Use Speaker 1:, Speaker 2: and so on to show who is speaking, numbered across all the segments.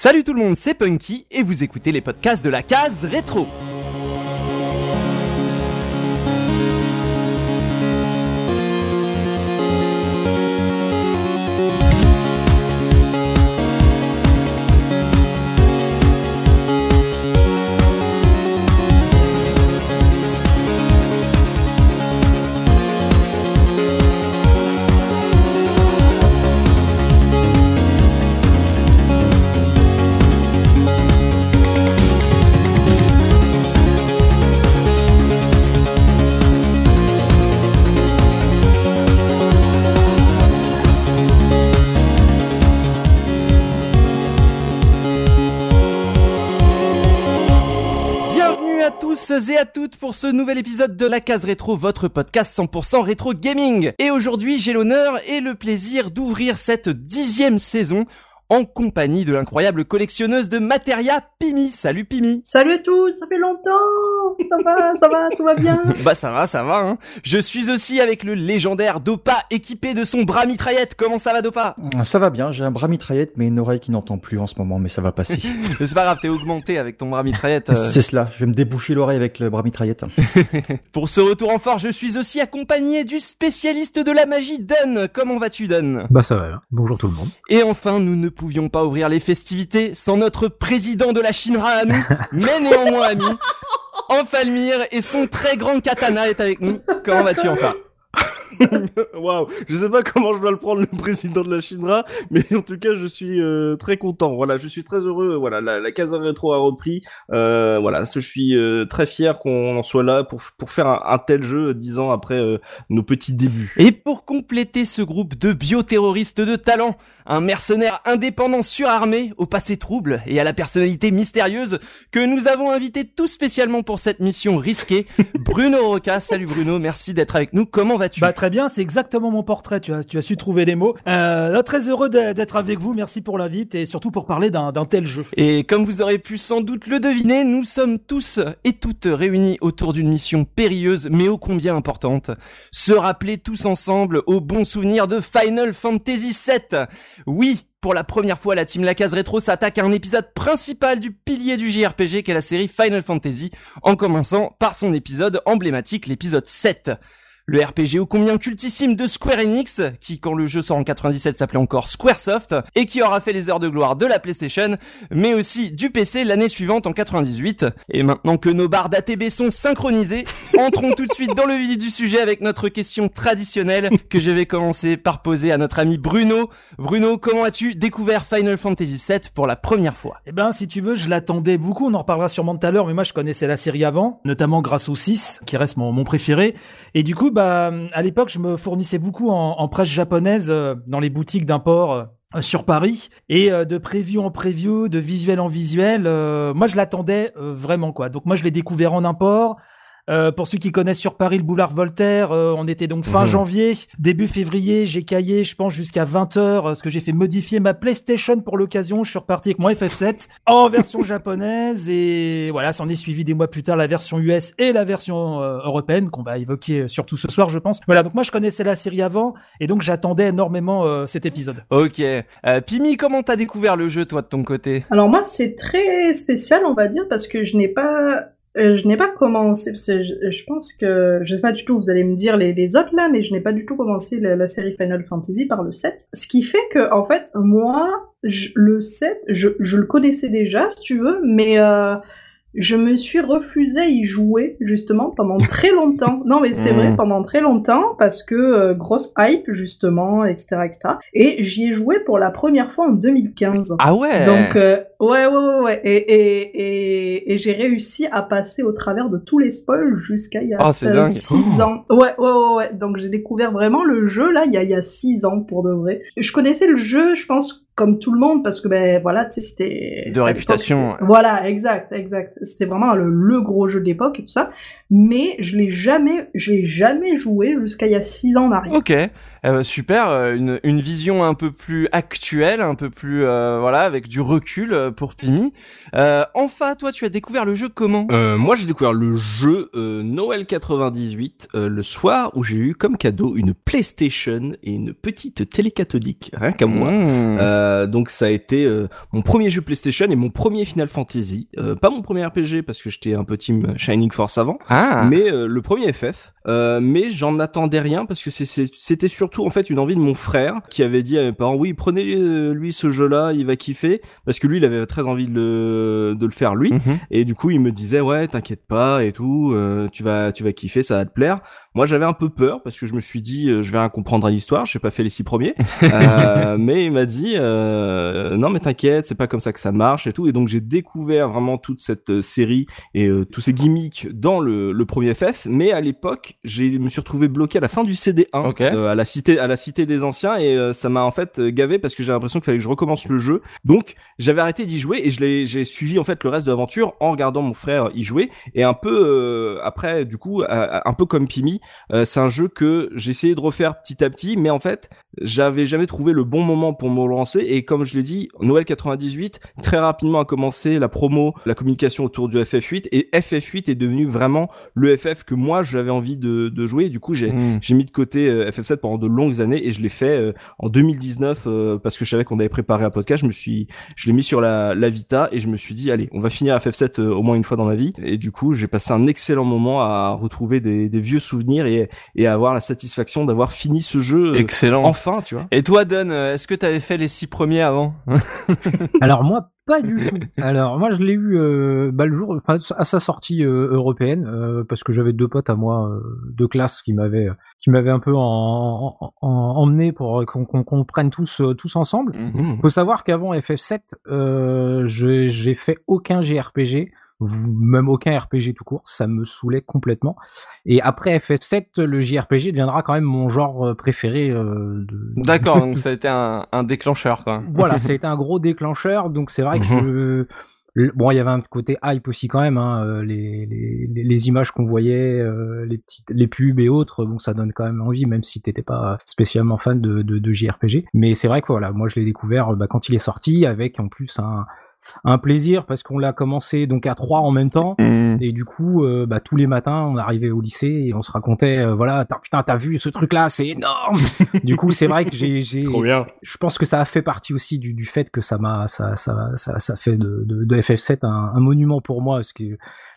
Speaker 1: Salut tout le monde, c'est Punky et vous écoutez les podcasts de la case rétro. Pour ce nouvel épisode de la case rétro, votre podcast 100% rétro gaming. Et aujourd'hui, j'ai l'honneur et le plaisir d'ouvrir cette dixième saison en compagnie de l'incroyable collectionneuse de Materia, Pimi. Salut Pimi.
Speaker 2: Salut à tous, ça fait longtemps Ça va, ça va, tout va bien
Speaker 1: Bah ça va, ça va. Hein. Je suis aussi avec le légendaire Dopa équipé de son bras mitraillette. Comment ça va Dopa?
Speaker 3: Ça va bien, j'ai un bras mitraillette mais une oreille qui n'entend plus en ce moment, mais ça va passer.
Speaker 1: C'est pas grave, t'es augmenté avec ton bras mitraillette. euh.
Speaker 3: C'est cela, je vais me déboucher l'oreille avec le bras mitraillette.
Speaker 1: Pour ce retour en force, je suis aussi accompagné du spécialiste de la magie Dun. Comment vas-tu Dun
Speaker 4: Bah ça va, bonjour tout le monde.
Speaker 1: Et enfin, nous ne pouvions pas ouvrir les festivités sans notre président de la Shinra à nous, mais néanmoins ami, Enfalmir et son très grand katana est avec nous. Comment vas-tu enfin?
Speaker 5: Waouh, je sais pas comment je dois le prendre le président de la Shinra, mais en tout cas je suis euh, très content. Voilà, je suis très heureux. Voilà, la, la Casa Retro a repris. Euh, voilà, je suis euh, très fier qu'on en soit là pour pour faire un, un tel jeu dix ans après euh, nos petits débuts.
Speaker 1: Et pour compléter ce groupe de bioterroristes de talent, un mercenaire indépendant surarmé, au passé trouble et à la personnalité mystérieuse, que nous avons invité tout spécialement pour cette mission risquée, Bruno Roca. Salut Bruno, merci d'être avec nous. Comment vas-tu?
Speaker 4: Bah très bien, c'est exactement mon portrait, tu as, tu as su trouver les mots. Euh, là, très heureux d'être avec vous, merci pour l'invite et surtout pour parler d'un tel jeu.
Speaker 1: Et comme vous aurez pu sans doute le deviner, nous sommes tous et toutes réunis autour d'une mission périlleuse mais ô combien importante. Se rappeler tous ensemble au bon souvenir de Final Fantasy VII. Oui, pour la première fois, la team La Case Rétro s'attaque à un épisode principal du pilier du JRPG qu'est la série Final Fantasy, en commençant par son épisode emblématique, l'épisode 7. Le RPG ô combien cultissime de Square Enix, qui quand le jeu sort en 97 s'appelait encore Squaresoft, et qui aura fait les heures de gloire de la PlayStation, mais aussi du PC l'année suivante en 98. Et maintenant que nos barres d'ATB sont synchronisées, entrons tout de suite dans le vif du sujet avec notre question traditionnelle que je vais commencer par poser à notre ami Bruno. Bruno, comment as-tu découvert Final Fantasy VII pour la première fois?
Speaker 4: Eh ben, si tu veux, je l'attendais beaucoup, on en reparlera sûrement tout à l'heure, mais moi je connaissais la série avant, notamment grâce au 6, qui reste mon, mon préféré. Et du coup, bah, à l'époque, je me fournissais beaucoup en, presse japonaise euh, dans les boutiques d'import. euh, sur Paris et euh, de preview en preview, de visuel en visuel, moi je l'attendais vraiment quoi. Donc moi je l'ai découvert en import. Euh, pour ceux qui connaissent sur Paris le boulevard Voltaire, euh, on était donc fin
Speaker 3: Mhm.
Speaker 4: janvier, début février, j'ai caillé, je pense jusqu'à 20h, parce que j'ai fait modifier ma PlayStation pour l'occasion, je suis reparti avec mon FF7 en version japonaise et voilà, s'en est suivi des mois plus tard la version US et la version euh, européenne qu'on va évoquer euh, surtout ce soir, je pense. Voilà, donc moi je connaissais la série avant et donc j'attendais énormément euh, cet épisode.
Speaker 1: Ok. Euh, Pimi, comment t'as découvert le jeu toi de ton côté?
Speaker 2: Alors moi, c'est très spécial, on va dire, parce que je n'ai pas... euh, je n'ai pas commencé, parce que je, je pense que, je sais pas du tout, vous allez me dire les, les autres là, mais je n'ai pas du tout commencé la, la série Final Fantasy par le 7. Ce qui fait que, en fait, moi, je- le 7, je, je le connaissais déjà, si tu veux, mais euh, je me suis refusée à y jouer, justement, pendant très longtemps. Non, mais c'est vrai, pendant très longtemps, parce que euh, grosse hype, justement, etc., etc. Et j'y ai joué pour la première fois en 2015.
Speaker 1: Ah ouais
Speaker 2: Donc, euh, ouais, ouais, ouais, ouais. Et, et, et, et j'ai réussi à passer au travers de tous les spoils jusqu'à il y a
Speaker 1: Oh, c'est dingue.
Speaker 2: 6 ans. Ouais, ouais, ouais, ouais. Donc, j'ai découvert vraiment le jeu, là, il y a, il y a 6 ans, pour de vrai. Je connaissais le jeu, je pense, comme tout le monde, parce que, ben, voilà, tu sais, c'était...
Speaker 1: De réputation.
Speaker 2: Voilà, exact, exact. C'était vraiment le, le gros jeu d'époque et tout ça. Mais je l'ai jamais, je l'ai jamais joué jusqu'à il y a 6 ans en arrière.
Speaker 1: Ok, Euh, super, euh, une, une vision un peu plus actuelle, un peu plus euh, voilà, avec du recul. Euh, pour Pimi. Euh, enfin, toi, tu as découvert le jeu comment?
Speaker 5: Euh, moi, j'ai découvert le jeu Noël 98 euh, le soir où j'ai eu comme cadeau une PlayStation et une petite télé cathodique, rien qu'à moi.
Speaker 1: Mmh.
Speaker 5: Donc ça a été mon premier jeu PlayStation et mon premier Final Fantasy. Pas mon premier RPG parce que j'étais un peu team Shining Force avant,
Speaker 1: Ah,
Speaker 5: mais le premier FF. Euh, mais j'en attendais rien parce que c'était surtout en fait une envie de mon frère qui avait dit à mes parents oui prenez lui ce jeu-là, il va kiffer parce que lui il avait très envie de le, de le faire lui.
Speaker 1: Mhm.
Speaker 5: Et du coup, il me disait ouais, t'inquiète pas et tout, euh, tu vas tu vas kiffer, ça va te plaire. Moi, j'avais un peu peur parce que je me suis dit euh, je vais rien comprendre à l'histoire, j'ai pas fait les six premiers. Euh, mais il m'a dit euh, non mais t'inquiète, c'est pas comme ça que ça marche et tout. Et donc j'ai découvert vraiment toute cette euh, série et euh, tous ces gimmicks dans le, le premier FF. Mais à l'époque, j'ai me suis retrouvé bloqué à la fin du CD1
Speaker 1: Ok.
Speaker 5: euh, à la cité à la cité des anciens et ça m'a en fait gavé parce que j'ai l'impression qu'il fallait que je recommence le jeu. Donc j'avais arrêté d'y jouer et je l'ai j'ai suivi en fait le reste de l'aventure en regardant mon frère y jouer et un peu euh, après du coup euh, un peu comme Pimi euh, c'est un jeu que j'ai essayé de refaire petit à petit mais en fait j'avais jamais trouvé le bon moment pour me lancer et comme je l'ai dit Noël 98 très rapidement a commencé la promo la communication autour du FF8 et FF8 est devenu vraiment le FF que moi j'avais envie de, de jouer du coup j'ai
Speaker 1: Mmh.
Speaker 5: j'ai mis de côté euh, FF7 pendant de longues années et je l'ai fait euh, en 2019 euh, parce que je savais qu'on avait préparé un podcast. Je me suis, je l'ai mis sur la, la Vita et je me suis dit allez, on va finir FF7 euh, au moins une fois dans ma vie. Et du coup, j'ai passé un excellent moment à retrouver des, des vieux souvenirs et, avoir la satisfaction d'avoir fini ce jeu euh,
Speaker 1: Excellent.
Speaker 5: enfin, tu vois.
Speaker 1: Et toi, Don, euh, est-ce que t'avais fait les six premiers avant
Speaker 6: Alors moi, pas du tout. Alors moi, je l'ai eu euh, bah, le jour à sa sortie euh, européenne euh, parce que j'avais deux potes à moi euh, de classe qui m'avaient qui m'avaient un peu en, en- en- emmené pour qu'on prenne tous tous ensemble.
Speaker 5: Mhm.
Speaker 6: Faut savoir qu'avant FF7, euh, j'ai fait aucun JRPG, même aucun RPG tout court, ça me saoulait complètement. Et après FF7, le JRPG deviendra quand même mon genre euh, préféré. euh, de...
Speaker 1: D'accord, donc ça a été un, un déclencheur, quoi.
Speaker 6: Voilà, ça a été un gros déclencheur, donc c'est vrai que je... le- Bon, il y avait un côté hype aussi quand même, hein, euh, les, les, les- les images qu'on voyait, les petites, les pubs et autres, bon, ça donne quand même envie, même si t'étais pas spécialement fan de, de, de JRPG. Mais c'est vrai que voilà, moi je l'ai découvert bah, quand il est sorti, avec en plus un, un plaisir parce qu'on l'a commencé donc à trois en même temps.
Speaker 1: Mmh.
Speaker 6: Et du coup, euh, bah, tous les matins, on arrivait au lycée et on se racontait, euh, voilà, T'as- putain, t'as vu ce truc-là, c'est énorme. du coup, c'est vrai que j'ai, je pense que ça a fait partie aussi du, du fait que ça m'a, ça, ça, ça, ça fait de, de, de FF7 un, un monument pour moi parce que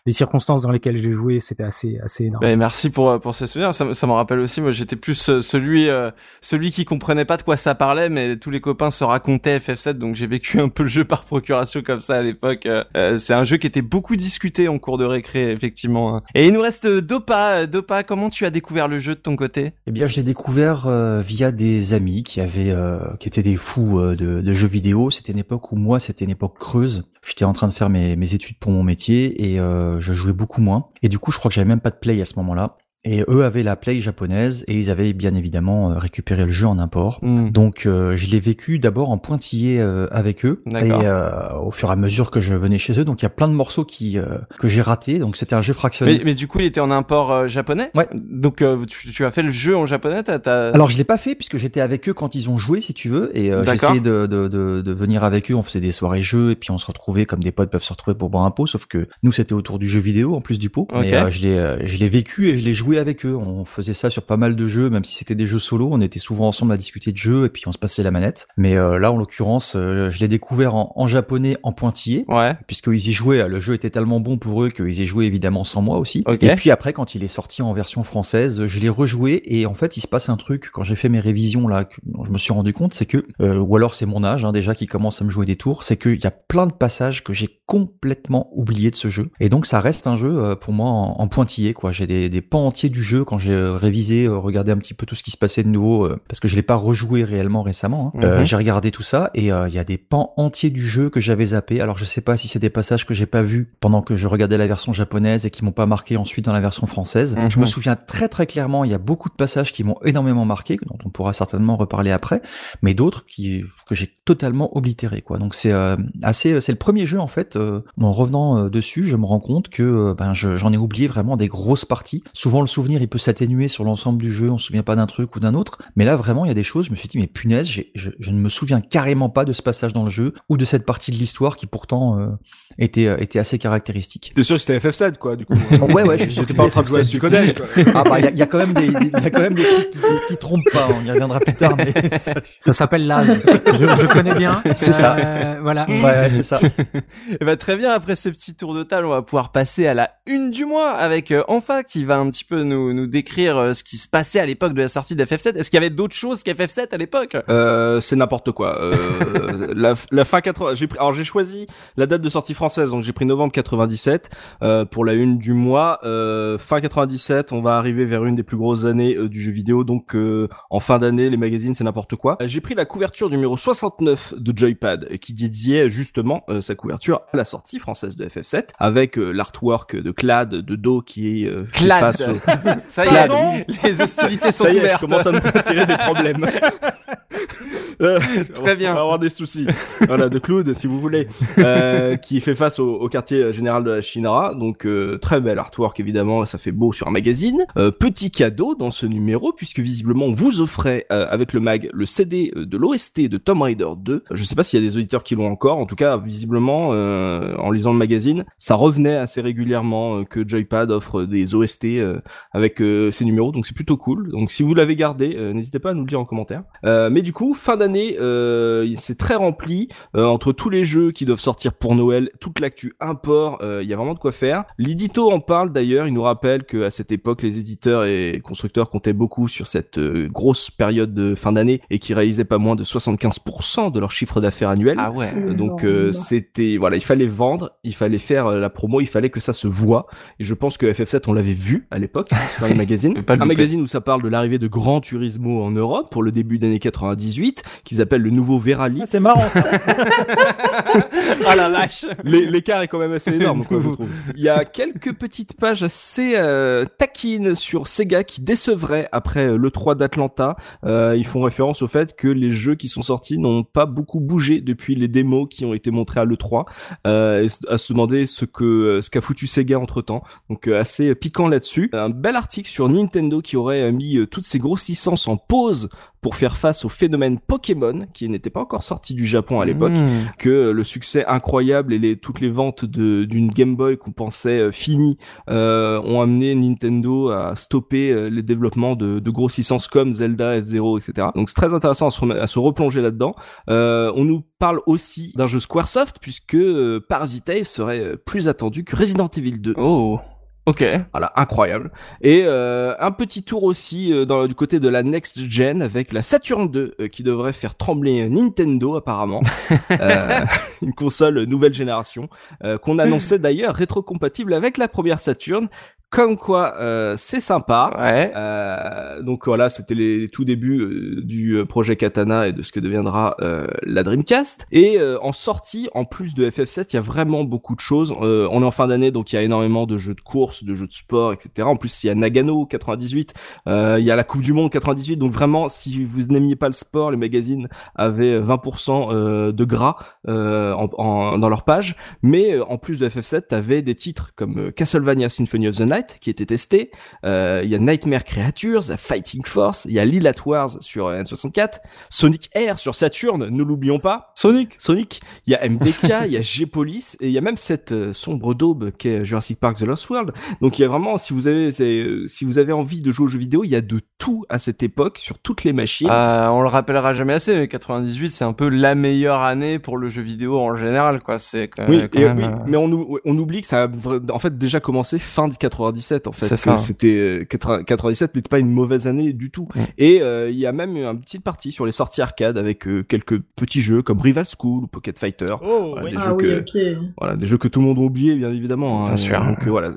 Speaker 6: les circonstances dans lesquelles j'ai joué, c'était assez, assez énorme.
Speaker 1: Ben, merci pour euh, pour ces souvenirs. Ça, me- ça me rappelle aussi. Moi, j'étais plus euh, celui euh, celui qui comprenait pas de quoi ça parlait, mais tous les copains se racontaient FF7, donc j'ai vécu un peu le jeu par procuration comme ça à l'époque. Euh, euh, c'est un jeu qui était beaucoup discuté en cours de récré, effectivement. hein. Et il nous reste Dopa. Dopa, comment tu as découvert le jeu de ton côté?
Speaker 3: Eh bien, je l'ai découvert euh, via des amis qui avaient, euh, qui étaient des fous euh, de, de jeux vidéo. C'était une époque où moi, c'était une époque creuse. J'étais en train de faire mes, études pour mon métier et euh, je jouais beaucoup moins. Et du coup, je crois que j'avais même pas de play à ce moment-là. Et eux avaient la play japonaise et ils avaient bien évidemment euh, récupéré le jeu en import.
Speaker 1: Hmm.
Speaker 3: Donc euh, je l'ai vécu d'abord en pointillé euh, avec eux et euh, au fur et à mesure que je venais chez eux. Donc il y a plein de morceaux qui euh, que j'ai ratés. Donc c'était un jeu fractionné.
Speaker 1: mais, mais du coup, il était en import euh, japonais?
Speaker 3: Ouais.
Speaker 1: Donc euh, tu, tu as fait le jeu en japonais. T'as, t'as...
Speaker 3: Alors je l'ai pas fait puisque j'étais avec eux quand ils ont joué si tu veux et essayé de, de, de, de venir avec eux, on faisait des soirées jeux et puis on se retrouvait comme des potes peuvent se retrouver pour boire un pot sauf que nous c'était autour du jeu vidéo en plus du pot
Speaker 1: Ok.
Speaker 3: mais je l'ai je l'ai vécu et je l'ai joué avec eux. On faisait ça sur pas mal de jeux même si c'était des jeux solo, on était souvent ensemble à discuter de jeux et puis on se passait la manette. Mais euh, là en l'occurrence, euh, je l'ai découvert en, en japonais en pointillé
Speaker 1: Ouais.
Speaker 3: puisqu'ils y jouaient, le jeu était tellement bon pour eux qu'ils y jouaient évidemment sans moi aussi. Et puis après, quand il est sorti en version française, je l'ai rejoué et en fait, il se passe un truc quand j'ai fait mes révisions là, que- je me suis rendu compte, c'est que, euh, ou alors c'est mon âge hein, déjà qui commence à me jouer des tours, c'est qu'il y a plein de passages que j'ai complètement oublié de ce jeu. Et donc ça reste un jeu euh, pour moi en, en pointillé quoi. J'ai des, des pans entiers du jeu quand j'ai euh, révisé, euh, regardé un petit peu tout ce qui se passait de nouveau euh, parce que je l'ai pas rejoué réellement récemment. hein.
Speaker 1: Mhm.
Speaker 3: j'ai regardé tout ça et il y a des pans entiers du jeu que j'avais zappé. Alors je sais pas si c'est des passages que j'ai pas vus pendant que je regardais la version japonaise et qui m'ont pas marqué ensuite dans la version française.
Speaker 1: Mhm.
Speaker 3: Je me souviens très très clairement, il y a beaucoup de passages qui m'ont énormément marqué, dont on pourra certainement reparler après, mais d'autres qui que j'ai totalement oblitéré quoi. Donc c'est euh, assez, c'est le premier jeu en fait en revenant dessus, je me rends compte que ben, j'en ai oublié vraiment des grosses parties. Souvent, le souvenir, il peut s'atténuer sur l'ensemble du jeu, on se souvient pas d'un truc ou d'un autre. Mais là, vraiment, il y a des choses, je me suis dit, mais punaise, je, je, ne me souviens carrément pas de ce passage dans le jeu ou de cette partie de l'histoire qui pourtant était, était assez caractéristique.
Speaker 5: T'es sûr que c'était FF7, quoi, du coup?
Speaker 3: Ouais, ouais, je suis sûr que c'était
Speaker 5: pas en train de jouer à Suikoden,
Speaker 3: Ah bah, il y, a quand même des, il y a quand même des trucs qui, qui, trompent pas, on y reviendra plus tard, mais
Speaker 6: ça, s'appelle l'âge. Je, je, connais bien.
Speaker 3: C'est ça.
Speaker 6: Euh, voilà.
Speaker 3: Ouais, c'est ça.
Speaker 1: Et eh bah, très bien, après ce petit tour de table, on va pouvoir passer à la une du mois avec euh, Enfa qui va un petit peu nous, nous décrire euh, ce qui se passait à l'époque de la sortie de FF7. Est-ce qu'il y avait d'autres choses qu'FF7 à l'époque?
Speaker 5: Euh, C'est n'importe quoi. Euh, la, la, fin 80. J'ai pris, alors j'ai choisi la date de sortie française, donc j'ai pris novembre 97 euh, pour la une du mois. Euh, fin 97, on va arriver vers une des plus grosses années du jeu vidéo, donc en fin d'année, les magazines c'est n'importe quoi. J'ai pris la couverture numéro 69 de Joypad qui dédiait justement sa couverture à la sortie française de FF7 avec l'artwork de Clad de dos qui est
Speaker 1: Clad. face Ça y est, les hostilités sont ouvertes.
Speaker 5: je commence à me tirer des problèmes.
Speaker 1: Euh, Très bien.
Speaker 5: On va avoir des soucis. voilà, de Cloud, si vous voulez, euh, qui fait face au, au, quartier général de la Shinra. Donc euh, très bel artwork évidemment, ça fait beau sur un magazine. Euh, petit cadeau dans ce numéro puisque visiblement on vous offrait avec le mag le CD de l'OST de Tomb Raider 2. Je sais pas s'il y a des auditeurs qui l'ont encore. En tout cas, visiblement, en lisant le magazine, ça revenait assez régulièrement que Joypad offre des OST avec ces numéros. Donc c'est plutôt cool. Donc si vous l'avez gardé, n'hésitez pas à nous le dire en commentaire. mais du coup, fin d'année, euh, c'est très rempli euh, entre tous les jeux qui doivent sortir pour Noël, toute l'actu import, euh, il y a vraiment de quoi faire. L'édito en parle d'ailleurs, il nous rappelle que à cette époque, les éditeurs et constructeurs comptaient beaucoup sur cette euh, grosse période de fin d'année et qui réalisaient pas moins de 75% de leur chiffre d'affaires annuel.
Speaker 1: Ah ouais.
Speaker 5: Donc c'était voilà, il fallait vendre, il fallait faire la promo, il fallait que ça se voit. Et je pense que FF7 on l'avait vu à l'époque dans les magazines. un magazine où ça parle de l'arrivée de Grand Turismo en Europe pour le début d'année 98 qu'ils appellent le nouveau Verali.
Speaker 4: Ah, c'est marrant ça.
Speaker 1: ah la vache.
Speaker 5: L'écart est quand même assez énorme. Quoi, je trouve. Il y a quelques petites pages assez euh, taquines sur Sega qui décevraient après euh, le 3 d'Atlanta. Euh, ils font référence au fait que les jeux qui sont sortis n'ont pas beaucoup bougé depuis les démos qui ont été montrés à l'E3. Euh, à se demander ce que ce qu'a foutu Sega entre temps. Donc assez piquant là-dessus. Un bel article sur Nintendo qui aurait mis toutes ces grosses licences en pause pour faire face au phénomène Pokémon qui n'était pas encore sorti du Japon à l'époque, hmm. que le succès incroyable et les, toutes les ventes d'une Game Boy qu'on pensait euh, finie euh, ont amené Nintendo à stopper euh, les développements de, de grosses licences comme Zelda, F-Zero, etc. Donc c'est très intéressant à se, à se replonger là-dedans. Euh, on nous parle aussi d'un jeu Squaresoft puisque Parasite serait plus attendu que Resident Evil 2.
Speaker 1: Oh Ok.
Speaker 5: Voilà, incroyable. Et euh, un petit tour aussi euh, dans, du côté de la next gen avec la Saturn 2 euh, qui devrait faire trembler Nintendo apparemment. une console nouvelle génération qu'on annonçait d'ailleurs rétrocompatible avec la première Saturn comme quoi, euh, c'est sympa.
Speaker 1: Ouais.
Speaker 5: Euh, donc voilà, c'était les tout débuts euh, du euh, projet Katana et de ce que deviendra euh, la Dreamcast. Et en sortie, en plus de FF7, il y a vraiment beaucoup de choses. on est en fin d'année, donc il y a énormément de jeux de course, de jeux de sport, etc. En plus, il y a Nagano 98, il y a la Coupe du Monde 98. Donc vraiment, si vous n'aimiez pas le sport, les magazines avaient 20% de gras en, en, dans leur page. Mais en plus de FF7, t'avais des titres comme Castlevania Symphony of the Night qui était testé. Euh, il y a Nightmare Creatures, Fighting Force, il y a Lilith Wars sur N64, Sonic Air sur Saturn, ne l'oublions pas.
Speaker 1: Sonic,
Speaker 5: Sonic. Il y a MDK, il y a G-Police et il y a même cette euh, sombre daube qu'est Jurassic Park The Lost World. Donc il y a vraiment, si vous avez, euh, si vous avez envie de jouer aux jeux vidéo, il y a de tout à cette époque sur toutes les machines.
Speaker 1: on le rappellera jamais assez, mais 98 c'est un peu la meilleure année pour le jeu vidéo en général, quoi. C'est quand,
Speaker 5: oui,
Speaker 1: même,
Speaker 5: oui, mais on, on oublie que ça a en fait déjà commencé fin de 90 en fait. C'était 97 euh, n'était pas une mauvaise année du tout. Et euh, il y a même une petite partie sur les sorties arcade avec euh, quelques petits jeux comme Rival School ou Pocket Fighter.
Speaker 2: Oh,
Speaker 5: voilà,
Speaker 2: des ah jeux que,
Speaker 5: voilà, des jeux que tout le monde a oublié bien évidemment.
Speaker 1: Hein. Bien sûr.
Speaker 5: Donc voilà,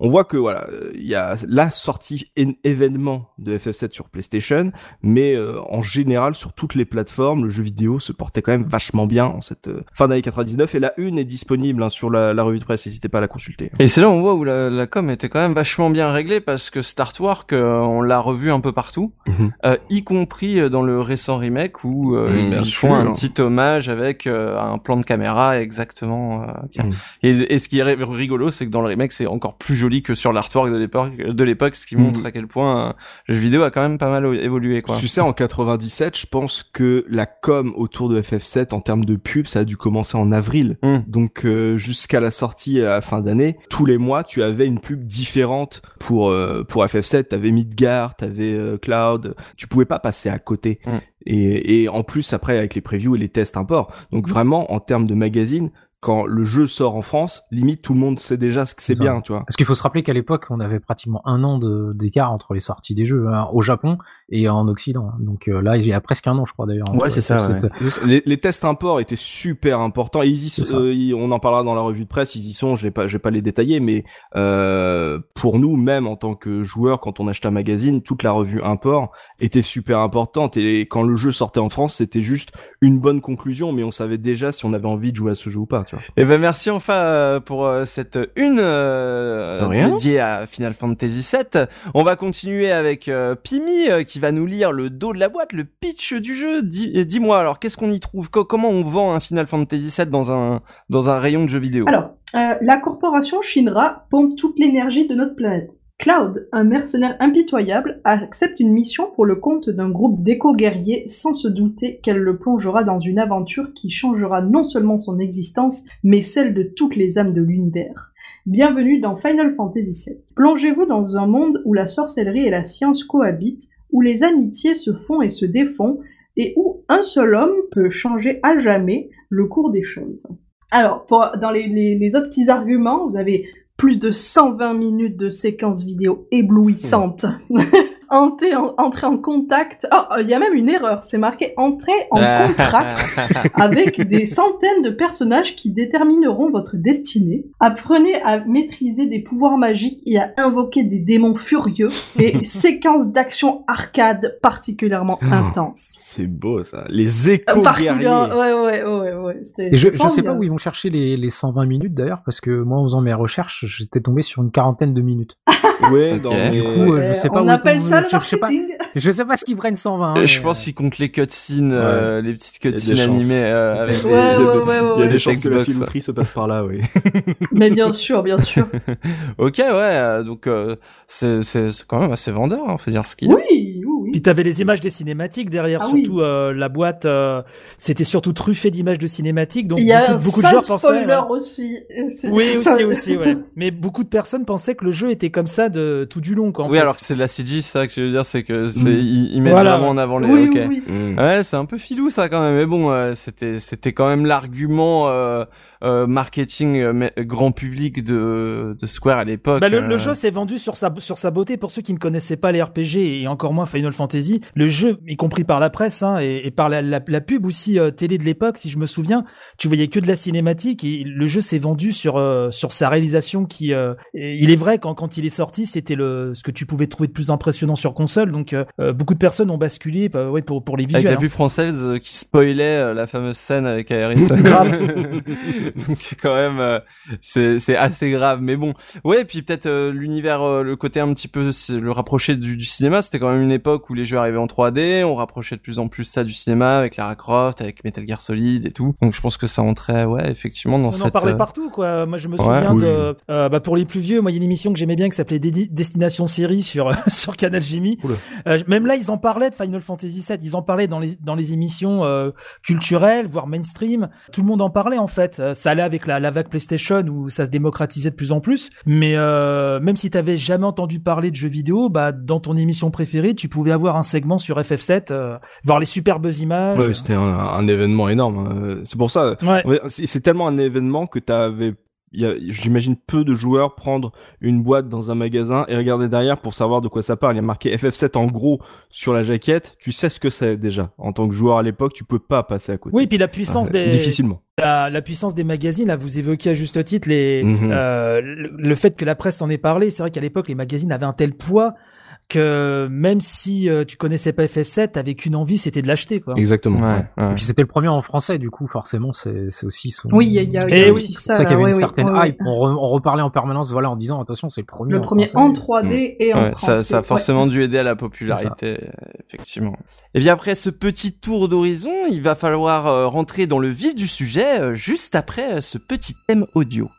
Speaker 5: on voit que voilà, il y a la sortie événement de FF7 sur PlayStation, mais en général sur toutes les plateformes, le jeu vidéo se portait quand même vachement bien en cette fin d'année 99 et la une est disponible hein, sur la, revue de presse. N'hésitez pas à la consulter.
Speaker 1: Et c'est là où on voit où la, la com était quand même vachement bien réglé parce que Star Artwork, euh, on l'a revu un peu partout,
Speaker 5: Mhm.
Speaker 1: euh, y compris euh, dans le récent remake où euh,
Speaker 5: Mm,
Speaker 1: ils
Speaker 5: sûr.
Speaker 1: font un petit hommage avec euh, un plan de caméra exactement. euh.
Speaker 5: Mm.
Speaker 1: Et, et ce qui est ri- rigolo, c'est que dans le remake, c'est encore plus joli que sur l'artwork de l'époque, de l'époque, ce qui
Speaker 5: Mm.
Speaker 1: montre à quel point le jeu vidéo a quand même pas mal évolué, quoi.
Speaker 5: Tu sais, en 97, je pense que la com autour de FF7 en termes de pub, ça a dû commencer en avril.
Speaker 1: Hmm.
Speaker 5: Donc jusqu'à la sortie à fin d'année, tous les mois, tu avais une pub différente pour euh, pour FF7. T'avais Midgard, t'avais euh, Cloud. Tu pouvais pas passer à côté.
Speaker 1: Hmm.
Speaker 5: Et, et en plus après avec les previews et les tests import. Donc vraiment en termes de magazine, quand le jeu sort en France, limite tout le monde sait déjà ce que c'est bien, tu vois.
Speaker 6: Parce qu'il faut se rappeler qu'à l'époque, on avait pratiquement un an de- d'écart entre les sorties des jeux hein, au Japon et en Occident. Donc euh, là, il y a presque un an, je crois d'ailleurs.
Speaker 3: Ouais, c'est ça,
Speaker 6: cette-
Speaker 5: Les, les tests import étaient super importants. Ils y euh, ils- on en parlera dans la revue de presse. Ils y sont. Je vais pas, je vais pas les détailler, mais euh, pour nous, même en tant que joueurs, quand on achetait un magazine, toute la revue import était super importante. Et quand le jeu sortait en France, c'était juste une bonne conclusion, mais on savait déjà si on avait envie de jouer à ce jeu ou pas. Tu vois.
Speaker 1: Et ben merci enfin euh, pour euh, cette une euh,
Speaker 5: De rien.
Speaker 1: dédiée à Final Fantasy VII. On va continuer avec euh, Pimi euh, qui va nous lire le dos de la boîte, le pitch du jeu. Dis-moi alors qu'est-ce qu'on y trouve? Co- Comment on vend un Final Fantasy VII dans un dans un rayon de jeux vidéo?
Speaker 2: Alors, euh, la corporation Shinra pompe toute l'énergie de notre planète. Cloud, un mercenaire impitoyable, accepte une mission pour le compte d'un groupe d'éco-guerriers sans se douter qu'elle le plongera dans une aventure qui changera non seulement son existence, mais celle de toutes les âmes de l'univers. Bienvenue dans Final Fantasy VII. Plongez-vous dans un monde où la sorcellerie et la science cohabitent, où les amitiés se font et se défont, et où un seul homme peut changer à jamais le cours des choses. Alors, dans les, les, les autres petits arguments, vous avez plus de 120 minutes de séquences vidéo éblouissantes. Entrer en, entrer en contact. Oh, il y a même une erreur, c'est marqué entrer en contact avec des centaines de personnages qui détermineront votre destinée. Apprenez à maîtriser des pouvoirs magiques et à invoquer des démons furieux et séquences d'action arcade particulièrement
Speaker 5: Oh.
Speaker 2: intenses.
Speaker 5: C'est beau ça. Les échos
Speaker 2: Particulièrement-
Speaker 5: guerriers.
Speaker 2: ouais, ouais, ouais, ouais.
Speaker 6: Et je, je sais pas où ils vont chercher les, les 120 minutes d'ailleurs, parce que moi, en faisant mes recherches, j'étais tombé sur une quarantaine de minutes.
Speaker 5: Ouais,
Speaker 1: Du
Speaker 6: coup, euh, je sais
Speaker 2: Euh,
Speaker 6: pas
Speaker 2: on
Speaker 6: où
Speaker 2: appelle ça le
Speaker 6: sais pas,
Speaker 2: marketing.
Speaker 6: je sais pas ce qu'ils prennent 120. hein,
Speaker 1: Euh,
Speaker 6: mais,
Speaker 1: Je pense qu'ils comptent les cutscenes, euh, les petites cutscenes animées euh, avec
Speaker 5: Il
Speaker 1: des-
Speaker 5: y a
Speaker 2: Ouais,
Speaker 5: des-
Speaker 2: ouais, ouais,
Speaker 5: Il y a
Speaker 2: ouais.
Speaker 5: des chances que la filouterie se passe par là, oui.
Speaker 2: Mais bien sûr, bien sûr.
Speaker 1: Ok, ouais, euh, donc euh, c'est quand même assez vendeur, hein, faut dire ce qu'il
Speaker 2: oui.
Speaker 4: Puis t'avais les images des cinématiques derrière,
Speaker 2: Ah oui.
Speaker 4: surtout euh, la boîte, euh, c'était surtout truffé d'images de cinématiques, donc
Speaker 2: Il y a
Speaker 4: beaucoup, beaucoup de joueurs pensaient. ouais.
Speaker 2: aussi.
Speaker 4: Oui,
Speaker 2: ça-
Speaker 4: aussi, aussi, ouais. Mais beaucoup de personnes pensaient que le jeu était comme ça de tout du long, quoi. en
Speaker 1: oui,
Speaker 4: fait.
Speaker 1: alors que c'est de la CG, ça que je veux dire, c'est que c'est
Speaker 5: Mm.
Speaker 1: ils, ils mettent
Speaker 4: Voilà,
Speaker 1: vraiment en avant les.
Speaker 2: Oui,
Speaker 1: ok.
Speaker 2: oui, oui.
Speaker 5: Mm.
Speaker 1: Ouais, c'est un peu filou ça quand même, mais bon, euh, c'était c'était quand même l'argument euh, euh, marketing euh, mais- grand public de de Square à l'époque.
Speaker 4: Bah, le,
Speaker 1: euh.
Speaker 4: le jeu s'est vendu sur sa, sur sa beauté. Pour ceux qui ne connaissaient pas les RPG et encore moins Final Fantasy, le jeu, y compris par la presse hein, et, et par la, la, la pub aussi euh, télé de l'époque, si je me souviens, tu voyais que de la cinématique et le jeu s'est vendu sur euh, sur sa réalisation qui, euh, il est vrai quand quand il est sorti, c'était le ce que tu pouvais trouver de plus impressionnant sur console. Donc beaucoup de personnes ont basculé, bah, ouais, pour pour les
Speaker 1: avec
Speaker 4: visuels.
Speaker 1: la
Speaker 4: hein.
Speaker 1: pub française qui spoilait la fameuse scène avec Aerys. Donc quand même, c'est c'est assez grave. Mais bon, ouais. Puis peut-être l'univers, le côté un petit peu le rapprocher du, du cinéma. C'était quand même une époque où les jeux arrivaient en 3D. On rapprochait de plus en plus ça du cinéma avec Lara Croft, avec Metal Gear Solid et tout. Donc je pense que ça entrait, ouais, effectivement dans
Speaker 4: On
Speaker 1: cette.
Speaker 4: en parlait
Speaker 1: euh,
Speaker 4: partout, quoi. Moi, je me
Speaker 1: Ouais.
Speaker 4: souviens
Speaker 5: Oui.
Speaker 4: de, euh, bah, pour les plus vieux, moi, il y a une émission que j'aimais bien qui s'appelait Destination Série sur, sur Canal Jimmy. Euh, même là, ils en parlaient de Final Fantasy VII. Ils en parlaient dans les, dans les émissions euh, culturelles, voire mainstream. Tout le monde en parlait, en fait. Ça allait avec la, la vague PlayStation où ça se démocratisait de plus en plus. Mais euh, même si t'avais jamais entendu parler de jeux vidéo, bah, dans ton émission préférée, tu pouvais avoir un segment sur FF7, euh, voir les superbes images.
Speaker 5: Ouais, c'était un, un événement énorme. hein. C'est pour ça.
Speaker 4: Ouais.
Speaker 5: C'est tellement un événement que t'avais, j'imagine peu de joueurs prendre une boîte dans un magasin et regarder derrière pour savoir de quoi ça parle. Il y a marqué FF7 en gros sur la jaquette. Tu sais ce que c'est déjà. En tant que joueur à l'époque, tu peux pas passer à côté.
Speaker 4: Oui, puis la puissance
Speaker 5: Ah,
Speaker 4: des,
Speaker 5: Difficilement.
Speaker 4: la, la puissance des magazines, là, vous évoquez à juste titre les,
Speaker 5: Mhm.
Speaker 4: euh, le, le fait que la presse en ait parlé. C'est vrai qu'à l'époque, les magazines avaient un tel poids que même si euh, tu connaissais pas FF7, t'avais qu'une envie, c'était de l'acheter, quoi.
Speaker 5: Exactement.
Speaker 1: Ouais, ouais.
Speaker 6: Et puis c'était le premier en français, du coup, forcément, c'est aussi son.
Speaker 2: Oui, il y a, y a- y a
Speaker 4: Eh
Speaker 2: aussi
Speaker 4: oui,
Speaker 2: ça.
Speaker 6: C'est ça qu'il y avait
Speaker 2: oui,
Speaker 6: une certaine
Speaker 2: oui,
Speaker 6: hype. On, re- on reparlait en permanence, voilà, en disant attention, c'est le premier.
Speaker 2: Le
Speaker 6: en
Speaker 2: premier
Speaker 6: français.
Speaker 2: en 3D et en
Speaker 1: Ouais,
Speaker 2: français.
Speaker 1: ça, ça a
Speaker 2: ouais.
Speaker 1: forcément dû aider à la popularité, euh, effectivement. Et bien après ce petit tour d'horizon, il va falloir euh, rentrer dans le vif du sujet euh, juste après euh, ce petit thème audio.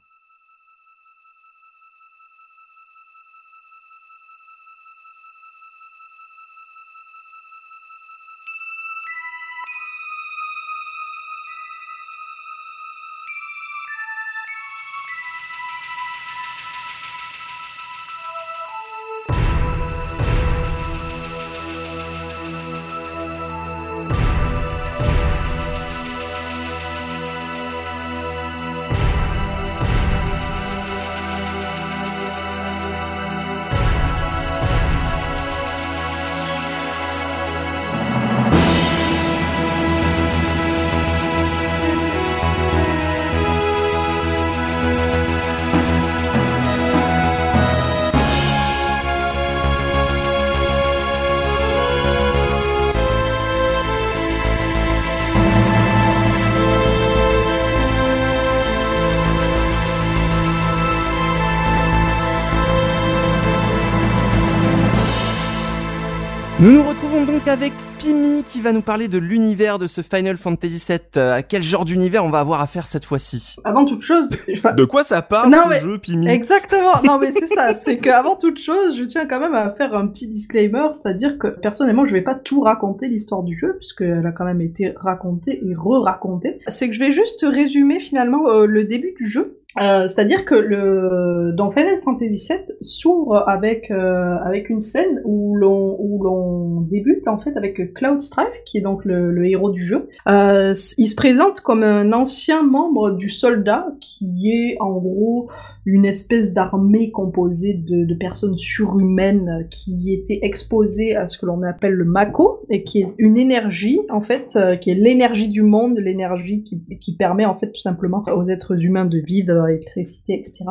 Speaker 1: Nous nous retrouvons donc avec Pimi qui va nous parler de l'univers de ce Final Fantasy VII. Euh, À quel genre d'univers on va avoir affaire cette fois-ci?
Speaker 2: Avant toute chose, enfin,
Speaker 5: De quoi ça parle
Speaker 2: Non,
Speaker 5: ce
Speaker 2: mais-
Speaker 5: jeu, Pimi?
Speaker 2: Exactement. Non, mais c'est ça. C'est qu'avant toute chose, je tiens quand même à faire un petit disclaimer, c'est-à-dire que personnellement, je vais pas tout raconter l'histoire du jeu, puisqu'elle a quand même été racontée et re-racontée. C'est que je vais juste résumer finalement euh, le début du jeu. Euh, c'est-à-dire que le dans Final Fantasy VII s'ouvre avec euh, avec une scène où l'on où l'on débute en fait avec Cloud Strife qui est donc le, le héros du jeu. Euh, il se présente comme un ancien membre du soldat qui est en gros une espèce d'armée composée de, de personnes surhumaines qui étaient exposées à ce que l'on appelle le Mako et qui est une énergie en fait euh, qui est l'énergie du monde, l'énergie qui, qui permet en fait tout simplement aux êtres humains de vivre, d'avoir l'électricité, etc.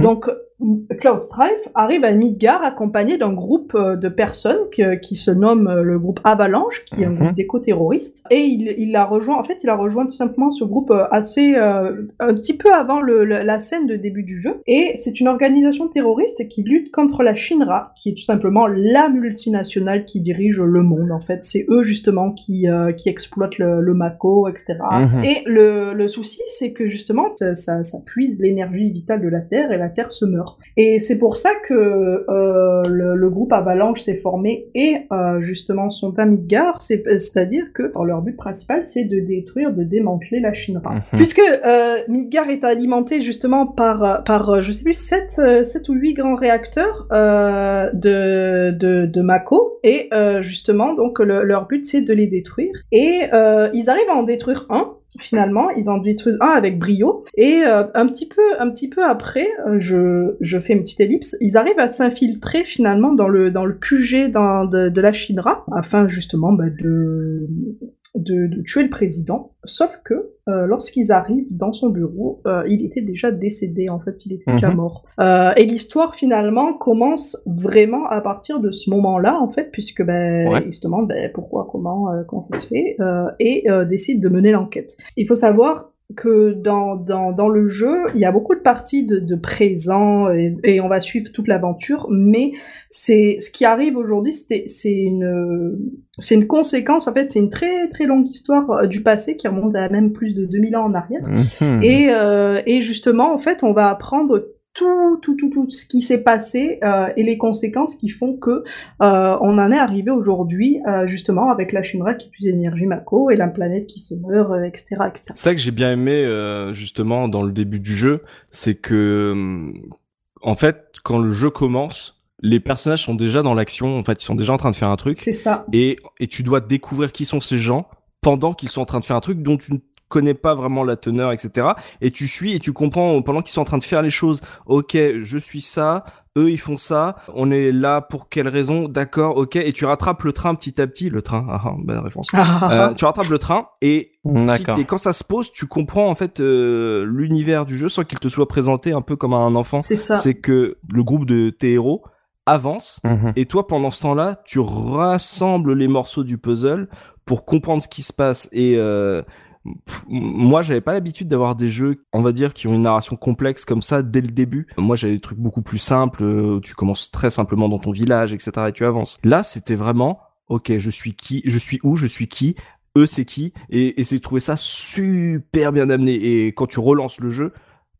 Speaker 2: Donc Cloud Strife arrive à Midgar accompagné d'un groupe euh, de personnes que- qui se nomme euh, le groupe Avalanche, qui est un
Speaker 1: Mhm.
Speaker 2: groupe d'éco-terroristes. Et il, il a rejoint, en fait, il a rejoint tout simplement ce groupe euh, assez, euh, un petit peu avant le, le- la scène de début du jeu. Et c'est une organisation terroriste qui lutte contre la Shinra, qui est tout simplement la multinationale qui dirige le monde, en fait. C'est eux, justement, qui, euh, qui exploitent le, le Mako, etc.
Speaker 1: Mhm.
Speaker 2: Et le, le souci, c'est que justement, ça, ça, ça puise l'énergie vitale de la Terre et la Terre se meurt. Et c'est pour ça que euh, le, le groupe Avalanche s'est formé et euh, justement sont à Midgar, c'est- c'est-à-dire que leur but principal, c'est de détruire, de démanteler la Shinra.
Speaker 1: Mhm.
Speaker 2: Puisque euh, Midgar est alimenté justement par, par euh, je sais plus, 7, sept ou 8 grands réacteurs de, de, de Mako, et justement, donc le- leur but, c'est de les détruire. Et ils arrivent à en détruire un, finalement, ils en détruisent un avec brio. Et euh, un petit peu, un petit peu après, euh, je, je fais une petite ellipse, ils arrivent à s'infiltrer finalement dans le dans le QG dans- de, de la Shinra afin justement bah, de, de de tuer le président. Sauf que euh, lorsqu'ils arrivent dans son bureau, euh, il était déjà décédé. En fait, il était déjà
Speaker 1: Mhm.
Speaker 2: mort. Euh, et l'histoire finalement commence vraiment à partir de ce moment-là, en fait, puisque ben
Speaker 1: Ouais.
Speaker 2: ils se demandent ben, pourquoi, comment, euh, comment ça se fait, euh, et euh, décident de mener l'enquête. Il faut savoir que dans, dans, dans le jeu, il y a beaucoup de parties de, de présent et, et on va suivre toute l'aventure, mais c'est ce qui arrive aujourd'hui, c'est une c'est une conséquence en fait, c'est une très très longue histoire euh, du passé qui remonte à même plus de 2000 ans en arrière.
Speaker 1: Mhm.
Speaker 2: Et, euh, et justement, en fait, on va apprendre tout, tout, tout, tout ce qui s'est passé euh, et les conséquences qui font que euh, on en est arrivé aujourd'hui, euh, justement, avec la Shinra qui puise l'énergie Mako et la planète qui se meurt, etc., etc.
Speaker 5: C'est ça que j'ai bien aimé justement dans le début du jeu, c'est que hum, en fait quand le jeu commence, les personnages sont déjà dans l'action, en fait ils sont déjà en train de faire un truc
Speaker 2: C'est ça.
Speaker 5: et et tu dois découvrir qui sont ces gens pendant qu'ils sont en train de faire un truc dont tu ne connais pas vraiment la teneur, etc. Et tu suis et tu comprends pendant qu'ils sont en train de faire les choses. Ok, je suis ça. Eux, ils font ça. On est là pour quelle raison D'accord, ok. Et tu rattrapes le train petit à petit. Le train, ah, ah, bonne référence. Euh, tu rattrapes le train et
Speaker 1: D'accord.
Speaker 5: et quand ça se pose, tu comprends en fait euh, l'univers du jeu sans qu'il te soit présenté un peu comme un enfant.
Speaker 2: c'est ça.
Speaker 5: C'est que le groupe de tes héros avance
Speaker 1: Mhm.
Speaker 5: et toi pendant ce temps-là, tu rassembles les morceaux du puzzle pour comprendre ce qui se passe et euh, moi j'avais pas l'habitude d'avoir des jeux on va dire qui ont une narration complexe comme ça dès le début. Moi j'avais des trucs beaucoup plus simples euh, tu commences très simplement dans ton village etc et tu avances. Là c'était vraiment ok je suis qui je suis où je suis qui eux c'est qui et, c'est trouvé ça super bien amené. Et quand tu relances le jeu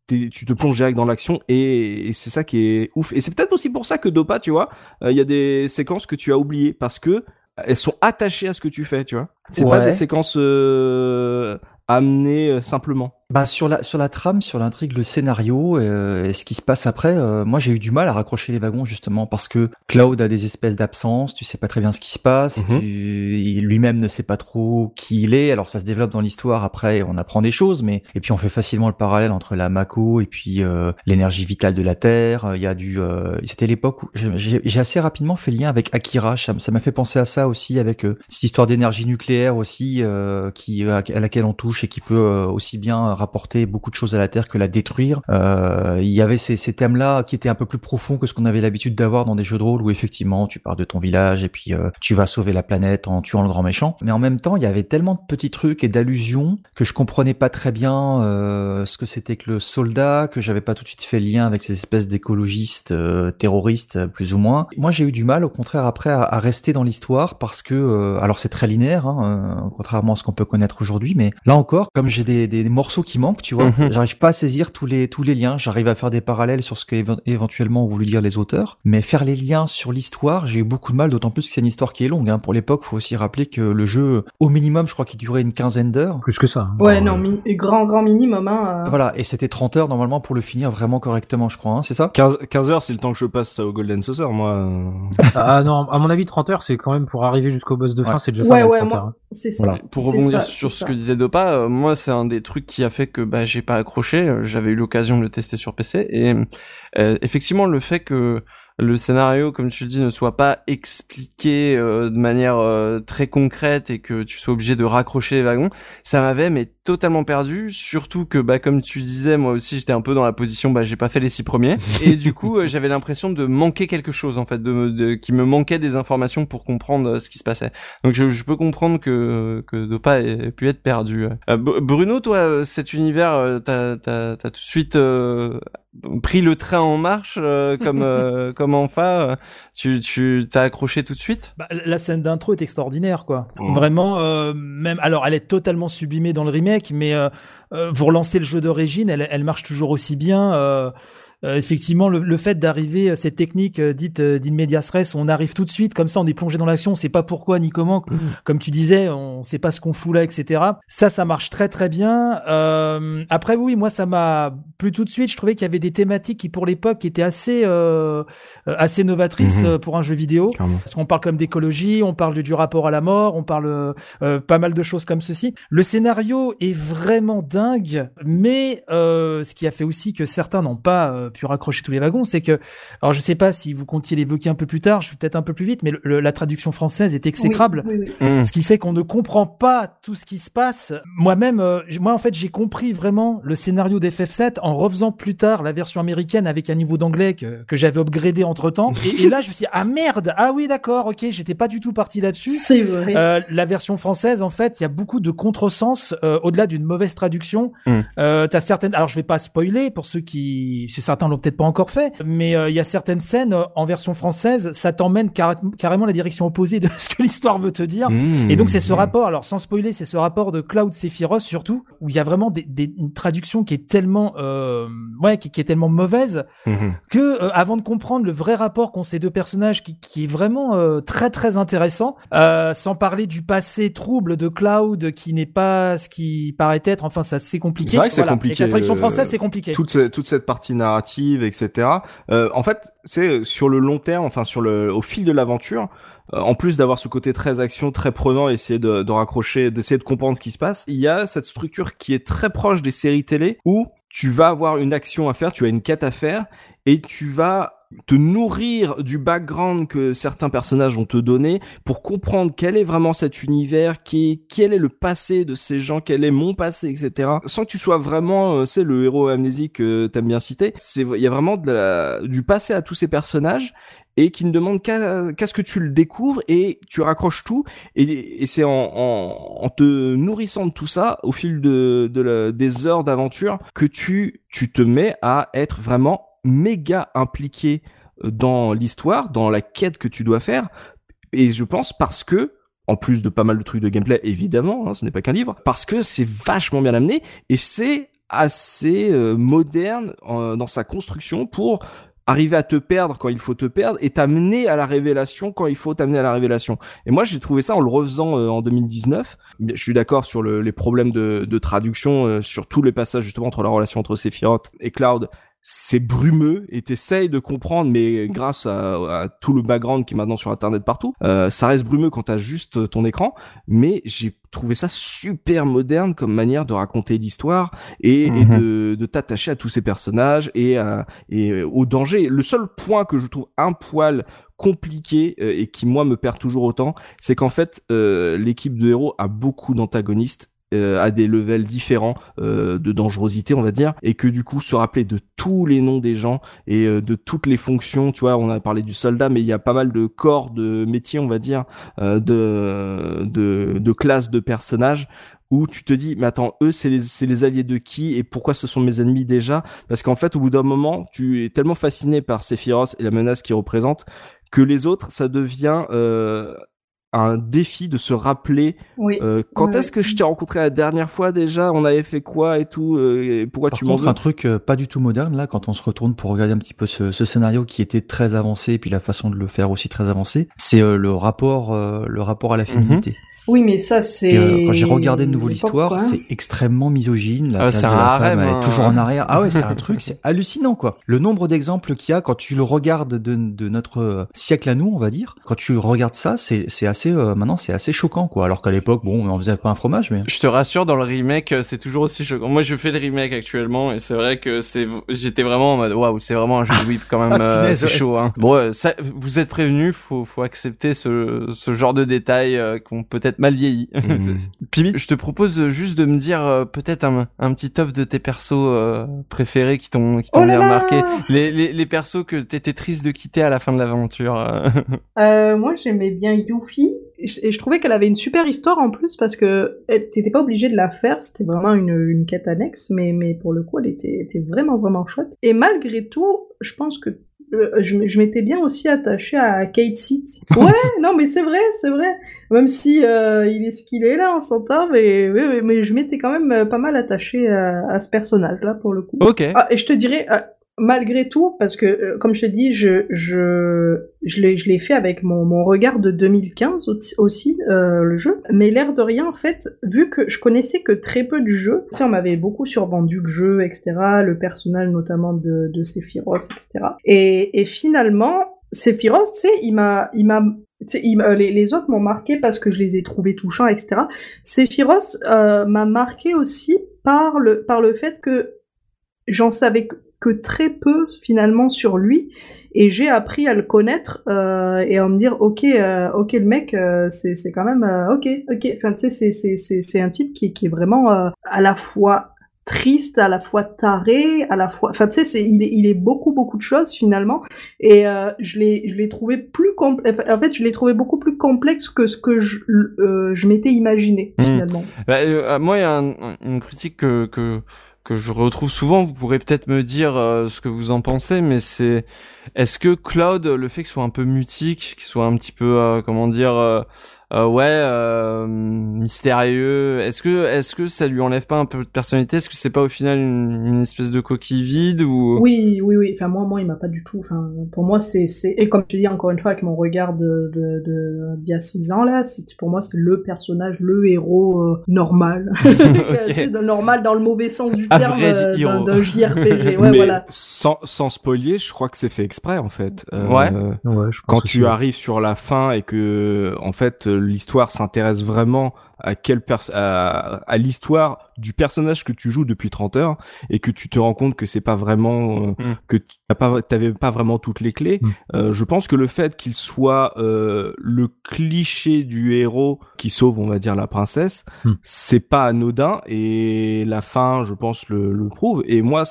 Speaker 5: tu te plonges direct dans l'action et, et c'est ça qui est ouf. Et c'est peut-être aussi pour ça que Dopa tu vois euh, il y a des séquences que tu as oubliées parce que elles sont attachées à ce que tu fais tu vois. C'est pas des séquences euh, amenées euh, simplement
Speaker 3: Bah sur la sur la trame, sur l'intrigue, le scénario euh, et ce qui se passe après, euh, moi j'ai eu du mal à raccrocher les wagons justement parce que Cloud a des espèces d'absence, tu sais pas très bien ce qui se passe,
Speaker 5: Mhm.
Speaker 3: tu- lui-même ne sait pas trop qui il est. Alors ça se développe dans l'histoire après, on apprend des choses, mais et puis on fait facilement le parallèle entre la Mako et puis euh, l'énergie vitale de la Terre. Il y a du, euh, c'était l'époque où j'ai- assez rapidement fait le lien avec Akira. Ça m'a fait penser à ça aussi avec euh, cette histoire d'énergie nucléaire aussi euh, qui à laquelle on touche et qui peut aussi bien rapporter beaucoup de choses à la Terre que la détruire. Euh, il y avait ces, thèmes-là qui étaient un peu plus profonds que ce qu'on avait l'habitude d'avoir dans des jeux de rôle où effectivement tu pars de ton village et puis euh, tu vas sauver la planète en tuant le grand méchant. Mais en même temps, il y avait tellement de petits trucs et d'allusions que je comprenais pas très bien euh, ce que c'était que le soldat, que j'avais pas tout de suite fait lien avec ces espèces d'écologistes terroristes plus ou moins. Moi, j'ai eu du mal, au contraire, après à, rester dans l'histoire parce que, alors c'est très linéaire, hein, contrairement à ce qu'on peut connaître aujourd'hui, mais là encore, comme j'ai des, des morceaux qui manquent, tu vois,
Speaker 1: Mhm.
Speaker 3: j'arrive pas à saisir tous les tous les liens. J'arrive à faire des parallèles sur ce que éve- éventuellement ont voulu dire les auteurs, mais faire les liens sur l'histoire, j'ai eu beaucoup de mal, d'autant plus que c'est une histoire qui est longue. Hein. Pour l'époque, faut aussi rappeler que le jeu, au minimum, je crois qu'il durait une quinzaine d'heures.
Speaker 6: Plus que ça. hein.
Speaker 2: Ouais, non, grand, grand minimum, hein. euh.
Speaker 3: Voilà, et c'était 30 heures normalement pour le finir vraiment correctement, je crois, hein, c'est ça?
Speaker 5: 15, 15 heures c'est le temps que je passe au Golden Saucer moi euh.
Speaker 6: Ah non, à mon avis, 30 heures, c'est quand même pour arriver jusqu'au boss de fin,
Speaker 3: Ouais.
Speaker 6: c'est déjà
Speaker 2: Ouais,
Speaker 6: pas mal,
Speaker 2: ouais,
Speaker 6: 30
Speaker 2: moi-
Speaker 6: heures. hein.
Speaker 2: Ça.
Speaker 3: Voilà.
Speaker 1: Pour rebondir
Speaker 2: ça,
Speaker 1: sur ce
Speaker 2: ça.
Speaker 1: que disait Dopa, euh, moi c'est un des trucs qui a fait que bah j'ai pas accroché. Euh, J'avais eu l'occasion de le tester sur PC et euh, effectivement le fait que le scénario, comme tu le dis, ne soit pas expliqué euh, de manière euh, très concrète et que tu sois obligé de raccrocher les wagons, ça m'avait mais totalement perdu. Surtout que bah comme tu disais, moi aussi j'étais un peu dans la position bah j'ai pas fait les six premiers et du coup euh, j'avais l'impression de manquer quelque chose en fait, de, me- de qui me manquait des informations pour comprendre euh, ce qui se passait. Donc je, je peux comprendre que que Dopa ait pu être perdu. Euh, Bruno, toi, cet univers, t'as t'as t'as tout de suite euh, pris le train en marche euh, comme euh, comme Enfa. euh, Tu tu t'as accroché tout de suite?
Speaker 4: Bah, la scène d'intro est extraordinaire, quoi. Vraiment, euh, même. Alors, elle est totalement sublimée dans le remake, mais euh, vous relancez le jeu d'origine, elle, elle marche toujours aussi bien. effectivement, le, le fait d'arriver à cette technique euh, dite euh, d'in medias res, on arrive tout de suite, comme ça, on est plongé dans l'action, on sait pas pourquoi ni comment. Comme tu disais, on sait pas ce qu'on fout là, etc. Ça, ça marche très très bien. Euh, après, oui, moi, ça m'a plu tout de suite. Je trouvais qu'il y avait des thématiques qui, pour l'époque, étaient assez euh, assez novatrices
Speaker 5: Mhm.
Speaker 4: euh, pour un jeu vidéo. Parce qu'on parle comme d'écologie, on parle du, du rapport à la mort, on parle euh, pas mal de choses comme ceci. Le scénario est vraiment dingue, mais euh, ce qui a fait aussi que certains n'ont pas euh, pu raccrocher tous les wagons, c'est que, alors je sais pas si vous comptiez l'évoquer un peu plus tard, je vais peut-être un peu plus vite, mais le- le- la traduction française est exécrable.
Speaker 2: Oui, oui, oui.
Speaker 4: Ce qui fait qu'on ne comprend pas tout ce qui se passe. Moi-même, euh, moi en fait, j'ai compris vraiment le scénario d'FF7 en refaisant plus tard la version américaine avec un niveau d'anglais que, que j'avais upgradé entre temps. Et, et là, je me suis dit, ah merde, ah oui, d'accord, ok, j'étais pas du tout parti là-dessus.
Speaker 2: C'est vrai.
Speaker 4: Euh, la version française, en fait, il y a beaucoup de contresens euh, au-delà d'une mauvaise traduction.
Speaker 1: Mm.
Speaker 4: Euh, t'as certaines, alors je vais pas spoiler pour ceux qui, si certains l'ont peut-être pas encore fait, mais euh, il y a certaines scènes euh, en version française, ça t'emmène carré- carrément la direction opposée de ce que l'histoire veut te dire.
Speaker 1: Mmh.
Speaker 4: Et donc c'est ce rapport, alors sans spoiler, c'est ce rapport de Cloud Sephiroth surtout, où il y a vraiment des, des- une traduction qui est tellement, euh, ouais, qui, qui est tellement mauvaise
Speaker 5: Mhm.
Speaker 4: que euh, avant de comprendre le vrai rapport qu'ont ces deux personnages, qui, qui est vraiment euh, très très intéressant, euh, sans parler du passé trouble de Cloud qui n'est pas ce qui paraît être, enfin c'est assez compliqué.
Speaker 5: C'est vrai que c'est compliqué,
Speaker 4: Avec la traduction
Speaker 5: euh,
Speaker 4: française, c'est compliqué.
Speaker 5: toute, toute cette partie narrative, etc. Euh, en fait, c'est sur le long terme, enfin sur le, au fil de l'aventure, euh, en plus d'avoir ce côté très action, très prenant, essayer de, de raccrocher, d'essayer de comprendre ce qui se passe, il y a cette structure qui est très proche des séries télé où tu vas avoir une action à faire, tu as une quête à faire et tu vas te nourrir du background que certains personnages vont te donner pour comprendre quel est vraiment cet univers, qui quel est le passé de ces gens, quel est mon passé, etc. Sans que tu sois vraiment, c'est le héros amnésique que t'aimes bien citer. C'est, il y a vraiment de la, du passé à tous ces personnages et qui ne demande qu'à ce que tu le découvres et tu raccroches tout et, et c'est en, en, en, te nourrissant de tout ça au fil de, de la, des heures d'aventure que tu tu te mets à être vraiment méga impliqué dans l'histoire, dans la quête que tu dois faire et je pense parce que en plus de pas mal de trucs de gameplay évidemment, hein, ce n'est pas qu'un livre, parce que c'est vachement bien amené et c'est assez euh, moderne euh, dans sa construction pour arriver à te perdre quand il faut te perdre et t'amener à la révélation quand il faut t'amener à la révélation. Et moi, j'ai trouvé ça en le refaisant euh, en 2019. Je suis d'accord sur le, les problèmes de, traduction, euh, sur tous les passages justement entre la relation entre Sephiroth et Cloud c'est brumeux et t'essayes de comprendre, mais grâce à, tout le background qui est maintenant sur Internet partout, euh, ça reste brumeux quand t'as juste ton écran. Mais j'ai trouvé ça super moderne comme manière de raconter l'histoire et, mhm. de, de t'attacher à tous ces personnages et, et au danger. Le seul point que je trouve un poil compliqué euh, et qui moi me perd toujours autant, c'est qu'en fait euh, l'équipe de héros a beaucoup d'antagonistes euh, à des levels différents euh, de dangerosité on va dire et que du coup se rappeler de tous les noms des gens et euh, de toutes les fonctions tu vois on a parlé du soldat mais il y a pas mal de corps de métiers on va dire de, de de classes de personnages où tu te dis mais attends eux c'est les c'est les alliés de qui et pourquoi ce sont mes ennemis déjà? Parce qu'en fait au bout d'un moment tu es tellement fasciné par Sephiroth et la menace qu'il représente que les autres ça devient euh, un défi de se rappeler euh, quand est-ce que je t'ai rencontré la dernière fois déjà? On avait fait quoi et tout euh, et pourquoi tu m'en veux?
Speaker 3: un truc euh, pas du tout moderne là quand on se retourne pour regarder un petit peu ce, ce, scénario qui était très avancé et puis la façon de le faire aussi très avancé c'est le rapport le rapport à la mhm. féminité
Speaker 2: oui, mais ça, c'est.
Speaker 3: Euh, quand j'ai regardé de nouveau l'histoire, c'est extrêmement misogyne. La
Speaker 1: ah, place de la femme,
Speaker 3: elle est
Speaker 1: hein.
Speaker 3: toujours en arrière. Ah ouais, c'est un truc, c'est hallucinant, quoi. Le nombre d'exemples qu'il y a quand tu le regardes de, de, notre euh, siècle à nous, on va dire. Quand tu regardes ça, c'est, c'est assez, euh, maintenant, c'est assez choquant, quoi. Alors qu'à l'époque, bon, on faisait pas un fromage, mais.
Speaker 1: Je te rassure, dans le remake, c'est toujours aussi choquant. Moi, je fais le remake actuellement, et c'est vrai que c'est, j'étais vraiment en mode, waouh, c'est vraiment un jeu de whip quand même, ah, c'est chaud, hein. Bon, ça, vous êtes prévenus, faut, faut accepter ce, ce genre de détails qui ont peut-être mal vieilli. Pibi, je te propose juste de me dire euh, peut-être un, un, petit top de tes persos euh, préférés qui t'ont qui t'ont
Speaker 2: oh
Speaker 1: bien marqué. Les, les, les persos que t'étais triste de quitter à la fin de l'aventure. Euh.
Speaker 2: euh, moi, j'aimais bien Yuffie et je trouvais qu'elle avait une super histoire en plus parce que t'étais pas obligé de la faire, c'était vraiment une, une quête annexe, mais mais pour le coup, elle était, était vraiment vraiment chouette. Et malgré tout, je pense que je, je m'étais bien aussi attaché à Kate Seat. Ouais, non, mais c'est vrai, c'est vrai. Même si euh, il est ce qu'il est là, on s'entend, mais, mais, mais je m'étais quand même pas mal attaché à, à ce personnage-là pour le coup.
Speaker 1: Ok.
Speaker 2: Ah, et je te dirais, ah, malgré tout, parce que, euh, comme je te dis, je, je, je l'ai, je l'ai fait avec mon, mon regard de 2015 aussi, euh, le jeu. Mais l'air de rien, en fait, vu que je connaissais que très peu du jeu, tu sais, on m'avait beaucoup survendu le jeu, etc., le personnage notamment de, de Sephiroth, etc. Et, et finalement, Sephiroth, tu sais, il m'a, il m'a, les, les, autres m'ont marqué parce que je les ai trouvés touchants, etc. Sephiroth euh, m'a marqué aussi par le, par le fait que j'en savais que très peu finalement sur lui. Et j'ai appris à le connaître euh, et à me dire ok euh, ok le mec euh, c'est c'est quand même euh, ok ok. Enfin tu sais c'est c'est c'est c'est un type qui qui est vraiment euh, à la fois triste à la fois taré à la fois enfin tu sais c'est il est il est beaucoup beaucoup de choses finalement. Et je l'ai je l'ai trouvé plus complexe en fait je l'ai trouvé beaucoup plus complexe que ce que je je m'étais imaginé mmh. finalement.
Speaker 1: Bah, moi il y a une critique que que que je retrouve souvent. Vous pourrez peut-être me dire euh, ce que vous en pensez, mais c'est est-ce que Cloud, le fait qu'il soit un peu mutique, qu'il soit un petit peu, euh, comment dire, euh, euh, ouais euh, mystérieux. Est-ce que est-ce que ça lui enlève pas un peu de personnalité? Est-ce que c'est pas au final une, une, espèce de coquille vide ou?
Speaker 2: Oui, oui, oui. Enfin moi, moi, il m'a pas du tout. Enfin pour moi, c'est c'est et comme tu dis encore une fois avec mon regard de de, de d'il y a six ans là, c'est pour moi c'est le personnage, le héros euh, normal, okay. normal dans le mauvais sens du terme euh, d'un JRPG. Ouais,
Speaker 5: Mais
Speaker 2: voilà.
Speaker 5: Sans sans spoiler, je crois que c'est fait exprès en fait.
Speaker 1: ouais.
Speaker 3: ouais je
Speaker 5: quand tu arrives sur la fin et que en fait l'histoire s'intéresse vraiment à quel à, à l'histoire du personnage que tu joues depuis 30 heures et que tu te rends compte que c'est pas vraiment euh,
Speaker 1: Mm.
Speaker 5: que tu n'as pas t'avais pas vraiment toutes les clés.
Speaker 6: Mm.
Speaker 5: Euh, je pense que le fait qu'il soit euh, le cliché du héros qui sauve, on va dire, la princesse,
Speaker 6: Mm.
Speaker 5: c'est pas anodin et la fin, je pense, le, le prouve. Et moi,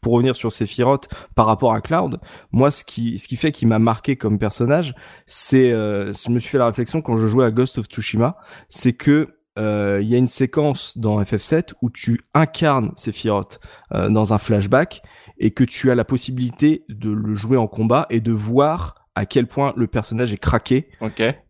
Speaker 5: pour revenir sur Sephiroth par rapport à Cloud, moi, ce qui ce qui fait qu'il m'a marqué comme personnage, c'est euh, je me suis fait la réflexion quand je jouais à Ghost of Tsushima, c'est que euh, il y a une séquence dans FF7 où tu incarnes Sephiroth euh, dans un flashback et que tu as la possibilité de le jouer en combat et de voir à quel point le personnage est craqué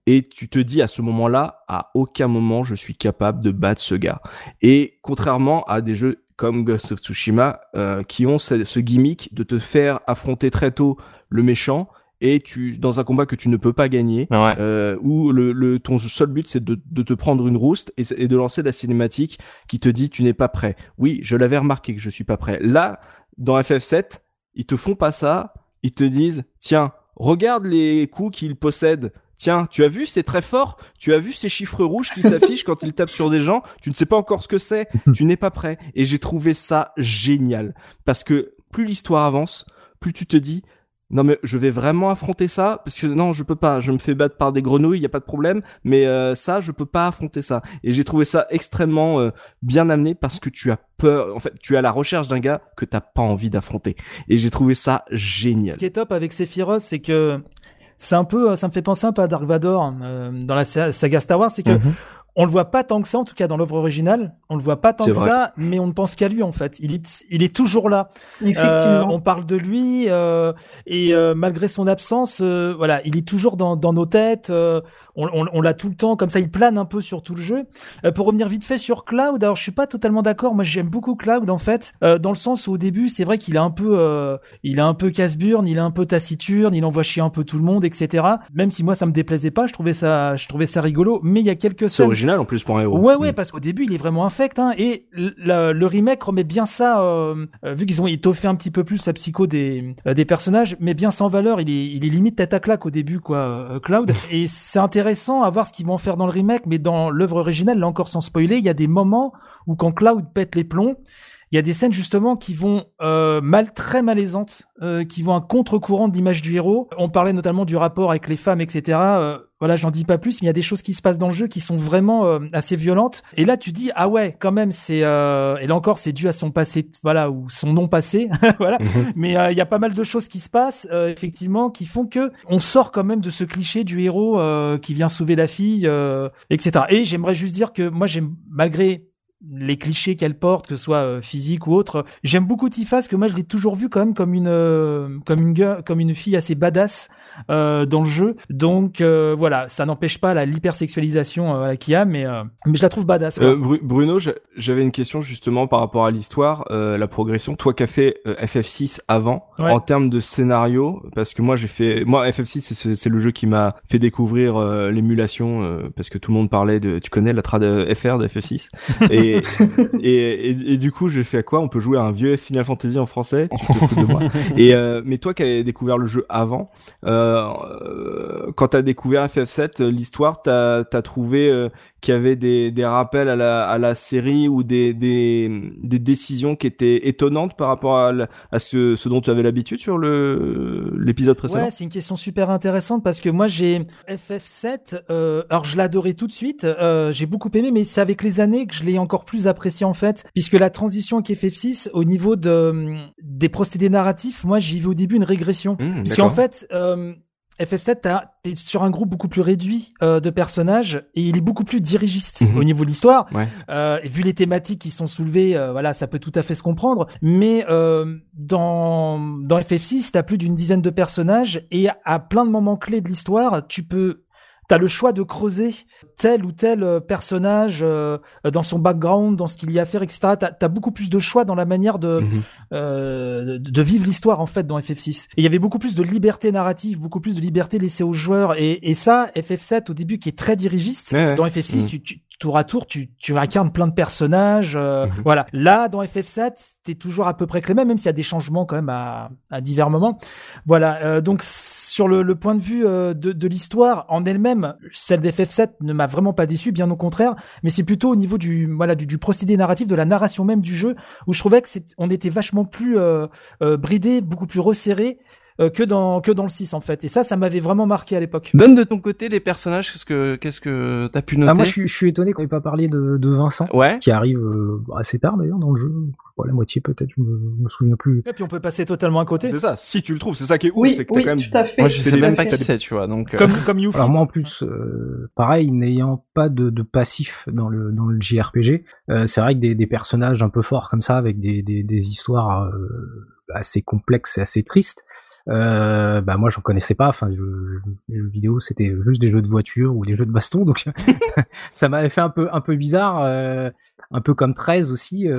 Speaker 5: et tu te dis à ce moment-là, à aucun moment je suis capable de battre ce gars. Et contrairement à des jeux comme Ghost of Tsushima euh, qui ont ce, ce gimmick de te faire affronter très tôt le méchant et tu dans un combat que tu ne peux pas gagner
Speaker 1: Ouais.
Speaker 5: euh, où le, le ton seul but c'est de, de te prendre une rouste et, et de lancer la cinématique qui te dit tu n'es pas prêt. Oui, je l'avais remarqué que je suis pas prêt. Là, dans FF7, ils te font pas ça, ils te disent tiens, regarde les coups qu'il possède. Tiens, tu as vu, c'est très fort. Tu as vu ces chiffres rouges qui s'affichent quand il tape sur des gens. Tu ne sais pas encore ce que c'est. Tu n'es pas prêt. Et j'ai trouvé ça génial. Parce que plus l'histoire avance, plus tu te dis, non mais je vais vraiment affronter ça parce que non je peux pas. Je me fais battre par des grenouilles il y a pas de problème. Mais euh, ça je peux pas affronter ça. Et j'ai trouvé ça extrêmement euh, bien amené parce que tu as peur en fait tu es à la recherche d'un gars que t'as pas envie d'affronter. Et j'ai trouvé ça génial.
Speaker 4: Ce qui est top avec Sephiroth, c'est que c'est un peu, ça me fait penser un peu à Dark Vador euh, dans la sa- saga Star Wars, c'est que
Speaker 3: Mhm.
Speaker 4: On le voit pas tant que ça, en tout cas dans l'œuvre originale, on le voit pas tant que
Speaker 5: vrai.
Speaker 4: ça, mais on ne pense qu'à lui en fait. Il est, il est toujours là. Euh,
Speaker 2: Effectivement.
Speaker 4: on parle de lui euh, et euh, malgré son absence, euh, voilà, il est toujours dans, dans nos têtes. On on, on l'a tout le temps, comme ça, il plane un peu sur tout le jeu. Euh, pour revenir vite fait sur Cloud, alors je suis pas totalement d'accord. Moi, j'aime beaucoup Cloud en fait, euh, dans le sens où au début, c'est vrai qu'il est un peu, euh, il est un peu casse-burne, il est un peu taciturne, il envoie chier un peu tout le monde, etc. Même si moi, ça me déplaisait pas, je trouvais ça, je trouvais ça rigolo. Mais il y a quelques
Speaker 5: c'est original en plus pour un héros
Speaker 4: Ouais, ouais, parce qu'au début, il est vraiment infect, hein, et le, remake remet bien ça, vu qu'ils ont étoffé un petit peu plus la psycho des, des personnages, mais bien sans valeur. Il est, il est limite tête à claque au début, quoi, Cloud. Et c'est intéressant à voir ce qu'ils vont faire dans le remake, mais dans l'œuvre originale, là encore sans spoiler, il y a des moments où quand Cloud pète les plombs, il y a des scènes justement qui vont euh, mal, très malaisantes, euh, qui vont à contre-courant de l'image du héros. On parlait notamment du rapport avec les femmes, etc. voilà, j'en dis pas plus, mais il y a des choses qui se passent dans le jeu qui sont vraiment euh, assez violentes. Et là, tu dis ah ouais, quand même, c'est euh, et là encore, c'est dû à son passé, voilà, ou son non passé, voilà. Mais euh, il y a pas mal de choses qui se passent, euh, effectivement, qui font que on sort quand même de ce cliché du héros euh, qui vient sauver la fille, euh, etc. Et j'aimerais juste dire que moi, j'aime malgré les clichés qu'elle porte, que ce soit euh, physique ou autre. J'aime beaucoup Tifa, parce que moi je l'ai toujours vue quand même comme une euh, comme une gueule- comme une fille assez badass euh, dans le jeu. Donc euh, voilà, ça n'empêche pas la l'hypersexualisation euh, qu'il y a, mais euh, mais je la trouve badass.
Speaker 5: Bru- Bruno, j'a- j'avais une question justement par rapport à l'histoire, euh, la progression. Toi qui as fait euh, FF6 avant,
Speaker 4: Ouais.
Speaker 5: en termes de scénario, parce que moi j'ai fait, moi FF6 c'est ce- c'est le jeu qui m'a fait découvrir l'émulation, euh, parce que tout le monde parlait de, tu connais la trad FR de FF6, et, et, et, et du coup j'ai fait à quoi? On peut jouer à un vieux Final Fantasy en français? Tu te fous de moi. Et euh, mais toi qui avais découvert le jeu avant, euh, euh, quand t'as découvert FF7, euh, l'histoire, t'as as trouvé euh, qu'il y avait des, des rappels à la, à la série ou des, des, des décisions qui étaient étonnantes par rapport à, ce, ce dont tu avais l'habitude sur l'épisode précédent?
Speaker 4: Ouais, c'est une question super intéressante parce que moi j'ai FF7, euh, alors je l'adorais tout de suite, j'ai beaucoup aimé, mais c'est avec les années que je l'ai encore plus apprécié en fait, puisque la transition avec FF6 au niveau de des procédés narratifs, moi j'y vais au début une régression,
Speaker 5: Mmh,
Speaker 4: parce qu'en fait euh, FF7 t'as- t'es sur un groupe beaucoup plus réduit euh, de personnages et il est beaucoup plus dirigiste
Speaker 5: Mhm.
Speaker 4: au niveau de l'histoire.
Speaker 5: Ouais.
Speaker 4: Euh, et vu les thématiques qui sont soulevées, euh, voilà, ça peut tout à fait se comprendre. Mais dans dans FF6, t'as plus d'une dizaine de personnages et à plein de moments clés de l'histoire, tu peux T'as le choix de creuser tel ou tel euh, personnage euh, dans son background, dans ce qu'il y a à faire, etc. T'as as beaucoup plus de choix dans la manière de,
Speaker 5: Mhm.
Speaker 4: euh, de- vivre l'histoire en fait dans FF6. Et il y avait beaucoup plus de liberté narrative, beaucoup plus de liberté laissée aux joueurs. Et, et ça, FF7 au début qui est très dirigiste,
Speaker 5: Ouais, ouais.
Speaker 4: dans FF6
Speaker 5: Mhm.
Speaker 4: tu, tu, tour à tour, tu, tu incarnes plein de personnages. euh,
Speaker 5: Mhm.
Speaker 4: Voilà. Là, dans FF7, c'était toujours à peu près que le même, même s'il y a des changements quand même à, à divers moments. Voilà. euh, donc sur le, le point de vue euh, de, de l'histoire en elle-même, celle d'FF7 ne m'a vraiment pas déçu, bien au contraire. Mais c'est plutôt au niveau du voilà du, du procédé narratif, de la narration même du jeu, où je trouvais que on était vachement plus euh, euh, bridé, beaucoup plus resserré. Euh, que dans que dans le 6 en fait et ça ça m'avait vraiment marqué à l'époque
Speaker 1: Donne de ton côté les personnages, qu'est-ce que qu'est-ce que t'as pu noter
Speaker 6: Ah, moi, je suis, je suis étonné qu'on ait pas parlé de, de Vincent,
Speaker 1: Ouais.
Speaker 6: qui arrive euh, assez tard d'ailleurs dans le jeu. Bon, la moitié peut-être, je me, me souviens plus.
Speaker 4: et puis on peut passer totalement à côté
Speaker 5: C'est ça, si tu le trouves, c'est ça qui est ouf,
Speaker 2: Oui,
Speaker 5: c'est que
Speaker 2: oui,
Speaker 5: quand même.
Speaker 2: tout à fait.
Speaker 1: Moi, je
Speaker 5: C'est
Speaker 1: sais même pas
Speaker 5: qui
Speaker 1: qui c'est, tu vois. Donc, euh,
Speaker 4: comme comme Yuffie
Speaker 6: Alors moi en plus, euh, pareil, n'ayant pas de, de passif dans le dans le JRPG, euh, c'est vrai que des, des personnages un peu forts comme ça, avec des, des, des histoires euh, assez complexes et assez tristes, euh, bah moi j'en connaissais pas. Enfin, je- les jeux vidéo c'était juste des jeux de voiture ou des jeux de baston, donc ça m'avait fait un peu un peu bizarre, euh, un peu comme 13 aussi. euh.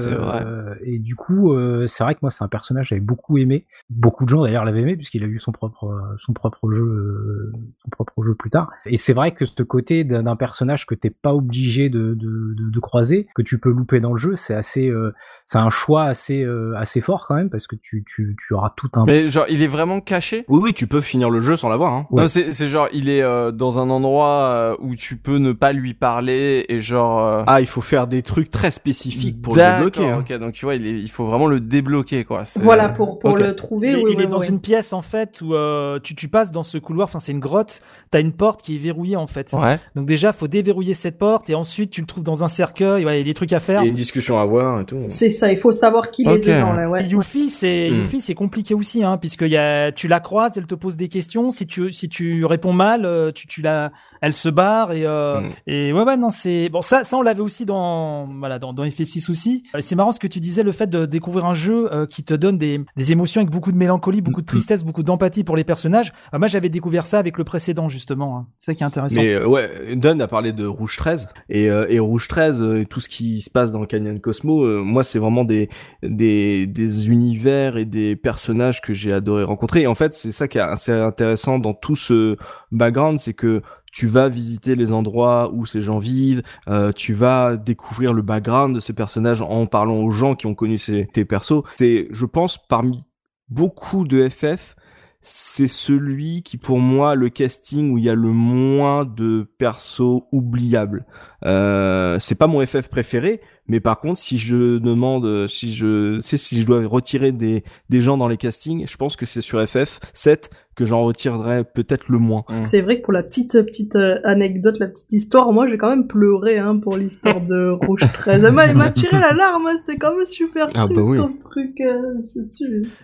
Speaker 6: Et du coup, euh, c'est vrai que moi c'est un personnage que j'avais beaucoup aimé. Beaucoup de gens d'ailleurs l'avaient aimé puisqu'il a eu son propre son propre jeu euh, son propre jeu plus tard. Et c'est vrai que ce côté d'un d'un personnage que t'es pas obligé de, de, de, de croiser, que tu peux louper dans le jeu, c'est assez euh, c'est un choix assez euh, assez fort quand même parce que tu tu, tu auras tout un
Speaker 1: mais genre, il est vraiment caché?
Speaker 5: Oui, oui, tu peux finir le jeu sans l'avoir. Hein.
Speaker 6: Ouais.
Speaker 1: C'est c'est genre, il est euh, dans un endroit euh, où tu peux ne pas lui parler et genre. euh,
Speaker 5: Ah, il faut faire des trucs très spécifiques pour le débloquer. hein.
Speaker 1: Ok, donc tu vois, il, est- il faut vraiment le débloquer, quoi. C'est-
Speaker 2: Voilà, pour, pour le trouver,
Speaker 4: il,
Speaker 2: oui,
Speaker 4: il
Speaker 2: oui,
Speaker 4: est dans
Speaker 2: oui.
Speaker 4: une pièce en fait où euh, tu, tu passes dans ce couloir, enfin c'est une grotte, t'as une porte qui est verrouillée en fait.
Speaker 1: Ouais.
Speaker 4: Donc déjà faut déverrouiller cette porte et ensuite tu le trouves dans un cercueil, ouais, il y a des trucs à faire.
Speaker 5: Il y a une discussion à avoir et tout.
Speaker 2: C'est ça, il faut savoir qui
Speaker 1: Ok.
Speaker 2: est dedans, là, ouais.
Speaker 4: Yuffie, c'est. Yuffie, c'est compliqué aussi, hein, puisque y a, tu la croises, elle te pose des questions. Si tu si tu réponds mal, euh, tu tu la, elle se barre et euh,
Speaker 1: Hmm.
Speaker 4: et ouais ouais non c'est bon ça ça on l'avait aussi dans voilà dans dans FF6 aussi. C'est marrant ce que tu disais, le fait de découvrir un jeu euh, qui te donne des des émotions avec beaucoup de mélancolie, beaucoup de tristesse, beaucoup d'empathie pour les personnages. Euh, moi j'avais découvert ça avec le précédent justement. hein. C'est ça qui est intéressant.
Speaker 5: Mais euh, ouais, Dunn a parlé de Rouge 13 et, euh, et Rouge 13 euh, et tout ce qui se passe dans le Canyon Cosmo, euh, moi c'est vraiment des, des des univers et des personnages que j'ai adoré rencontrer. En fait, c'est ça qui est assez intéressant dans tout ce background, c'est que tu vas visiter les endroits où ces gens vivent, euh, tu vas découvrir le background de ces personnages en parlant aux gens qui ont connu ces, tes persos. C'est, je pense, parmi beaucoup de FF, c'est celui qui pour moi le casting où il y a le moins de persos oubliables. Euh, c'est pas mon FF préféré, mais par contre si je demande si je sais si je dois retirer des des gens dans les castings, je pense que c'est sur FF 7 que j'en retirerai peut-être le moins.
Speaker 2: C'est vrai que pour la petite petite euh, anecdote, la petite histoire, moi j'ai quand même pleuré hein, pour l'histoire de Rouge 13. Elle m'a- tiré la larme, hein, c'était quand même super
Speaker 5: Ah,
Speaker 2: triste
Speaker 5: bah oui.
Speaker 2: comme truc. euh.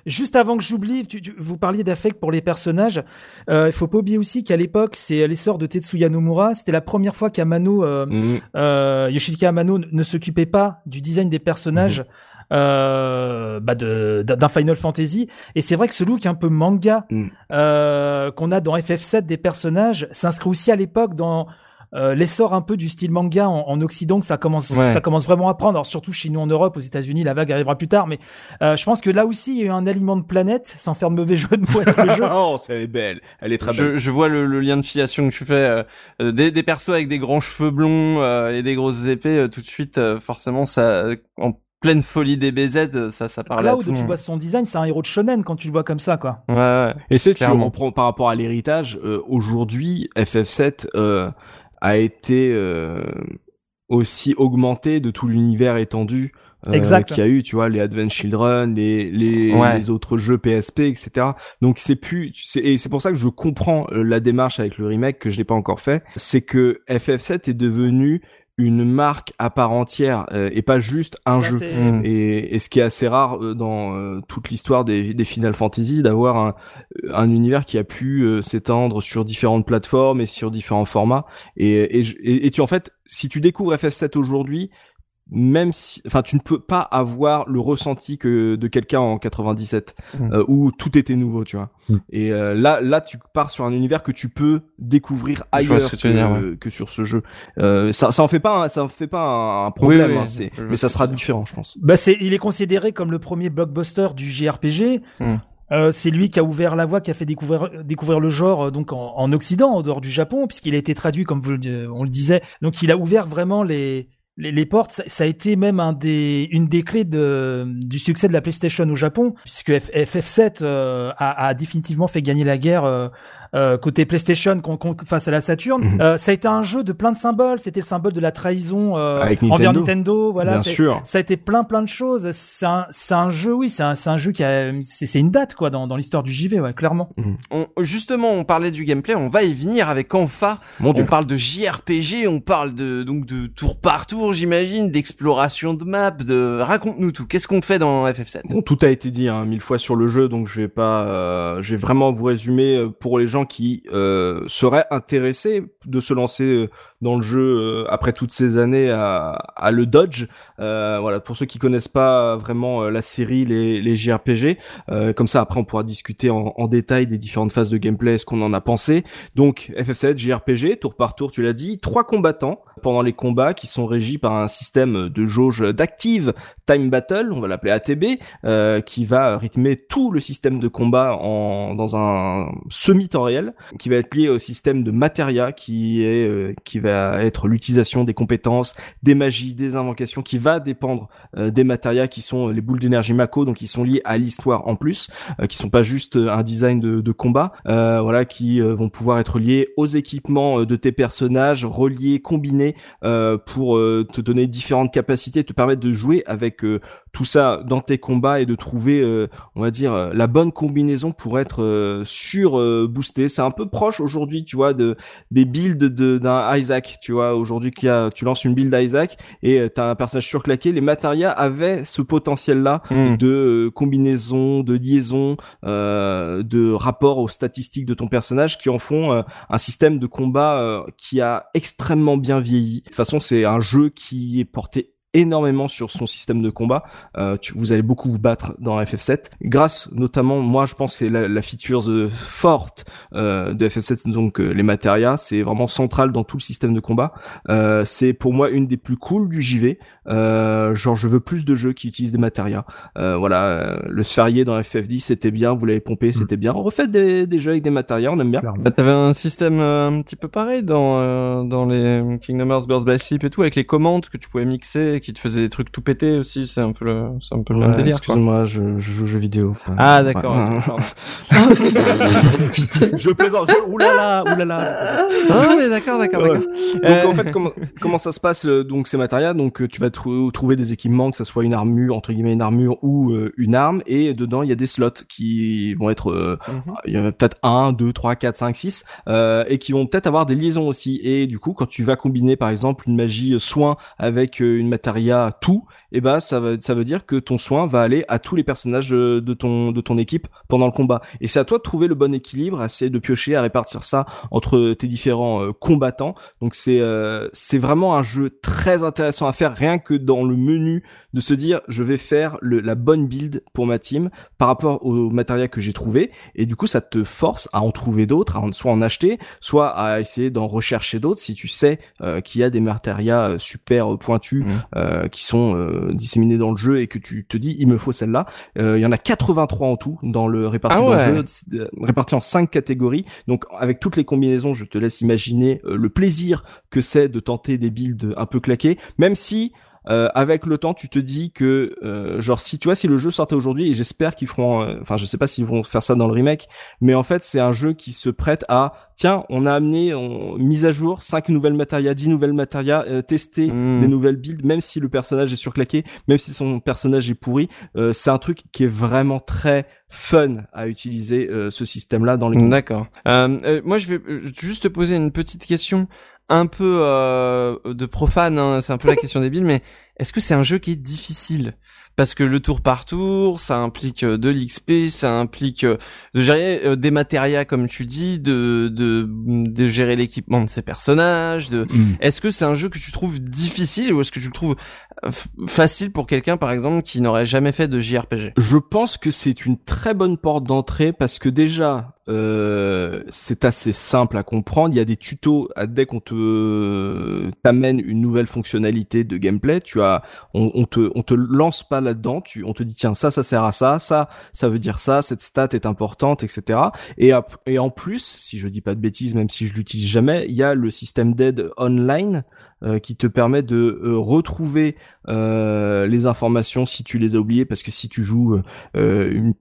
Speaker 4: Juste avant que j'oublie, tu- tu- vous parliez d'affect pour les personnages. Euh, Il faut pas oublier aussi qu'à l'époque, c'est l'essor de Tetsuya Nomura. C'était la première fois qu'Amano, euh, euh, Yoshiki Amano, ne- ne s'occupait pas du design des personnages. euh, bah de- d'un Final Fantasy et c'est vrai que ce look un peu manga
Speaker 5: Mm.
Speaker 4: euh, qu'on a dans FF7 des personnages s'inscrit aussi à l'époque dans euh, l'essor un peu du style manga en, en Occident que ça commence
Speaker 1: Ouais.
Speaker 4: ça commence vraiment à prendre alors surtout chez nous en Europe aux États-Unis la vague arrivera plus tard mais euh, je pense que là aussi il y a eu un aliment de planète sans faire de mauvais jeu de mots avec le jeu
Speaker 5: oh, c'est belle. Elle est très belle.
Speaker 1: Je, je vois le, le lien de filiation que tu fais. euh, euh, des, des persos avec des grands cheveux blonds euh, et des grosses épées, euh, tout de suite, euh, forcément, ça, en pleine folie des BZ, ça, ça parle à
Speaker 4: Cloud
Speaker 1: tout le
Speaker 4: tu
Speaker 1: monde.
Speaker 4: vois son design c'est un héros de shonen quand tu le vois comme ça quoi
Speaker 1: Ouais, ouais.
Speaker 5: Et c'est tu on prend par rapport à l'héritage euh, aujourd'hui FF7 euh, a été euh, aussi augmenté de tout l'univers étendu euh,
Speaker 4: Exact.
Speaker 5: qu'il y a eu, tu vois, les Advent Children, les les,
Speaker 1: Ouais.
Speaker 5: les autres jeux PSP, etc. Donc c'est plus tu sais, et c'est pour ça que je comprends euh, la démarche avec le remake que je n'ai pas encore fait, c'est que FF7 est devenu une marque à part entière euh, et pas juste un
Speaker 4: Là,
Speaker 5: jeu.
Speaker 1: Mm.
Speaker 5: Et, et ce qui est assez rare euh, dans euh, toute l'histoire des, des Final Fantasy, d'avoir un, un univers qui a pu euh, s'étendre sur différentes plateformes et sur différents formats. Et, et, je- et, et tu en fait, si tu découvres FF7 aujourd'hui, même si, enfin, tu ne peux pas avoir le ressenti que de quelqu'un en 97
Speaker 1: Mm.
Speaker 5: euh, où tout était nouveau, tu vois.
Speaker 6: Mm.
Speaker 5: Et euh, là, là, tu pars sur un univers que tu peux découvrir ailleurs
Speaker 1: que dire,
Speaker 5: que, que sur ce jeu. Euh, ça, ça en fait pas, un, ça en fait pas un, un problème,
Speaker 1: Oui, oui,
Speaker 5: hein, c'est, mais ça sera différent, je pense.
Speaker 4: Bah c'est, il est considéré comme le premier blockbuster du JRPG. Euh, c'est lui qui a ouvert la voie, qui a fait découvrir, découvrir le genre euh, donc en, en, Occident, en dehors du Japon, puisqu'il a été traduit, comme vous, on le disait. Donc il a ouvert vraiment les, les, les portes. Ça, a été même une des clés du succès de la PlayStation au Japon, puisque F, FF7 euh, a, a, définitivement fait gagner la guerre euh, euh, côté PlayStation face à la Saturn. Mm -hmm. ça a été un jeu de plein de symboles. C'était le symbole de la trahison envers Nintendo. Voilà,
Speaker 5: Bien sûr.
Speaker 4: ça a été plein plein de choses. C'est un, un, jeu, oui, c'est un, un, jeu qui a, c'est une date quoi dans, dans l'histoire du JV, ouais, clairement.
Speaker 1: Mm -hmm. on, justement, on parlait du gameplay, on va y venir avec Enfa. on parle de JRPG, on parle de donc de tour par tour, j'imagine, d'exploration de map. De raconte-nous tout. Qu'est-ce qu'on fait dans FF7
Speaker 5: bon, Tout a été dit hein, mille fois sur le jeu, donc je vais pas, euh, je vais vraiment vous résumer pour les gens qui euh, seraient intéressés de se lancer euh, dans le jeu euh, après toutes ces années à, à le dodge. Euh, voilà, pour ceux qui connaissent pas vraiment euh, la série, les, les JRPG, comme ça après on pourra discuter en, en, détail des différentes phases de gameplay, ce qu'on en a pensé. Donc FF7 JRPG, tour par tour, tu l'as dit, trois combattants pendant les combats qui sont régis par un système de jauge d'active time battle, on va l'appeler ATB, euh, qui va rythmer tout le système de combat en dans un semi-temps réel, qui va être lié au système de materia qui est euh, qui va être l'utilisation des compétences, des magies, des invocations, qui va dépendre euh, des matérias qui sont les boules d'énergie Mako, donc qui sont liés à l'histoire en plus, euh, qui sont pas juste un design de, combat, euh, voilà, qui vont pouvoir être liés aux équipements de tes personnages, reliés, combinés pour te donner différentes capacités, te permettre de jouer avec tout ça dans tes combats et de trouver, euh, on va dire, la bonne combinaison pour être euh, sur euh, boosté. C'est un peu proche aujourd'hui, tu vois, de des builds d'un Isaac, tu vois, aujourd'hui qui a, tu lances une build d'Isaac et t'as un personnage surclaqué. Les matérias avaient ce potentiel-là mm. de combinaison, de liaison, de rapport aux statistiques de ton personnage qui en font un système de combat qui a extrêmement bien vieilli. De toute façon, c'est un jeu qui est porté énormément sur son système de combat. Euh, tu, vous allez beaucoup vous battre dans FF7, grâce notamment, moi je pense que la, la feature euh, forte euh, de FF7, donc euh, les matérias, c'est vraiment central dans tout le système de combat. Euh, c'est pour moi une des plus cool du JV. Euh, genre je veux plus de jeux qui utilisent des matérias. voilà, le sphérié dans FF10 c'était bien, vous l'avez pompé, c'était bien. On refait des, des, jeux avec des matérias, on aime bien.
Speaker 1: Bah, T'avais un système un petit peu pareil dans dans les Kingdom Hearts Birth by Sleep et tout, avec les commandes que tu pouvais mixer qui te faisait des trucs tout péter aussi, c'est un peu le, c'est un peu le
Speaker 5: ouais,
Speaker 1: même délire.
Speaker 5: Excuse-moi, je, je, joue aux jeux vidéo.
Speaker 1: Quoi. Ah d'accord.
Speaker 5: Ouais. je plaisante. Oulala, oulala.
Speaker 1: Ah mais d'accord, d'accord, d'accord.
Speaker 5: Donc euh... en fait, comment, comment ça se passe Donc ces matérias, donc tu vas tr trouver des équipements, que ça soit une armure entre guillemets une armure ou euh, une arme, et dedans il y a des slots qui vont être, euh, mm -hmm. il y en a peut-être 1, 2, 3, 4, 5, 6, et qui vont peut-être avoir des liaisons aussi. Et du coup, quand tu vas combiner par exemple une magie soin avec une matériel tout, et eh bah ça, va, ça veut dire que ton soin va aller à tous les personnages de ton, de ton équipe pendant le combat. Et c'est à toi de trouver le bon équilibre, à essayer de piocher, à répartir ça entre tes différents euh, combattants. Donc c'est euh, c'est vraiment un jeu très intéressant à faire, rien que dans le menu de se dire je vais faire le, la bonne build pour ma team par rapport au matériel que j'ai trouvé. Et du coup ça te force à en trouver d'autres, à en, soit en acheter, soit à essayer d'en rechercher d'autres si tu sais euh, qu'il y a des matériels super pointus mmh. euh, qui sont euh, disséminés dans le jeu et que tu te dis il me faut celle-là. Euh, il y en a 83 en tout dans le réparti ah ouais. dans le jeu, réparti en cinq catégories. Donc avec toutes les combinaisons, je te laisse imaginer le plaisir que c'est de tenter des builds un peu claqués, même si euh, avec le temps, tu te dis que, euh, genre, si tu vois, si le jeu sortait aujourd'hui, et j'espère qu'ils feront, enfin, euh, je sais pas s'ils vont faire ça dans le remake, mais en fait, c'est un jeu qui se prête à, tiens, on a amené, on, mise à jour, 5 nouvelles matérias, 10 nouvelles matérias, euh, tester mmh. des nouvelles builds, même si le personnage est surclaqué, même si son personnage est pourri, euh, c'est un truc qui est vraiment très fun à utiliser ce système-là dans les.
Speaker 1: D'accord. moi, je vais juste te poser une petite question un peu euh, de profane, hein, c'est un peu la question débile, mais est-ce que c'est un jeu qui est difficile? Parce que le tour par tour, ça implique euh, de l'XP, ça implique euh, de gérer des matérias comme tu dis, de de, de gérer l'équipement de ces personnages. De... Mm. Est-ce que c'est un jeu que tu trouves difficile ou est-ce que tu le trouves facile pour quelqu'un par exemple qui n'aurait jamais fait de JRPG
Speaker 5: Je pense que c'est une très bonne porte d'entrée parce que déjà euh, c'est assez simple à comprendre. Il y a des tutos dès qu'on te t'amène une nouvelle fonctionnalité de gameplay. Tu as, on, te, on te lance pas là-dedans. Tu, on te dit tiens ça, ça sert à ça, ça, ça veut dire ça, cette stat est importante, etc. Et, et en plus, si je dis pas de bêtises, même si je l'utilise jamais, il y a le système d'aide online euh, qui te permet de euh, retrouver euh, les informations si tu les as oubliées parce que si tu joues une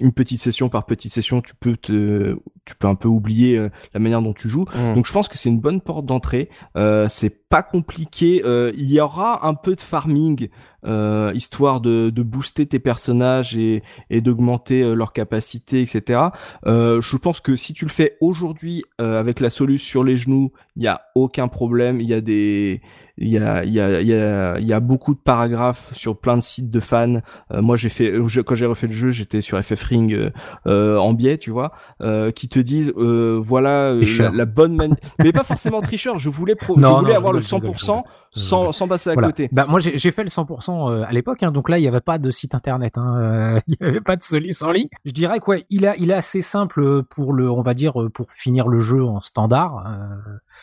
Speaker 5: une petite session par petite session, tu peux te, tu peux un peu oublier euh, la manière dont tu joues. Mmh. Donc je pense que c'est une bonne porte d'entrée. Euh, c'est pas compliqué. Euh, il y aura un peu de farming, euh, histoire de, de booster tes personnages et, et d'augmenter euh, leur capacité, etc. je pense que si tu le fais aujourd'hui avec la solution sur les genoux, il y a aucun problème. Il y a des il y a, il y, a, il y, a, y a beaucoup de paragraphes sur plein de sites de fans. Euh, moi, j'ai fait, quand j'ai refait le jeu, j'étais sur FF Ring euh, euh, en biais, tu vois, qui te disent, voilà, la, bonne manière, mais pas forcément tricheur. Je voulais, pro... je voulais avoir le 100% sans, sans passer à côté.
Speaker 6: Bah, moi, j'ai fait le 100% à l'époque, hein, donc là, il n'y avait pas de site internet, hein, il n'y avait pas de solution en ligne. Je dirais quoi, il, a, il est assez simple pour le, on va dire, pour finir le jeu en standard.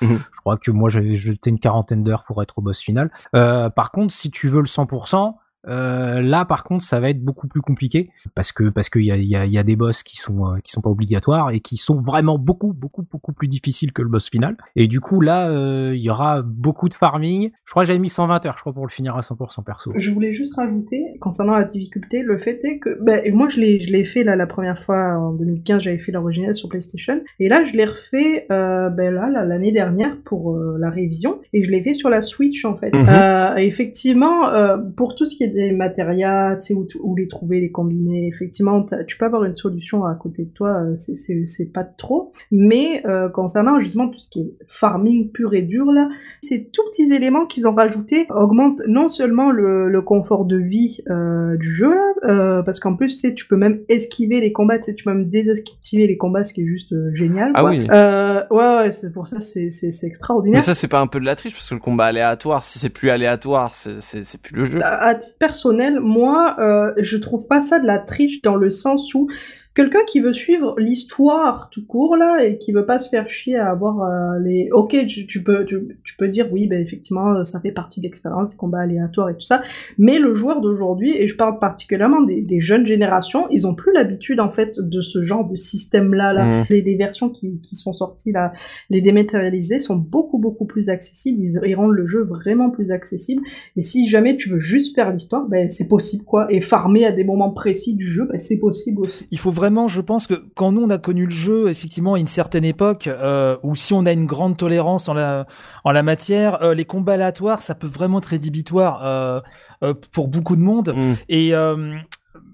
Speaker 6: Mhm. Je crois que moi, j'avais jeté une quarantaine d'heures pour être au boss final. Euh, par contre, si tu veux le 100%, euh, là, par contre, ça va être beaucoup plus compliqué parce que parce qu'il y a, y, a, y a des boss qui sont euh, qui sont pas obligatoires et qui sont vraiment beaucoup beaucoup beaucoup plus difficiles que le boss final. Et du coup, là, euh, il y aura beaucoup de farming. Je crois que j'avais mis 120 heures, je crois, pour le finir à 100% perso.
Speaker 2: Je voulais juste rajouter concernant la difficulté, le fait est que ben, moi je l'ai je l'ai fait là la première fois en 2015, j'avais fait l'original sur PlayStation et là je l'ai refait ben là l'année dernière pour la révision et je l'ai fait sur la Switch en fait. Mhm. effectivement, pour tout ce qui est des matérias, tu sais, où, où, les trouver, les combiner. Effectivement, tu peux avoir une solution à côté de toi, euh, c'est pas trop. Mais euh, concernant justement tout ce qui est farming pur et dur, là, ces tout petits éléments qu'ils ont rajoutés augmentent non seulement le, le confort de vie euh, du jeu, là, parce qu'en plus, tu sais, tu peux même esquiver les combats, tu sais, tu peux même désesquiver les combats, ce qui est juste génial.
Speaker 1: Ah oui.
Speaker 2: ouais, ouais, c'est pour ça, c'est extraordinaire.
Speaker 1: Mais ça, c'est pas un peu de la triche, parce que le combat aléatoire, si c'est plus aléatoire, c'est plus le jeu.
Speaker 2: À, titre personnel, moi, euh, je trouve pas ça de la triche dans le sens où quelqu'un qui veut suivre l'histoire tout court là et qui veut pas se faire chier à avoir euh, les ok tu, peux tu, peux dire oui ben effectivement euh, ça fait partie de l'expérience des combats aléatoires et tout ça. Mais le joueur d'aujourd'hui et je parle particulièrement des, des, jeunes générations ils ont plus l'habitude en fait de ce genre de système là là. Mmh. les, les, versions qui, qui sont sorties là les dématérialisées sont beaucoup beaucoup plus accessibles ils, ils, rendent le jeu vraiment plus accessible. Et si jamais tu veux juste faire l'histoire ben c'est possible quoi. Et farmer à des moments précis du jeu ben c'est possible aussi.
Speaker 4: Il faut vraiment vraiment, je pense que quand nous on a connu le jeu, effectivement, à une certaine époque, euh, où si on a une grande tolérance en la en la matière, euh, les combats aléatoires, ça peut vraiment être rédhibitoire euh, euh pour beaucoup de monde. Mm. Et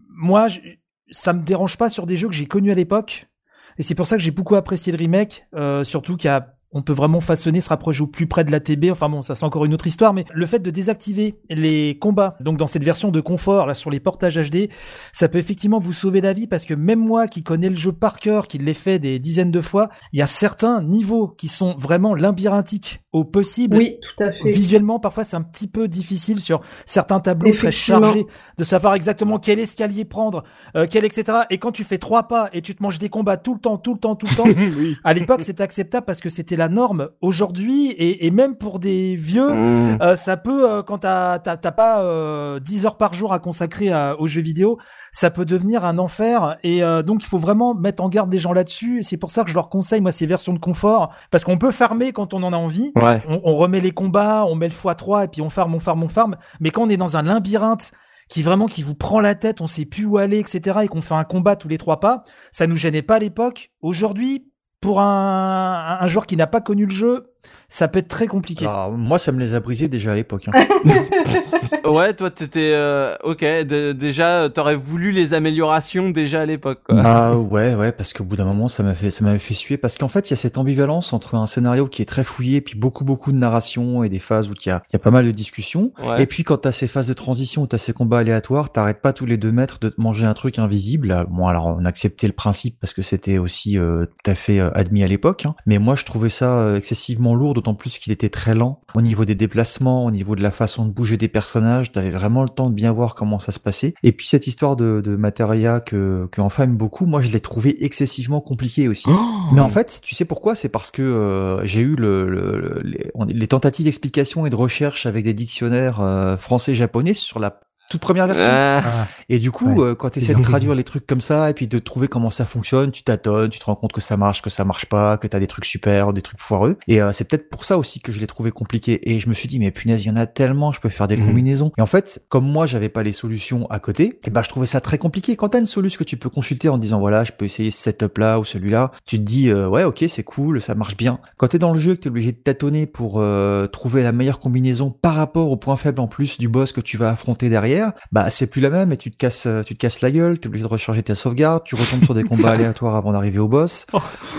Speaker 4: moi, je, ça me dérange pas sur des jeux que j'ai connus à l'époque. Et c'est pour ça que j'ai beaucoup apprécié le remake, surtout qu'il y a on peut vraiment façonner, se rapprocher au plus près de la TB. Enfin bon, ça c'est encore une autre histoire, mais le fait de désactiver les combats, donc dans cette version de confort, là sur les portages HD, ça peut effectivement vous sauver la vie parce que même moi qui connais le jeu par cœur, qui l'ai fait des dizaines de fois, il y a certains niveaux qui sont vraiment labyrinthiques au possible.
Speaker 2: Oui, tout à fait.
Speaker 4: Visuellement, parfois c'est un petit peu difficile sur certains tableaux très chargés de savoir exactement quel escalier prendre, euh, quel etc. Et quand tu fais trois pas et tu te manges des combats tout le temps, tout le temps, tout le temps, à l'époque c'était acceptable parce que c'était la norme. Aujourd'hui, et, et, même pour des vieux, mmh. euh, ça peut, euh, quand t'as pas euh, 10 heures par jour à consacrer à, aux jeux vidéo, ça peut devenir un enfer. Et euh, donc, il faut vraiment mettre en garde des gens là-dessus. Et c'est pour ça que je leur conseille, moi, ces versions de confort. Parce qu'on peut farmer quand on en a envie. On, on, remet les combats, on met le x3 et puis on farme, on farme, on farme. Mais quand on est dans un labyrinthe qui vraiment qui vous prend la tête, on sait plus où aller, etc. et qu'on fait un combat tous les trois pas, ça nous gênait pas à l'époque. Aujourd'hui, pour un, joueur qui n'a pas connu le jeu, ça peut être très compliqué.
Speaker 3: Alors, moi, ça me les a brisés déjà à l'époque. Hein.
Speaker 1: ouais, toi, t'étais euh, ok. déjà, t'aurais voulu les améliorations déjà à l'époque.
Speaker 3: Ah ouais, ouais, parce qu'au bout d'un moment, ça m'a fait, ça m'avait fait suer. Parce qu'en fait, il y a cette ambivalence entre un scénario qui est très fouillé, puis beaucoup, beaucoup de narration et des phases où il y a, y a pas mal de discussions. Et puis quand t'as ces phases de transition, où t'as ces combats aléatoires, t'arrêtes pas tous les deux mètres de te manger un truc invisible. Bon, alors on acceptait le principe parce que c'était aussi euh, tout à fait euh, admis à l'époque. Hein. Mais moi, je trouvais ça excessivement lourd, d'autant plus qu'il était très lent au niveau des déplacements, au niveau de la façon de bouger des personnages. T'avais vraiment le temps de bien voir comment ça se passait. Et puis cette histoire de, de Materia que, que enfin aime beaucoup, moi je l'ai trouvé excessivement compliqué aussi.
Speaker 1: Oh
Speaker 3: Mais en fait, tu sais pourquoi? C'est parce que euh, j'ai eu le, le- les, les tentatives d'explication et de recherche avec des dictionnaires euh, français-japonais sur la toute première version.
Speaker 1: Ah,
Speaker 3: Et du coup,
Speaker 6: Ouais.
Speaker 3: euh, quand tu essaies de traduire les trucs comme ça et puis de trouver comment ça fonctionne, tu tâtonnes, tu te rends compte que ça marche, que ça marche pas, que t'as des trucs super, des trucs foireux. Et euh, c'est peut-être pour ça aussi que je l'ai trouvé compliqué. Et je me suis dit, mais punaise, il y en a tellement, je peux faire des
Speaker 1: Mhm.
Speaker 3: combinaisons. Et en fait, comme moi, j'avais pas les solutions à côté, et ben je trouvais ça très compliqué. Quand t'as une solution que tu peux consulter en disant, voilà, je peux essayer ce setup là ou celui-là, tu te dis, euh, ouais, ok, c'est cool, ça marche bien. Quand t'es dans le jeu, que t'es obligé de tâtonner pour euh, trouver la meilleure combinaison par rapport au point faible en plus du boss que tu vas affronter derrière, bah c'est plus la même et tu te casses, euh, tu te casses la gueule, t'es obligé de recharger ta sauvegarde, tu retombes sur des combats aléatoires avant d'arriver au boss.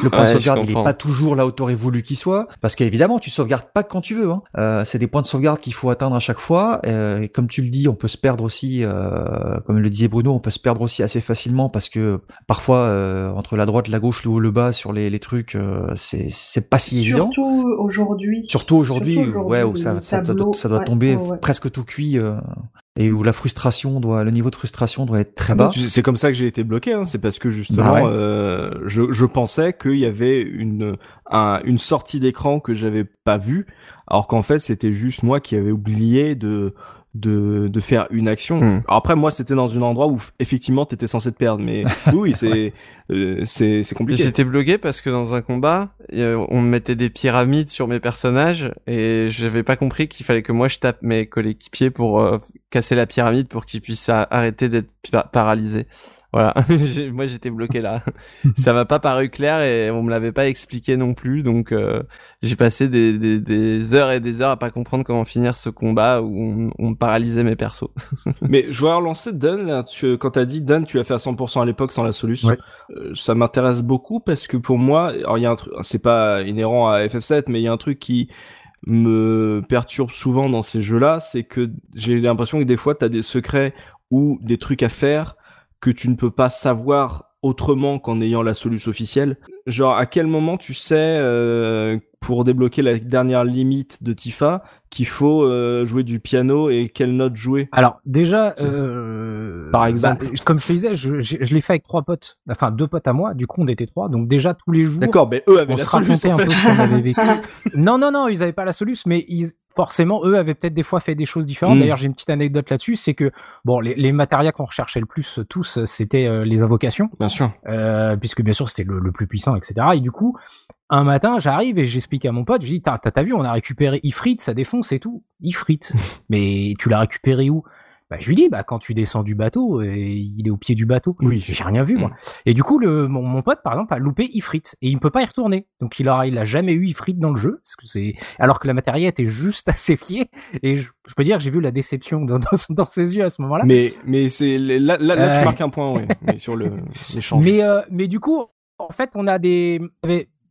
Speaker 3: Le point
Speaker 1: Ouais,
Speaker 3: de sauvegarde, il est pas toujours là où t'aurais voulu qu'il soit, parce qu'évidemment, tu sauvegardes pas quand tu veux. Hein. Euh, c'est des points de sauvegarde qu'il faut atteindre à chaque fois. Euh, et comme tu le dis, on peut se perdre aussi, euh, comme le disait Bruno, on peut se perdre aussi assez facilement parce que parfois euh, entre la droite, la gauche, le haut, le bas sur les, les trucs, euh, c'est c'est pas si évident.
Speaker 2: Surtout aujourd'hui.
Speaker 3: Surtout aujourd'hui,
Speaker 2: Surtout aujourd'hui,
Speaker 3: ouais, où ça,
Speaker 2: les
Speaker 3: ça, doit-
Speaker 2: tableaux,
Speaker 3: ça doit
Speaker 2: ouais,
Speaker 3: tomber
Speaker 2: ouais, ouais.
Speaker 3: presque tout cuit euh, et où la frustration doit, le niveau de frustration doit être très
Speaker 5: Ah
Speaker 3: bas.
Speaker 5: C'est comme ça que j'ai été bloqué, hein. c'est parce que justement,
Speaker 3: Bah ouais.
Speaker 5: euh, je, je pensais qu'il y avait une, un- une sortie d'écran que j'avais pas vue, alors qu'en fait c'était juste moi qui avais oublié de, de, de faire une action.
Speaker 1: Hmm.
Speaker 5: Alors après moi c'était dans un endroit où effectivement t'étais censé te perdre, mais oui, c'est euh, c'est c'est compliqué.
Speaker 1: J'étais bloqué parce que dans un combat, on me mettait des pyramides sur mes personnages et j'avais pas compris qu'il fallait que moi je tape mes coéquipiers pour euh, casser la pyramide pour qu'ils puissent arrêter d'être pa- paralysés. Voilà, moi j'étais bloqué là. Ça m'a pas paru clair et on me l'avait pas expliqué non plus, donc euh, j'ai passé des, des, des heures et des heures à pas comprendre comment finir ce combat où on, on me paralysait mes persos.
Speaker 5: Mais je voudrais relancer Dun, là, tu, quand t'as dit Dun, tu l'as fait à 100% à l'époque sans la solution.
Speaker 6: Ouais.
Speaker 5: Euh, ça m'intéresse beaucoup parce que pour moi, alors il y a un truc, c'est pas inhérent à FF7, mais il y a un truc qui me perturbe souvent dans ces jeux-là, c'est que j'ai l'impression que des fois t'as des secrets ou des trucs à faire que tu ne peux pas savoir autrement qu'en ayant la solution officielle. Genre, à quel moment tu sais, euh, pour débloquer la dernière limite de Tifa, qu'il faut euh, jouer du piano et quelle note jouer?
Speaker 6: Alors déjà, euh,
Speaker 5: Par exemple.
Speaker 6: bah, comme je te disais, je, je, je l'ai fait avec trois potes, enfin deux potes à moi. Du coup, on était trois, donc déjà tous les jours,
Speaker 5: D'accord, mais eux avaient
Speaker 6: on
Speaker 5: la
Speaker 6: se racontait
Speaker 5: solution.
Speaker 6: un
Speaker 5: en fait.
Speaker 6: peu ce qu'on avait vécu. non, non, non, ils avaient pas la solution, mais ils, forcément, eux avaient peut-être des fois fait des choses différentes.
Speaker 5: Mm.
Speaker 6: D'ailleurs, j'ai une petite anecdote là-dessus, c'est que bon, les, les matérias qu'on recherchait le plus euh, tous, euh, c'était euh, les invocations,
Speaker 5: Bien sûr.
Speaker 6: euh, puisque bien sûr c'était le, le plus puissant, etc. Et du coup, un matin, j'arrive et j'explique à mon pote, je dis, t'as, t'as t'as vu, on a récupéré Ifrit, ça défonce et tout. Ifrit. Mais tu l'as récupéré où? Bah, je lui dis, bah, quand tu descends du bateau, et il est au pied du bateau.
Speaker 5: Oui.
Speaker 6: J'ai rien vu, moi. Et du coup, le, mon, mon pote, par exemple, a loupé Ifrit. Et il ne peut pas y retourner. Donc, il aura, il a jamais eu Ifrit dans le jeu. Parce que c'est, alors que la matérielle était juste à ses pieds. Et je, je peux dire que j'ai vu la déception dans, dans, dans ses yeux à ce moment-là.
Speaker 5: Mais, mais c'est, là, là, là,
Speaker 6: Euh.
Speaker 5: tu marques un point, oui, mais sur le, l'échange.
Speaker 6: Mais, euh, mais du coup, en fait, on a des.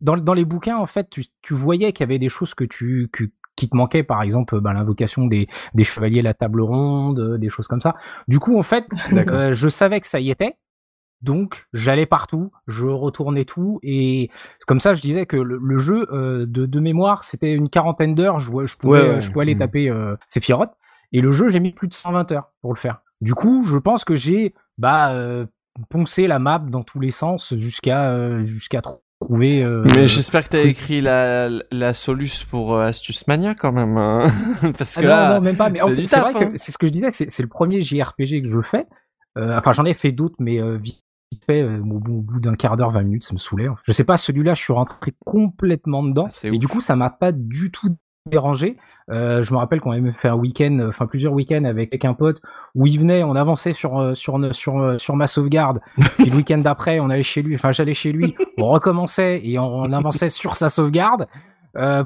Speaker 6: Dans, dans les bouquins, en fait, tu, tu voyais qu'il y avait des choses que tu. Que, qui te manquaient, par exemple, bah, l'invocation des, des chevaliers à la table ronde, euh, des choses comme ça. Du coup, en fait, euh, je savais que ça y était. Donc, j'allais partout, je retournais tout, et comme ça, je disais que le, le jeu euh, de, de mémoire, c'était une quarantaine d'heures, je, je pouvais,
Speaker 5: Ouais, ouais.
Speaker 6: je pouvais aller
Speaker 5: Mm.
Speaker 6: taper euh, Sephiroth, et le jeu, j'ai mis plus de 120 heures pour le faire. Du coup, je pense que j'ai bah, euh, poncé la map dans tous les sens jusqu'à jusqu'à trouver. euh,
Speaker 1: Mais j'espère que t'as écrit la, la soluce pour euh, Astuce Mania quand même, hein. parce que là,
Speaker 6: non, même pas. Mais en
Speaker 1: c'est
Speaker 6: fait, vrai
Speaker 1: hein.
Speaker 6: que c'est ce que je disais, c'est c'est le premier JRPG que je fais. Euh, enfin, j'en ai fait d'autres, mais euh, vite fait, euh, au bout, d'un quart d'heure, 20 minutes, ça me saoulait. Je sais pas, celui-là, je suis rentré complètement dedans.
Speaker 1: Ah,
Speaker 6: et
Speaker 1: ouf.
Speaker 6: du coup, ça m'a pas du tout dérangé. Euh, je me rappelle qu'on avait fait un week-end, euh, enfin plusieurs week-ends avec, un pote où il venait, on avançait sur euh, sur ma sauvegarde. Puis le week-end d'après, on allait chez lui, enfin j'allais chez lui, on recommençait et on, avançait sur sa sauvegarde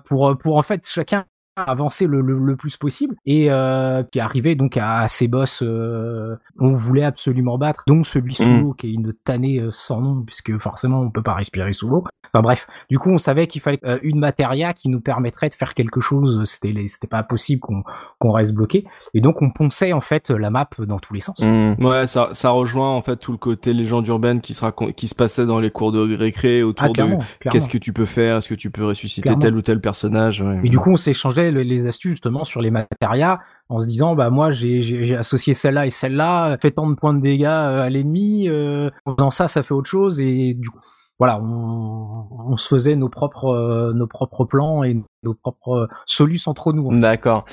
Speaker 6: pour en fait chacun avancer le, le, le plus possible et euh, puis arriver donc à, à ces boss euh, on voulait absolument battre donc celui sous
Speaker 1: Mm.
Speaker 6: l'eau qui est une tannée euh, sans nom puisque forcément on peut pas respirer sous l'eau Enfin bref, du coup on savait qu'il fallait euh, une matéria qui nous permettrait de faire quelque chose. C'était c'était pas possible qu'on qu'on reste bloqué. Et donc on ponçait en fait la map dans tous les sens.
Speaker 5: Mmh. Ouais, ça ça rejoint en fait tout le côté légende urbaine qui se qui se passait dans les cours de récré autour
Speaker 6: Ah,
Speaker 5: de qu'est-ce que tu peux faire, est-ce que tu peux ressusciter
Speaker 6: Clairement.
Speaker 5: tel ou tel personnage. ouais.
Speaker 6: Et du coup, on s'échangeait le- les astuces justement sur les matérias en se disant, bah moi j'ai associé celle-là et celle-là, fait tant de points de dégâts euh, à l'ennemi, euh, en faisant ça, ça fait autre chose et du coup, voilà, on, se faisait nos propres euh, nos propres plans et nos propres solutions entre nous.
Speaker 1: D'accord.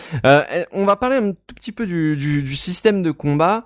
Speaker 1: On va parler un tout petit peu du système de combat.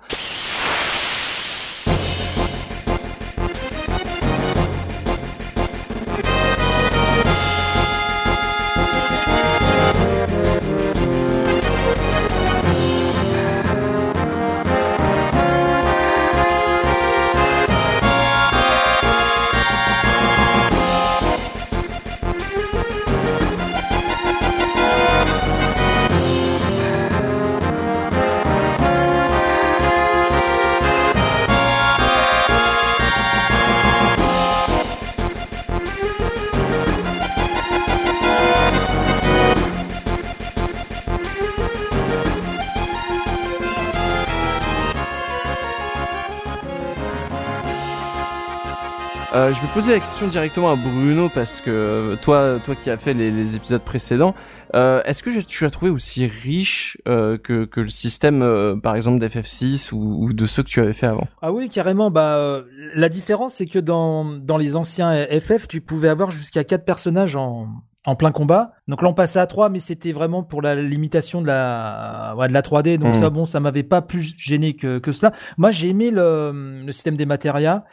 Speaker 1: Euh, je vais poser la question directement à Bruno parce que euh, toi, toi qui as fait les, les épisodes précédents, euh, est-ce que tu as trouvé aussi riche euh, que, que le système, par exemple d'FF6 ou, ou de ceux que tu avais fait avant?
Speaker 4: Ah oui, carrément. Bah, la différence, c'est que dans, dans les anciens FF, tu pouvais avoir jusqu'à quatre personnages en, en plein combat. Donc là, on passait à 3, mais c'était vraiment pour la limitation de la, ouais, de la 3D. Donc
Speaker 1: Mm.
Speaker 4: ça, bon, ça m'avait pas plus gêné que, que cela. Moi, j'ai aimé le, le système des matérias.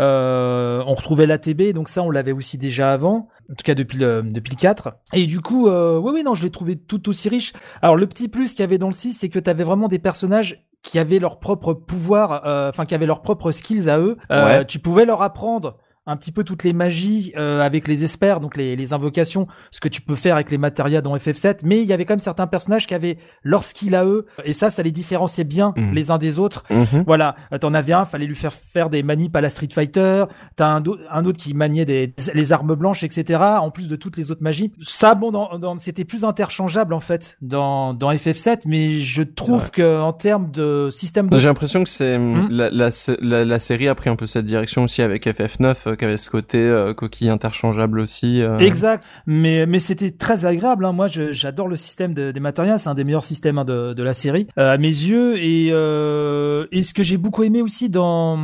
Speaker 4: Euh, on retrouvait l'ATB, donc ça, on l'avait aussi déjà avant. En tout cas, depuis le, depuis le 4. Et du coup, euh, oui, oui, non, je l'ai trouvé tout aussi riche. Alors, le petit plus qu'il y avait dans le 6, c'est que tu avais vraiment des personnages qui avaient leur propre pouvoir, euh, enfin, qui avaient leurs propres skills à eux. Euh,
Speaker 1: Ouais.
Speaker 4: Tu pouvais leur apprendre un petit peu toutes les magies euh, avec les espers, donc les, les invocations, ce que tu peux faire avec les matérias dans FF7, mais il y avait quand même certains personnages qui avaient leur skill à eux, et ça, ça les différenciait bien
Speaker 5: Mhm.
Speaker 4: les uns des autres.
Speaker 1: Mhm.
Speaker 4: Voilà, Euh, t'en avais un, fallait lui faire faire des manips à la Street Fighter. T'as un, un autre qui maniait des, les armes blanches, etc. En plus de toutes les autres magies. Ça, bon, dans, dans- c'était plus interchangeable en fait dans, dans FF7, mais je trouve que en termes de système de
Speaker 1: J'ai l'impression que c'est
Speaker 4: Mhm.
Speaker 1: la, la, la, la série a pris un peu cette direction aussi avec FF9, euh, qui avait ce côté euh, coquille interchangeable aussi. euh.
Speaker 4: Exact, mais mais c'était très agréable. Hein. Moi, j'adore le système de- des matériaux. C'est un des meilleurs systèmes hein, de, de la série euh, à mes yeux. Et euh, et ce que j'ai beaucoup aimé aussi dans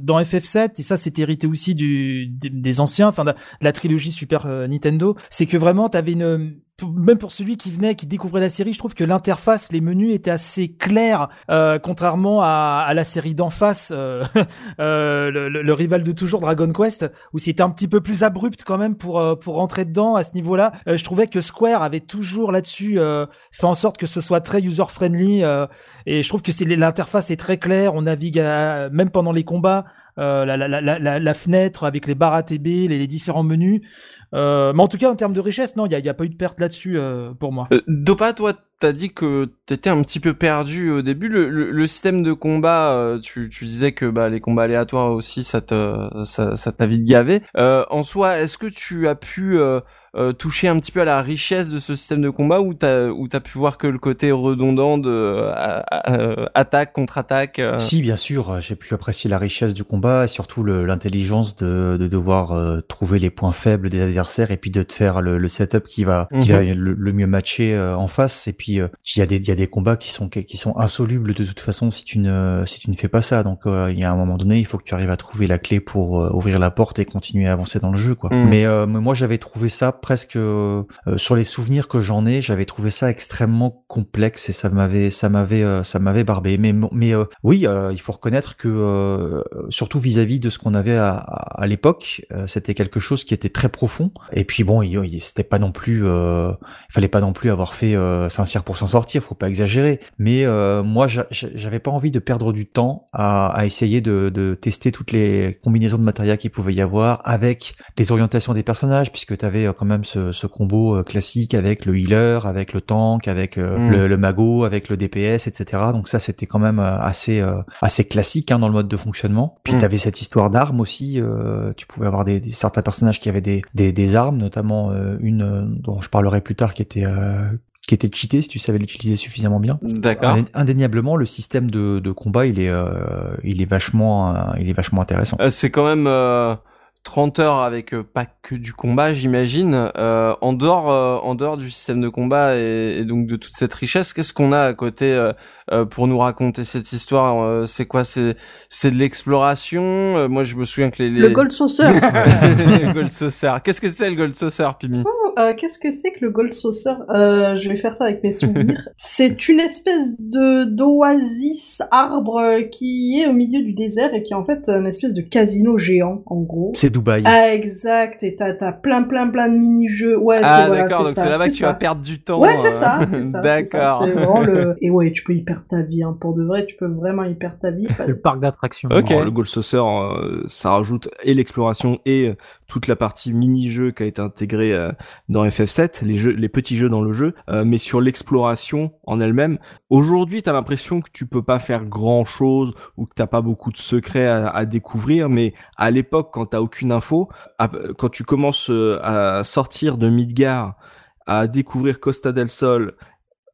Speaker 4: dans FF7 et ça c'est hérité aussi du des, anciens, enfin de, de la trilogie Super euh, Nintendo, c'est que vraiment t'avais une même pour celui qui venait, qui découvrait la série, je trouve que l'interface, les menus étaient assez clairs, euh, contrairement à, à la série d'en face, euh, euh, le, le- le rival de toujours Dragon Quest, où c'était un petit peu plus abrupt quand même pour euh, pour rentrer dedans à ce niveau-là. Euh, je trouvais que Square avait toujours là-dessus euh, fait en sorte que ce soit très user friendly, et je trouve que c'est l'interface est très claire. On navigue à- même pendant les combats. euh, la, la, la, la, la fenêtre avec les barres ATB, les, les différents menus. Euh, mais en tout cas, en termes de richesse, non, il n'y a, y a pas eu de perte là-dessus euh, pour moi.
Speaker 1: Euh, Dopa, toi, t'as dit que t'étais un petit peu perdu au début. Le, le, le système de combat, euh, tu, tu disais que bah, les combats aléatoires aussi, ça te, ça, ça t'a vite gavé. Euh, en soi, est-ce que tu as pu euh, euh, toucher un petit peu à la richesse de ce système de combat ou t'as, ou t'as pu voir que le côté redondant de euh, a- euh, attaque contre-attaque euh,
Speaker 3: Si, bien sûr, j'ai pu apprécier la richesse du combat et surtout l'intelligence de, de devoir euh, trouver les points faibles des adversaires et puis de te faire le, le setup qui va, qui
Speaker 1: Mhm.
Speaker 3: va le, le mieux matcher euh, en face. Et puis euh, il y a des il y a des combats qui sont qui sont insolubles de toute façon si tu ne si tu ne fais pas ça. Donc euh, il y a un moment donné, il faut que tu arrives à trouver la clé pour ouvrir la porte et continuer à avancer dans le jeu, quoi.
Speaker 1: Mhm.
Speaker 3: Mais euh, mais moi j'avais trouvé ça presque sur les souvenirs que j'en ai, j'avais trouvé ça extrêmement complexe et ça m'avait ça m'avait euh, ça m'avait barbé. Mais mais euh, oui, euh, il faut reconnaître que euh, surtout vis-à-vis de ce qu'on avait à, à, à l'époque, euh, c'était quelque chose qui était très profond. Et puis bon, il, il- c'était pas non plus, euh, il fallait pas non plus avoir fait euh, Saint sortir pour s'en sortir, faut pas exagérer. Mais euh, moi, j'avais pas envie de perdre du temps à, à essayer de, de, tester toutes les combinaisons de matériel qu'il pouvait y avoir avec les orientations des personnages, puisque tu avais quand même ce, ce, combo classique avec le healer, avec le tank, avec mm. le, le, mago, avec le DPS, etc. Donc ça, c'était quand même assez assez classique hein, dans le mode de fonctionnement. Puis mm. tu avais cette histoire d'armes aussi. tu pouvais avoir des, des, certains personnages qui avaient des, des, des armes, notamment une dont je parlerai plus tard, qui était euh, qui était cheaté si tu savais l'utiliser suffisamment bien.
Speaker 1: D'accord.
Speaker 3: Indéniablement, le système de, de combat, il est, euh, il est vachement, euh, il est vachement intéressant.
Speaker 1: c'est quand même 30 heures avec euh, pas que du combat, j'imagine. Euh, en dehors, euh, en dehors du système de combat et, donc de toute cette richesse, qu'est-ce qu'on a à côté pour nous raconter cette histoire C'est quoi C'est c'est de l'exploration. moi, je me souviens que les,
Speaker 2: le Gold Saucer.
Speaker 1: le Gold Saucer. Qu'est-ce que c'est le Gold Saucer, Pimi?
Speaker 2: Oh, Qu'est-ce que c'est que le Gold Saucer? Je vais faire ça avec mes souvenirs. c'est une espèce de d'oasis arbre qui est au milieu du désert et qui est en fait une espèce de casino géant, en gros.
Speaker 3: C'est Dubaï.
Speaker 2: Ah, exact. Et t'as, t'as plein, plein, plein de mini-jeux. Ouais,
Speaker 1: ah, d'accord. donc c'est là-bas que tu vas perdre du temps.
Speaker 2: Ouais, c'est ça. C'est
Speaker 1: ça d'accord.
Speaker 2: C'est vraiment le... Et ouais, tu peux y perdre ta vie. Hein. Pour de vrai, tu peux vraiment y perdre ta vie.
Speaker 6: c'est le parc d'attractions.
Speaker 5: Ok. le Gold Saucer, euh, ça rajoute et l'exploration et euh, toute la partie mini-jeu qui a été intégrée euh, dans FF7, les jeux, les petits jeux dans le jeu, mais sur l'exploration en elle-même. Aujourd'hui, t'as l'impression que tu peux pas faire grand-chose ou que t'as pas beaucoup de secrets à, à découvrir, mais à l'époque, quand t'as aucune info. Quand tu commences à sortir de Midgar, à découvrir Costa del Sol,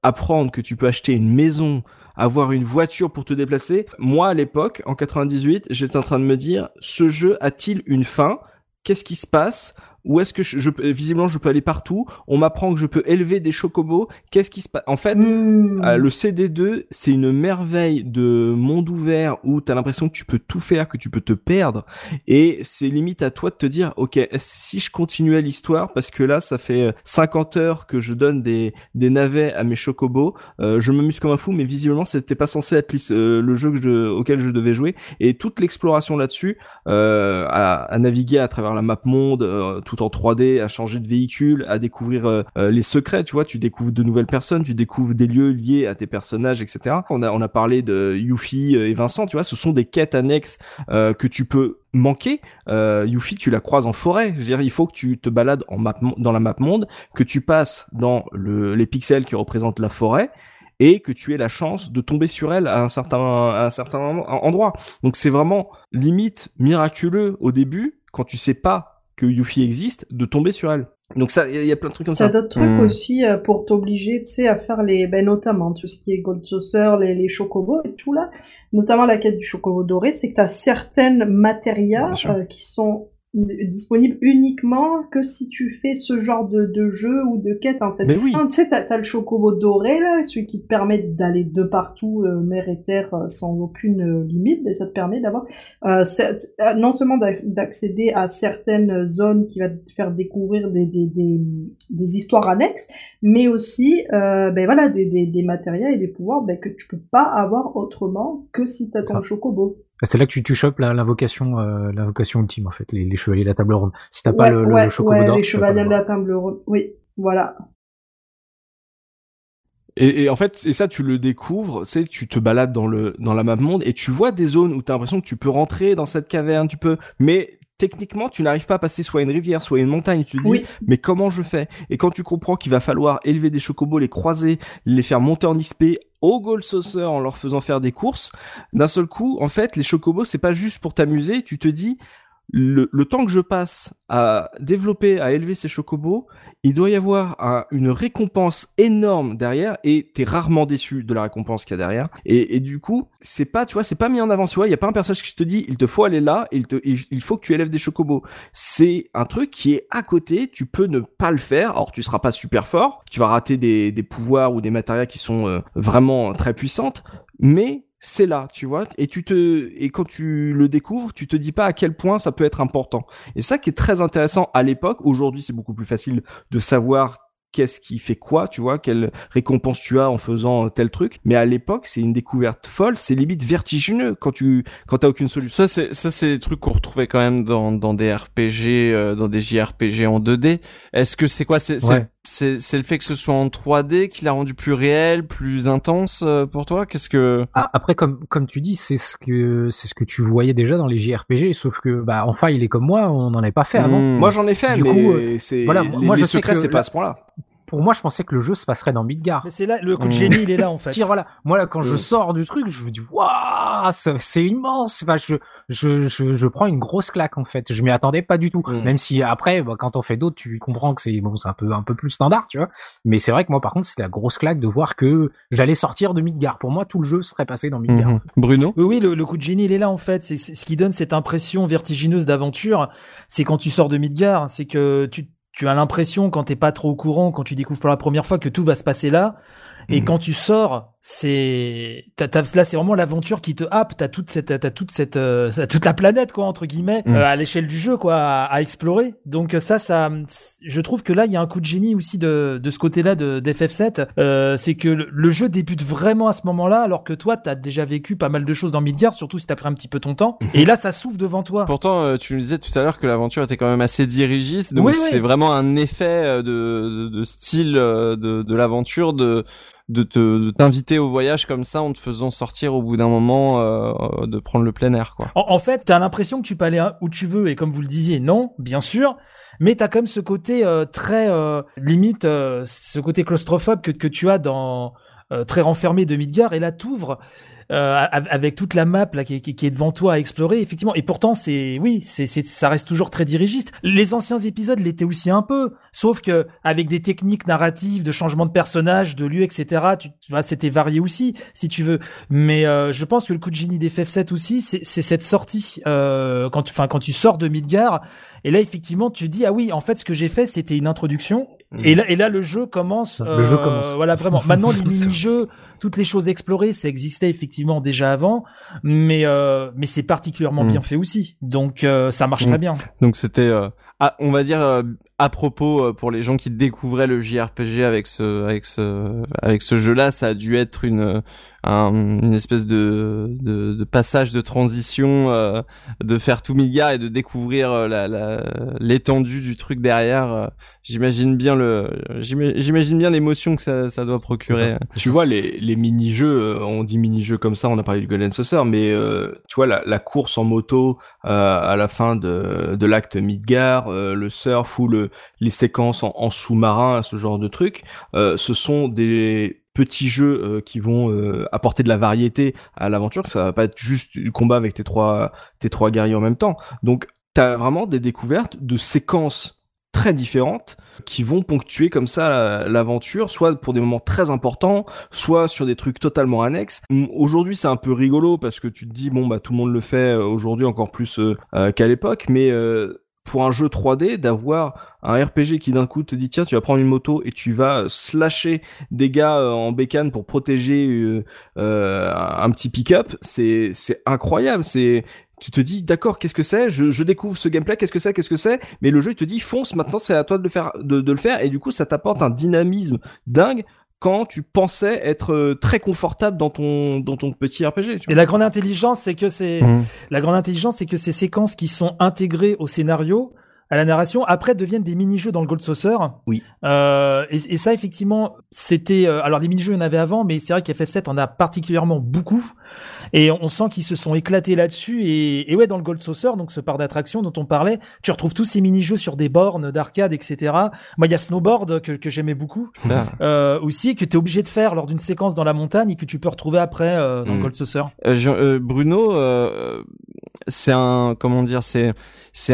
Speaker 5: apprendre que tu peux acheter une maison, avoir une voiture pour te déplacer. Moi, à l'époque, en 98, j'étais en train de me dire, ce jeu a-t-il une fin? Qu'est-ce qui se passe? Où est-ce que je, visiblement je peux aller partout On m'apprend que je peux élever des chocobos. Qu'est-ce qui se passe En fait, hmm. euh, le CD2, c'est une merveille de monde ouvert où tu as l'impression que tu peux tout faire, que tu peux te perdre et c'est limite à toi de te dire OK, si je continuais l'histoire parce que là ça fait 50 heures que je donne des des navets à mes chocobos, euh, je m'amuse comme un fou mais visiblement c'était pas censé être euh, le jeu que je, auquel je devais jouer et toute l'exploration là-dessus à, à, naviguer à travers la map monde tout en 3D, à changer de véhicule, à découvrir euh, euh, les secrets, tu vois, tu découvres de nouvelles personnes, tu découvres des lieux liés à tes personnages, etc. On a on a parlé de Yuffie euh, et Vincent, tu vois, ce sont des quêtes annexes que tu peux manquer. Euh, Yuffie, tu la croises en forêt. Je veux dire, il faut que tu te balades en map, dans la map monde, que tu passes dans le, les pixels qui représentent la forêt et que tu aies la chance de tomber sur elle à un certain, à un certain endroit. Donc c'est vraiment limite miraculeux au début quand tu sais pas que Yuffie existe, de tomber sur elle. Donc ça, il y, a plein de trucs comme ça.
Speaker 2: T'as d'autres trucs hmm. aussi euh, pour t'obliger, tu sais, à faire les, ben notamment tout ce qui est Gold Saucer, les, les chocobos et tout là, notamment la quête du chocobo doré, c'est que t'as certaines matérias euh, qui sont disponible uniquement que si tu fais ce genre de, de jeu ou de quête en fait.
Speaker 3: Mais oui.
Speaker 2: tu sais, t'as, as le chocobo doré là, celui qui te permet d'aller de partout, euh, mer et terre, euh, sans aucune euh, limite, mais ça te permet d'avoir euh, non seulement d'accéder à certaines zones qui va te faire découvrir des, des, des, des histoires annexes, mais aussi ben voilà des, des, des matériels et des pouvoirs ben, que tu peux pas avoir autrement que si t'as ton chocobo.
Speaker 6: C'est là que tu, tu chopes l'invocation euh, l'invocation ultime en fait, les, les, chevaliers de la table ronde. Si t'as pas le, le, chocobo ouais,
Speaker 2: les chevaliers de la table ronde. Oui, voilà.
Speaker 5: Et, et, en fait, et ça, tu le découvres, c'est tu te balades dans le dans la map monde et tu vois des zones où tu as l'impression que tu peux rentrer dans cette caverne, tu peux, mais techniquement, tu n'arrives pas à passer soit une rivière, soit une montagne. Tu te dis, mais comment je fais? Et quand tu comprends qu'il va falloir élever des chocobos, les croiser, les faire monter en XP, au Gold Saucer en leur faisant faire des courses, d'un seul coup, en fait, les chocobos, c'est pas juste pour t'amuser, tu te dis, le, le, temps que je passe à développer, à élever ces chocobos, il doit y avoir une récompense énorme derrière et t'es rarement déçu de la récompense qu'il y a derrière. Et, du coup, c'est pas, tu vois, c'est pas mis en avant. Tu vois, il y a pas un personnage qui te dit, il te faut aller là, il te, il, faut que tu élèves des chocobos. C'est un truc qui est à côté. Tu peux ne pas le faire. Alors, tu seras pas super fort. Tu vas rater des, des pouvoirs ou des matériaux qui sont euh, vraiment très puissantes. Mais c'est là, tu vois, et tu te et quand tu le découvres, tu te dis pas à quel point ça peut être important. Et ça qui est très intéressant à l'époque. Aujourd'hui, c'est beaucoup plus facile de savoir qu'est-ce qui fait quoi, tu vois, quelle récompense tu as en faisant tel truc. Mais à l'époque, c'est une découverte folle, c'est limite vertigineux quand tu quand t'as aucune solution.
Speaker 1: Ça c'est ça c'est des trucs qu'on retrouvait quand même dans dans des RPG, euh, dans des JRPG en 2D. Est-ce que c'est quoi? C'est c'est c'est le fait que ce soit en 3D qui l'a rendu plus réel, plus intense euh, pour toi? Qu'est-ce que
Speaker 6: Ah, après, comme comme tu dis, c'est ce que c'est ce que tu voyais déjà dans les JRPG, sauf que bah enfin, il est comme moi, on n'en avait pas fait avant.
Speaker 1: Hmm.
Speaker 5: Moi j'en ai fait,
Speaker 6: Du
Speaker 5: mais
Speaker 6: coup, euh,
Speaker 5: c'est
Speaker 6: voilà,
Speaker 5: les,
Speaker 6: moi,
Speaker 5: les
Speaker 6: je sais
Speaker 5: secrets
Speaker 6: que
Speaker 5: c'est pas à ce point-là.
Speaker 6: Pour moi, je pensais que le jeu se passerait dans Midgar.
Speaker 4: Mais c'est là, le coup de
Speaker 1: Mm.
Speaker 4: génie, il est là, en fait.
Speaker 6: Tire, voilà. Moi, là, quand je
Speaker 5: Mm.
Speaker 6: sors du truc, je me dis, waouh, c'est immense. Enfin, je, je, je, je prends une grosse claque, en fait. Je m'y attendais pas du tout.
Speaker 5: Mm.
Speaker 6: Même si après, bah, quand on fait d'autres, tu comprends que c'est, bon, c'est un peu, un peu plus standard, tu vois. Mais c'est vrai que moi, par contre, c'était la grosse claque de voir que j'allais sortir de Midgar. Pour moi, tout le jeu serait passé dans Midgar.
Speaker 1: Bruno?
Speaker 4: Oui, oui, le, le coup de génie, il est là en fait. C'est c'est ce qui donne cette impression vertigineuse d'aventure. C'est quand tu sors de Midgar, c'est que tu, tu as l'impression quand t'es pas trop au courant, quand tu découvres pour la première fois que tout va se passer là. Et
Speaker 1: Mhm.
Speaker 4: quand tu sors, c'est là, c'est vraiment l'aventure qui te happe. T'as toute cette, t'as toute cette, euh, toute la planète quoi entre guillemets
Speaker 1: Mhm.
Speaker 4: euh, à l'échelle du jeu quoi à, à explorer. Donc ça, ça, je trouve que là, il y a un coup de génie aussi de, de ce côté-là de d'FF7. Euh, c'est que le, le jeu débute vraiment à ce moment-là, alors que toi, t'as déjà vécu pas mal de choses dans Midgar, surtout si t'as pris un petit peu ton temps. Et là, ça s'ouvre devant toi.
Speaker 1: Pourtant, euh, tu nous disais tout à l'heure que l'aventure était quand même assez dirigiste, donc
Speaker 4: Oui, oui.
Speaker 1: c'est vraiment un effet euh, de, de, de style euh, de, de l'aventure de de te t'inviter au voyage comme ça en te faisant sortir au bout d'un moment euh, de prendre le plein air quoi.
Speaker 4: En, fait, t'as l'impression que tu peux aller où tu veux, et comme vous le disiez, non, bien sûr. Mais t'as même ce côté euh, très euh, limite, ce côté claustrophobe que, que tu as dans très renfermé de Midgar, et là t'ouvres euh, av- avec toute la map là qui, est- devant toi à explorer effectivement. Et pourtant c'est oui, c'est ça reste toujours très dirigiste. Les anciens épisodes l'étaient aussi un peu, sauf que avec des techniques narratives, de changement de personnage, de lieu, etc. Tu, vois, c'était varié aussi si tu veux. Mais euh, je pense que le coup de génie des FF7 aussi, c'est c'est cette sortie euh, quand, tu- enfin quand tu sors de Midgar. Et là, effectivement, tu dis ah oui, en fait, ce que j'ai fait, c'était une introduction. Et là, et là, le jeu commence.
Speaker 6: Le jeu
Speaker 4: euh,
Speaker 6: commence.
Speaker 4: Voilà, vraiment. Maintenant, les mini-jeux, toutes les choses explorées, ça existait effectivement déjà avant, mais euh, mais c'est particulièrement bien fait aussi. Donc euh, ça marche très bien.
Speaker 1: Donc c'était euh, ah, on va dire euh, à propos euh, pour les gens qui découvraient le JRPG avec ce avec ce avec ce jeu-là, ça a dû être une un- une espèce de, de de passage de transition euh, de faire tout Midgar et de découvrir euh, la la- l'étendue du truc derrière. euh, J'imagine bien le j'ima- j'imagine bien l'émotion que ça ça doit procurer.
Speaker 5: Tu vois, les, les mini-jeux, euh, on dit mini-jeux comme ça, on a parlé du Golden Saucer, mais euh, tu vois, la, la course en moto euh, à la fin de, de l'acte Midgar, euh, le surf ou le, les séquences en, en sous-marin, ce genre de trucs, euh, ce sont des petits jeux euh, qui vont euh, apporter de la variété à l'aventure, ça va pas être juste du combat avec tes trois, tes trois guerriers en même temps. Donc, t'as vraiment des découvertes de séquences très différentes qui vont ponctuer comme ça la- l'aventure, soit pour des moments très importants, soit sur des trucs totalement annexes. Hum, Aujourd'hui, c'est un peu rigolo parce que tu te dis bon bah tout le monde le fait euh, aujourd'hui encore plus euh, euh, qu'à l'époque, mais euh, pour un jeu 3D, d'avoir un RPG qui d'un coup te dit tiens tu vas prendre une moto et tu vas slasher des gars euh, en bécane pour protéger euh, euh, un petit pick-up, c'est c'est incroyable, c'est tu te dis d'accord qu'est-ce que c'est? Je, découvre ce gameplay qu'est-ce que c'est? Qu'est-ce que c'est? Mais le jeu il te dit fonce maintenant c'est à toi de le faire de, de le faire. Et du coup ça t'apporte un dynamisme dingue quand tu pensais être euh, très confortable dans ton dans ton petit RPG tu
Speaker 4: Et la grande intelligence, c'est que c'est
Speaker 1: Mhm.
Speaker 4: la grande intelligence, c'est que ces séquences qui sont intégrées au scénario, à la narration, après deviennent des mini-jeux dans le Gold Saucer.
Speaker 5: Oui.
Speaker 4: Euh, et, et ça, effectivement, c'était. euh, alors, des mini-jeux, il y en avait avant, mais c'est vrai qu'FF7 en a particulièrement beaucoup. Et on, sent qu'ils se sont éclatés là-dessus. Et, et ouais, dans le Gold Saucer, donc ce parc d'attractions dont on parlait, tu retrouves tous ces mini-jeux sur des bornes d'arcade, etc. Moi, il y a Snowboard que, que j'aimais beaucoup
Speaker 1: Super.
Speaker 4: euh, aussi, que tu es obligé de faire lors d'une séquence dans la montagne et que tu peux retrouver après euh, dans le
Speaker 5: Mm.
Speaker 4: Gold Saucer.
Speaker 1: Bruno, c'est un comment dire, c'est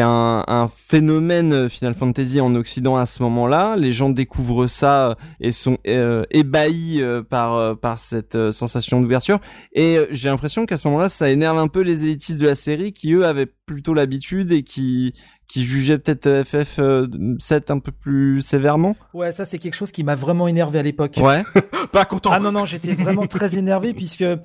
Speaker 1: un, un phénomène euh, Final Fantasy en Occident à ce moment-là. Les gens découvrent ça euh, et sont euh, ébahis euh, par euh, par cette euh, sensation d'ouverture. Et euh, j'ai l'impression qu'à ce moment-là, ça énerve un peu les élitistes de la série qui eux avaient plutôt l'habitude et qui qui jugeaient peut-être euh, FF7 un peu plus sévèrement.
Speaker 4: Ouais, ça c'est quelque chose qui m'a vraiment énervé à l'époque.
Speaker 1: Ouais.
Speaker 5: pas content
Speaker 4: Ah non non, j'étais vraiment très énervé puisque euh,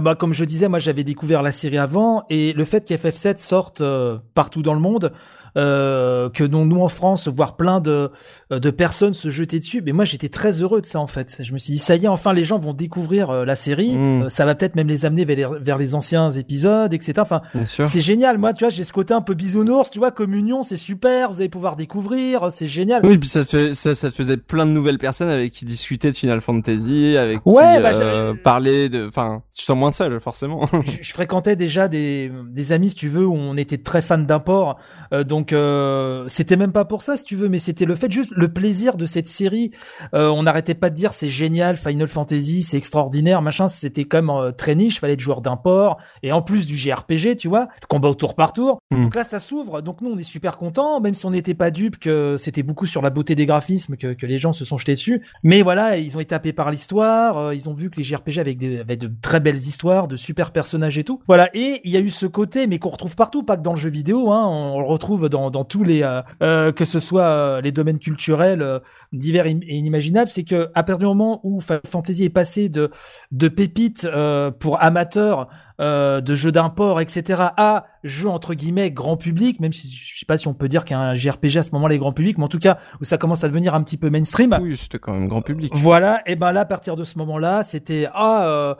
Speaker 4: bah comme je disais, moi j'avais découvert la série avant et le fait qu'FF7 sorte euh, partout dans le monde euh, que nous, nous en France, voir plein de, de personnes se jeter dessus. Mais moi, j'étais très heureux de ça en fait. Je me suis dit, ça y est, enfin, les gens vont découvrir euh, la série.
Speaker 1: Mm.
Speaker 4: Euh, ça va peut-être même les amener vers les, vers les anciens épisodes, etc. Enfin, c'est génial. Moi, tu vois, j'ai ce côté un peu bisounours. Tu vois, communion, c'est super. Vous allez pouvoir découvrir. C'est génial.
Speaker 1: Oui, puis ça, te fait, ça, ça faisait plein de nouvelles personnes avec qui discuter de Final Fantasy, avec
Speaker 4: Ouais,
Speaker 1: qui
Speaker 4: bah,
Speaker 1: euh, parler de... Enfin, tu te sens moins seul, forcément.
Speaker 4: je, je fréquentais déjà des, des amis, si tu veux, où on était très fans d'import. Euh, donc, euh, c'était même pas pour ça, si tu veux, mais c'était le fait juste le plaisir de cette série. Euh, on n'arrêtait pas de dire c'est génial, Final Fantasy, c'est extraordinaire, machin. C'était comme euh, très niche, fallait être joueur d'import et en plus du JRPG, tu vois, le combat au tour par tour.
Speaker 1: Mm.
Speaker 4: Donc là, ça s'ouvre. Donc nous, on est super contents, même si on n'était pas dupes que c'était beaucoup sur la beauté des graphismes que, que les gens se sont jetés dessus. Mais voilà, ils ont été tapés par l'histoire. euh, ils ont vu que les JRPG avec, des, avec de très belles histoires, de super personnages et tout. Voilà. Et il y a eu ce côté, mais qu'on retrouve partout, pas que dans le jeu vidéo. Hein, on le retrouve dans, dans tous les, euh, que ce soit les domaines culturels euh, divers et inimaginables. C'est que à partir du moment où Final Fantasy est passé de de pépites euh, pour amateurs euh, de jeux d'import, etc., à jeux entre guillemets grand public, même si je sais pas si on peut dire qu'un JRPG à ce moment-là est grand public, mais en tout cas où ça commence à devenir un petit peu mainstream.
Speaker 1: oui, c'était quand même grand public.
Speaker 4: Voilà, et ben là, à partir de ce moment-là, c'était ah. euh,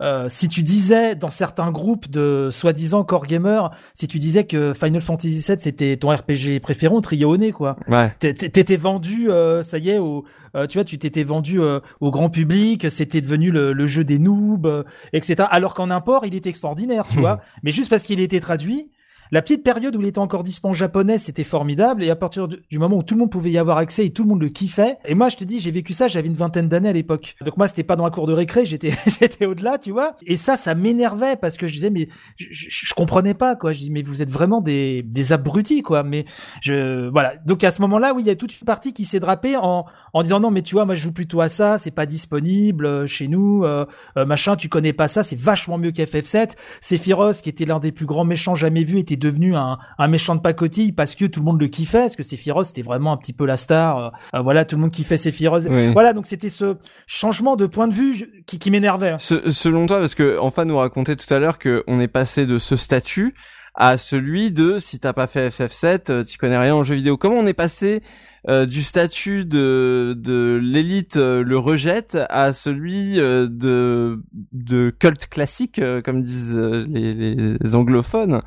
Speaker 4: euh, si tu disais dans certains groupes de soi-disant core gamers, si tu disais que Final Fantasy VII c'était ton RPG préféré, on te riait au nez quoi.
Speaker 1: Ouais.
Speaker 4: T'é- t'é- T'étais vendu, euh, ça y est, au, euh, tu vois, tu t'étais vendu euh, au grand public, c'était devenu le, le jeu des noobs, euh, etc. Alors qu'en import, il était extraordinaire, tu vois. Mais juste parce qu'il était traduit, la petite période où il était encore dispo japonais, c'était formidable. Et à partir du moment où tout le monde pouvait y avoir accès et tout le monde le kiffait. Et moi, je te dis, j'ai vécu ça, j'avais une vingtaine d'années à l'époque. Donc moi, c'était pas dans la cour de récré, j'étais, j'étais au-delà, tu vois. Et ça, ça m'énervait parce que je disais, mais je, je, je comprenais pas, quoi. Je dis, mais vous êtes vraiment des, des abrutis, quoi. Mais je, voilà. Donc à ce moment-là, oui, il y a toute une partie qui s'est drapée en, en disant, non, mais tu vois, moi, je joue plutôt à ça, c'est pas disponible euh, chez nous, euh, euh, machin, tu connais pas ça, c'est vachement mieux qu'FF7. Sephiroth, qui était l'un des plus grands méchants jamais vus, était devenu un, un méchant de pacotille parce que tout le monde le kiffait, parce que Sephiroth, c'était vraiment un petit peu la star. euh, euh, voilà, tout le monde kiffait Sephiroth.
Speaker 1: Oui.
Speaker 4: Voilà, donc c'était ce changement de point de vue qui, qui m'énervait.
Speaker 1: Se- selon toi, parce que enfin nous racontait tout à l'heure qu'on est passé de ce statut à celui de si t'as pas fait FF7, euh, tu connais rien en jeu vidéo. Comment on est passé euh, du statut de de l'élite euh, le rejette à celui euh, de de culte classique, comme disent les, les anglophones?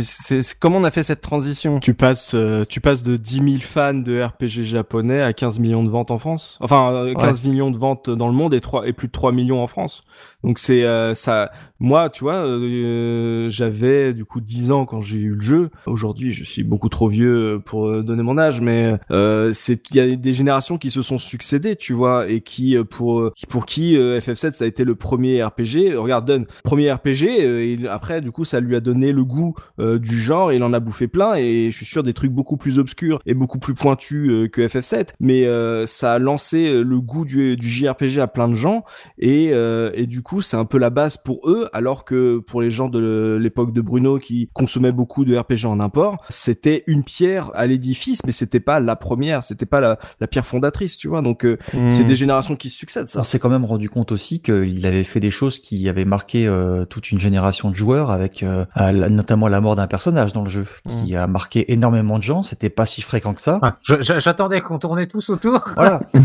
Speaker 1: C'est- comment on a fait cette transition?
Speaker 5: Tu passes, euh, tu passes de 10 000 fans de RPG japonais à 15 millions de ventes en France? Enfin, euh, 15 millions de ventes dans le monde et, 3, et plus de 3 millions en France. Donc c'est euh, ça. Moi, tu vois, euh, j'avais du coup 10 ans quand j'ai eu le jeu. Aujourd'hui, je suis beaucoup trop vieux pour euh, donner mon âge, mais euh, c'est il y a des générations qui se sont succédées, tu vois, et qui euh, pour euh, qui- pour qui euh, FF7 ça a été le premier RPG. Regarde, premier RPG. euh, et après, du coup, ça lui a donné le goût euh, du genre. Il en a bouffé plein. Et je suis sûr des trucs beaucoup plus obscurs et beaucoup plus pointus euh, que FF7. Mais euh, ça a lancé euh, le goût du, du JRPG à plein de gens. Et, euh, et du coup, c'est un peu la base pour eux, alors que pour les gens de l'époque de Bruno qui consommaient beaucoup de RPG en import, c'était une pierre à l'édifice, mais c'était pas la première, c'était pas la, la pierre fondatrice, tu vois. Donc euh, c'est
Speaker 1: Hmm.
Speaker 5: des générations qui se succèdent, ça.
Speaker 3: On s'est quand même rendu compte aussi qu'il avait fait des choses qui avaient marqué euh, toute une génération de joueurs, avec euh, notamment la mort d'un personnage dans le jeu, qui a marqué énormément de gens. C'était pas si fréquent que ça.
Speaker 6: Ah, J'attendais qu'on tournait tous autour.
Speaker 3: Voilà.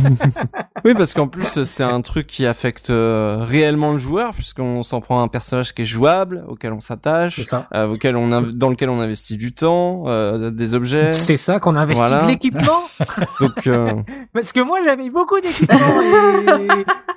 Speaker 1: Oui, parce qu'en plus, c'est un truc qui affecte réellement le joueur, puisqu'on s'en prend un personnage qui est jouable, auquel on s'attache, euh, auquel on dans lequel on investit du temps, euh, des objets.
Speaker 6: C'est ça qu'on investit
Speaker 1: Voilà.
Speaker 6: de l'équipement.
Speaker 1: Donc, euh,
Speaker 6: Parce que moi, j'avais beaucoup d'équipements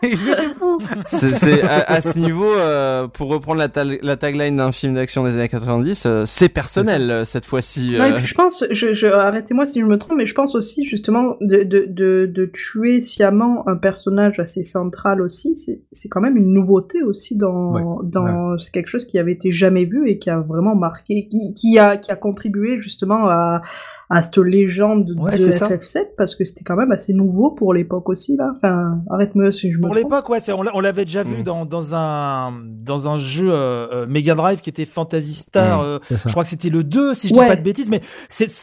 Speaker 6: et, et j'étais fou.
Speaker 1: c'est à, à ce niveau, euh, pour reprendre la, tal- la tagline d'un film d'action des années 90, euh, c'est personnel cette fois-ci. Euh.
Speaker 2: je pense, je, je, arrêtez-moi si je me trompe, mais je pense aussi justement de, de, de, de tuer sciemment un personnage assez central aussi, c'est, c'est quand même une nouveauté aussi dans,
Speaker 6: Ouais,
Speaker 2: dans c'est quelque chose qui avait été jamais vu et qui a vraiment marqué, qui, qui a, qui a contribué justement à, à cette légende de FF7 parce que c'était quand même assez nouveau pour l'époque aussi là. Enfin, arrête-moi si je me
Speaker 4: Pour l'époque, ouais, on l'avait déjà vu mm. dans, dans un dans un jeu euh, Mega Drive qui était Fantasy Star. Mm. Euh, je crois que c'était le 2 si je dis pas de bêtises, mais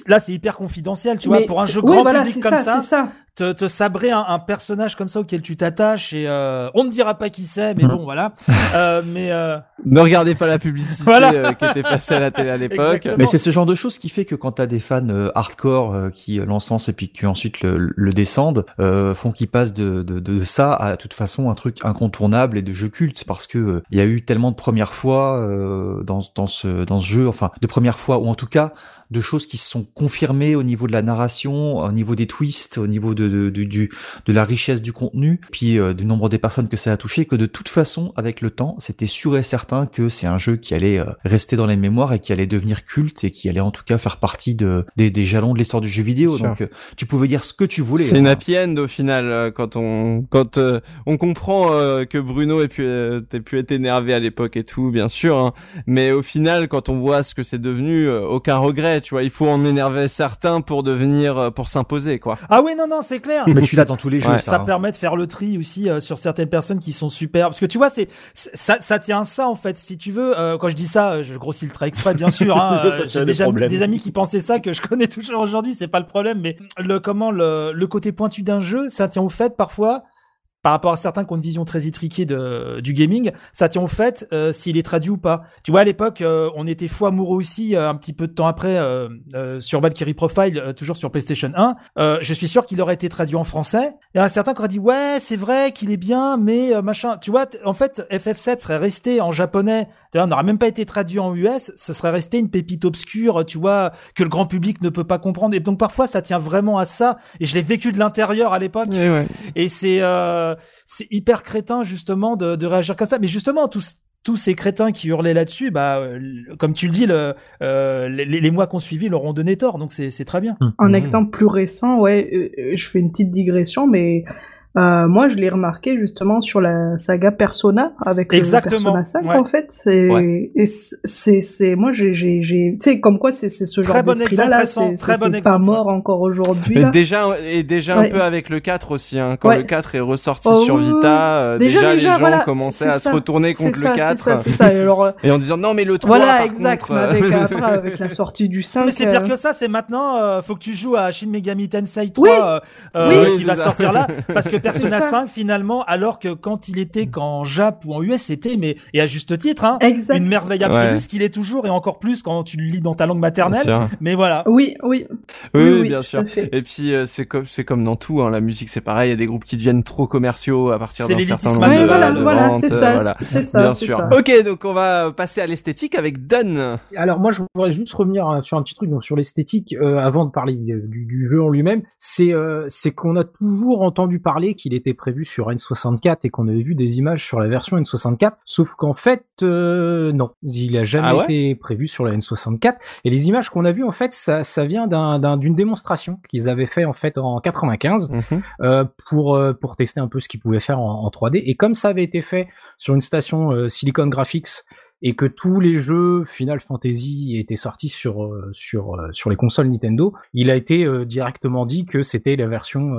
Speaker 4: là c'est hyper confidentiel, tu vois, pour un jeu grand public comme ça, ça te, te sabrer un, un, personnage comme ça auquel tu t'attaches et euh, on ne dira pas qui c'est, mais bon voilà. euh, mais euh...
Speaker 1: ne regardez pas la publicité voilà. Euh, qui était passée à la télé à l'époque.
Speaker 3: Mais c'est ce genre de choses qui fait que quand t'as des fans euh, hardcore euh, qui l'encensent et puis qui ensuite le, le descendent, font qu'ils passent de, de, de, ça à de toute façon un truc incontournable et de jeu culte parce que il y a eu tellement de premières fois dans, dans ce dans ce jeu, enfin de premières fois ou en tout cas de choses qui se sont confirmées au niveau de la narration, au niveau des twists, au niveau de, de, du, de la richesse du contenu, puis euh, du nombre des personnes que ça a touché, que de toute façon, avec le temps, c'était sûr et certain que c'est un jeu qui allait euh, rester dans les mémoires et qui allait devenir culte et qui allait en tout cas faire partie de, des, des jalons de l'histoire du jeu vidéo. Donc euh, tu pouvais dire ce que tu voulais.
Speaker 1: C'est une happy end au final quand on quand on comprend que Bruno ait pu, ait pu être énervé à l'époque et tout, bien sûr. Hein. mais au final, quand on voit ce que c'est devenu, aucun regret tu vois, il faut en énerver certains pour devenir, euh, pour s'imposer, quoi.
Speaker 4: Ah oui, non, non, c'est clair.
Speaker 3: Mais tu l'as dans tous les jeux.
Speaker 4: Ça, hein. permet de faire le tri aussi euh, sur certaines personnes qui sont super. Parce que tu vois, c'est ça, ça tient à ça en fait. Si tu veux, euh, quand je dis ça, je grossis le trait exprès, bien sûr. Hein, J'ai déjà des amis qui pensaient ça que je connais toujours aujourd'hui. C'est pas le problème, mais le comment le, le côté pointu d'un jeu, ça tient au fait parfois par rapport à certains qui ont une vision très étriquée de, du gaming, ça tient au fait euh, s'il est traduit ou pas. Tu vois, à l'époque, euh, on était fou amoureux aussi, euh, un petit peu de temps après, sur Valkyrie Profile, toujours sur PlayStation 1. je suis sûr qu'il aurait été traduit en français. Il y en a certains qui auraient dit, ouais, c'est vrai qu'il est bien, mais machin. Tu vois, en fait, FF7 serait resté en japonais, on n'aurait même pas été traduit en US, ce serait resté une pépite obscure, tu vois, que le grand public ne peut pas comprendre. Et donc parfois, ça tient vraiment à ça. Et je l'ai vécu de l'intérieur à l'époque. Et, c'est c'est hyper crétin justement de, de, réagir comme ça. Mais justement, tous tous ces crétins qui hurlaient là-dessus, bah, euh, comme tu le dis, le, euh, les, les, mois qu'on suivi leur ont donné tort, donc c'est très bien.
Speaker 2: Un mmh. exemple plus récent, ouais, euh, je fais une petite digression, mais euh, moi, je l'ai remarqué justement sur la saga Persona avec
Speaker 4: Exactement.
Speaker 2: Persona 5 en fait. C'est et c'est c'est moi j'ai j'ai tu sais comme quoi c'est c'est ce genre d'esprit là là c'est c'est pas mort encore aujourd'hui.
Speaker 1: Déjà et déjà un peu avec le 4 aussi hein. quand le 4 est ressorti oh, sur Vita, euh, déjà, les gens commençaient à se retourner contre le 4. Ça, ça. Et, alors, euh, et en disant non mais le 3
Speaker 2: Voilà
Speaker 1: par
Speaker 2: exact
Speaker 1: contre,
Speaker 2: avec, après, avec la sortie du 5.
Speaker 4: Mais c'est pire que ça, c'est maintenant faut que tu joues à Shin Megami Tensei 3 qui va sortir là parce que Persona 5 finalement, alors que quand il était qu'en Jap ou en US, c'était, mais, et à juste titre, hein, une merveille absolue, ce qu'il est toujours, et encore plus quand tu le lis dans ta langue maternelle. Mais voilà.
Speaker 2: Oui, oui.
Speaker 1: Oui, bien sûr. Et puis, euh, c'est comme, c'est comme dans tout, hein, la musique, c'est pareil, il y a des groupes qui deviennent trop commerciaux à partir d'un certain nombre
Speaker 2: de, voilà, voilà, c'est ça, c'est ça,
Speaker 1: bien sûr. Ok, donc on va passer à l'esthétique avec Don.
Speaker 6: Alors moi, je voudrais juste revenir hein, sur un petit truc, donc sur l'esthétique, euh, avant de parler du, du jeu en lui-même, c'est, euh, c'est qu'on a toujours entendu parler qu'il était prévu sur N64 et qu'on avait vu des images sur la version N64, sauf qu'en fait, euh, non, il a jamais ah été prévu sur la N64. Et les images qu'on a vues, en fait, ça, ça vient d'une démonstration qu'ils avaient fait en fait en 95 mhm. euh, pour euh, pour tester un peu ce qu'ils pouvaient faire en, en, 3D. Et comme ça avait été fait sur une station Silicon Graphics et que tous les jeux Final Fantasy étaient sortis sur euh, sur euh, sur les consoles Nintendo, il a été euh, directement dit que c'était la version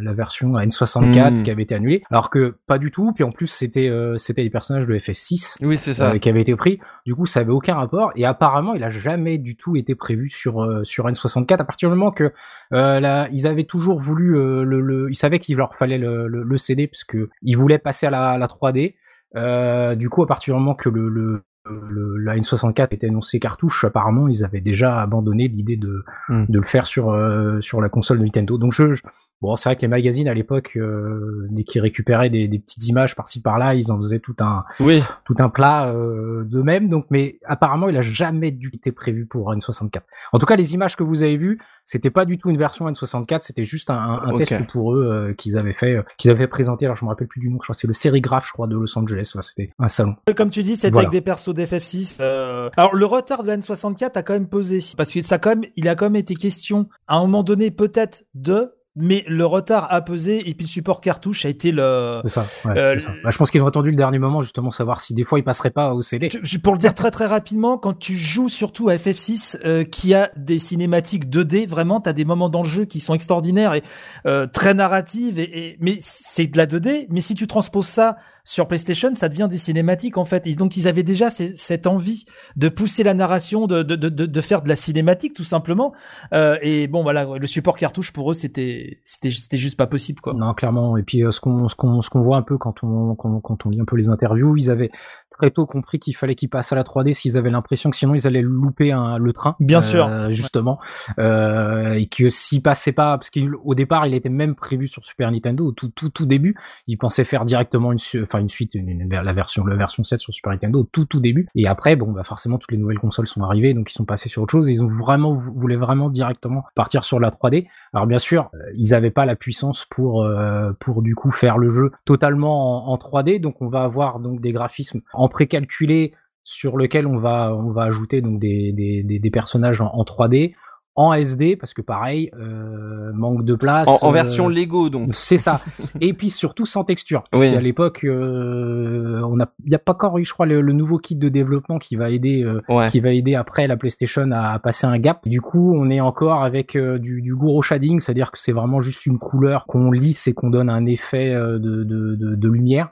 Speaker 6: la version N64 hmm. qui avait été annulée, alors que pas du tout. Puis en plus c'était c'était les personnages de FF6
Speaker 1: oui, c'est ça.
Speaker 6: qui avaient été pris. Du coup ça avait aucun rapport et apparemment il a jamais du tout été prévu sur sur N64 à partir du moment que là, ils avaient toujours voulu le, le, ils savaient qu'il leur fallait le, le, le CD parce que ils voulaient passer à la, la 3D. Euh, du coup, à partir du moment que le, le, le, la N64 était annoncé cartouche, apparemment, ils avaient déjà abandonné l'idée de, hmm. de le faire sur, euh, sur la console de Nintendo. Donc je, Bon, c'est vrai que les magazines à l'époque, euh, dès qu'ils récupéraient des, des, petites images par-ci par-là, ils en faisaient tout un,
Speaker 1: oui.
Speaker 6: tout un plat euh, d'eux-mêmes. Donc, mais apparemment, il a jamais dû été prévu pour N64. En tout cas, les images que vous avez vues, c'était pas du tout une version N64, c'était juste un, un test pour eux euh, qu'ils avaient fait, euh, qu'ils avaient présenter. Alors, je me rappelle plus du nom. Je crois que c'est le sérigraphe, je crois, de Los Angeles. Enfin, c'était un salon.
Speaker 4: Comme tu dis, c'était avec des persos d'FF6. Euh, alors, le retard de la N64 a quand même pesé parce que ça, quand même, il a quand même été question à un moment donné peut-être de mais le retard a pesé et puis le support cartouche a été le.
Speaker 6: C'est ça. Ouais, euh, ça. Bah, je pense qu'ils ont attendu le dernier moment justement savoir si des fois ils passeraient pas au CD.
Speaker 4: Pour le dire très très rapidement, quand tu joues surtout à FF6 euh, qui a des cinématiques 2D, vraiment t'as des moments dans le jeu qui sont extraordinaires et euh, très narratives et, et mais c'est de la 2D. Mais si tu transposes ça sur PlayStation, ça devient des cinématiques en fait. Et donc ils avaient déjà cette envie de pousser la narration, de, de, de, de, faire de la cinématique tout simplement. Euh, et bon voilà, le support cartouche pour eux c'était c'était c'était juste pas possible quoi.
Speaker 6: Non clairement. Et puis euh, ce qu'on ce qu'on ce qu'on voit un peu quand on quand, quand on lit un peu les interviews, ils avaient très tôt compris qu'il fallait qu'ils passent à la 3D s'ils avaient l'impression que sinon ils allaient louper un, le train.
Speaker 4: Bien sûr, euh,
Speaker 6: justement, euh, et que s'ils passaient pas, parce qu'au départ il était même prévu sur Super Nintendo, au tout tout tout début, ils pensaient faire directement une, enfin une suite, la version la version 7 sur Super Nintendo tout tout début. Et après, bon bah forcément toutes les nouvelles consoles sont arrivées, donc ils sont passés sur autre chose. Ils ont vraiment voulaient vraiment directement partir sur la 3D. Alors bien sûr, euh, ils avaient pas la puissance pour euh, pour du coup faire le jeu totalement en, en 3D, donc on va avoir donc des graphismes en précalculé sur lequel on va ajouter des, personnages en, 3D en SD parce que pareil euh, manque de place
Speaker 1: en, version Lego donc.
Speaker 6: c'est ça. Et puis surtout sans texture. Parce qu'à l'époque euh, on a il y a pas encore eu je crois le, nouveau kit de développement qui va aider euh, qui va aider après la PlayStation à, passer un gap. Du coup on est encore avec du, du gros shading c'est-à-dire que c'est vraiment juste une couleur qu'on lisse et qu'on donne un effet de, de, de, de lumière.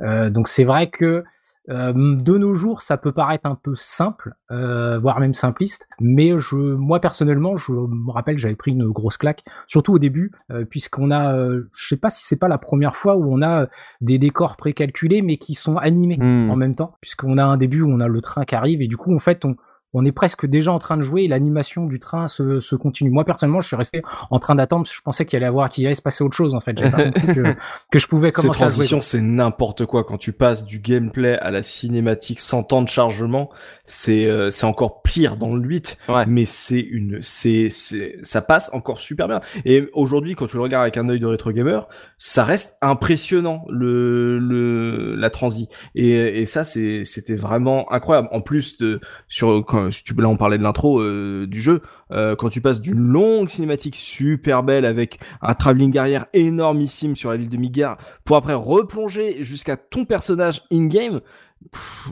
Speaker 6: Donc c'est vrai que euh, de nos jours, ça peut paraître un peu simple, euh, voire même simpliste, mais je, moi personnellement, je me rappelle, j'avais pris une grosse claque, surtout au début, euh, puisqu'on a, je sais pas si c'est pas la première fois où on a des décors précalculés, mais qui sont animés hmm. en même temps, puisqu'on a un début où on a le train qui arrive et du coup, en fait, on, on est presque déjà en train de jouer et l'animation du train se, se, continue. Moi personnellement, je suis resté en train d'attendre parce que je pensais qu'il allait avoir qu'il allait se passer autre chose en fait. J'ai pas compris que, que, je pouvais commencer
Speaker 5: à jouer. c'est n'importe quoi quand tu passes du gameplay à la cinématique sans temps de chargement, c'est euh, c'est encore pire dans le 8 mais c'est une c'est c'est ça passe encore super bien. Et aujourd'hui quand tu le regardes avec un œil de rétro gamer, ça reste impressionnant le le la transi et et ça c'est c'était vraiment incroyable. En plus de sur quand si tu là on parlait de l'intro euh, du jeu euh, quand tu passes d'une longue cinématique super belle avec un travelling arrière énormissime sur la ville de Midgar pour après replonger jusqu'à ton personnage in game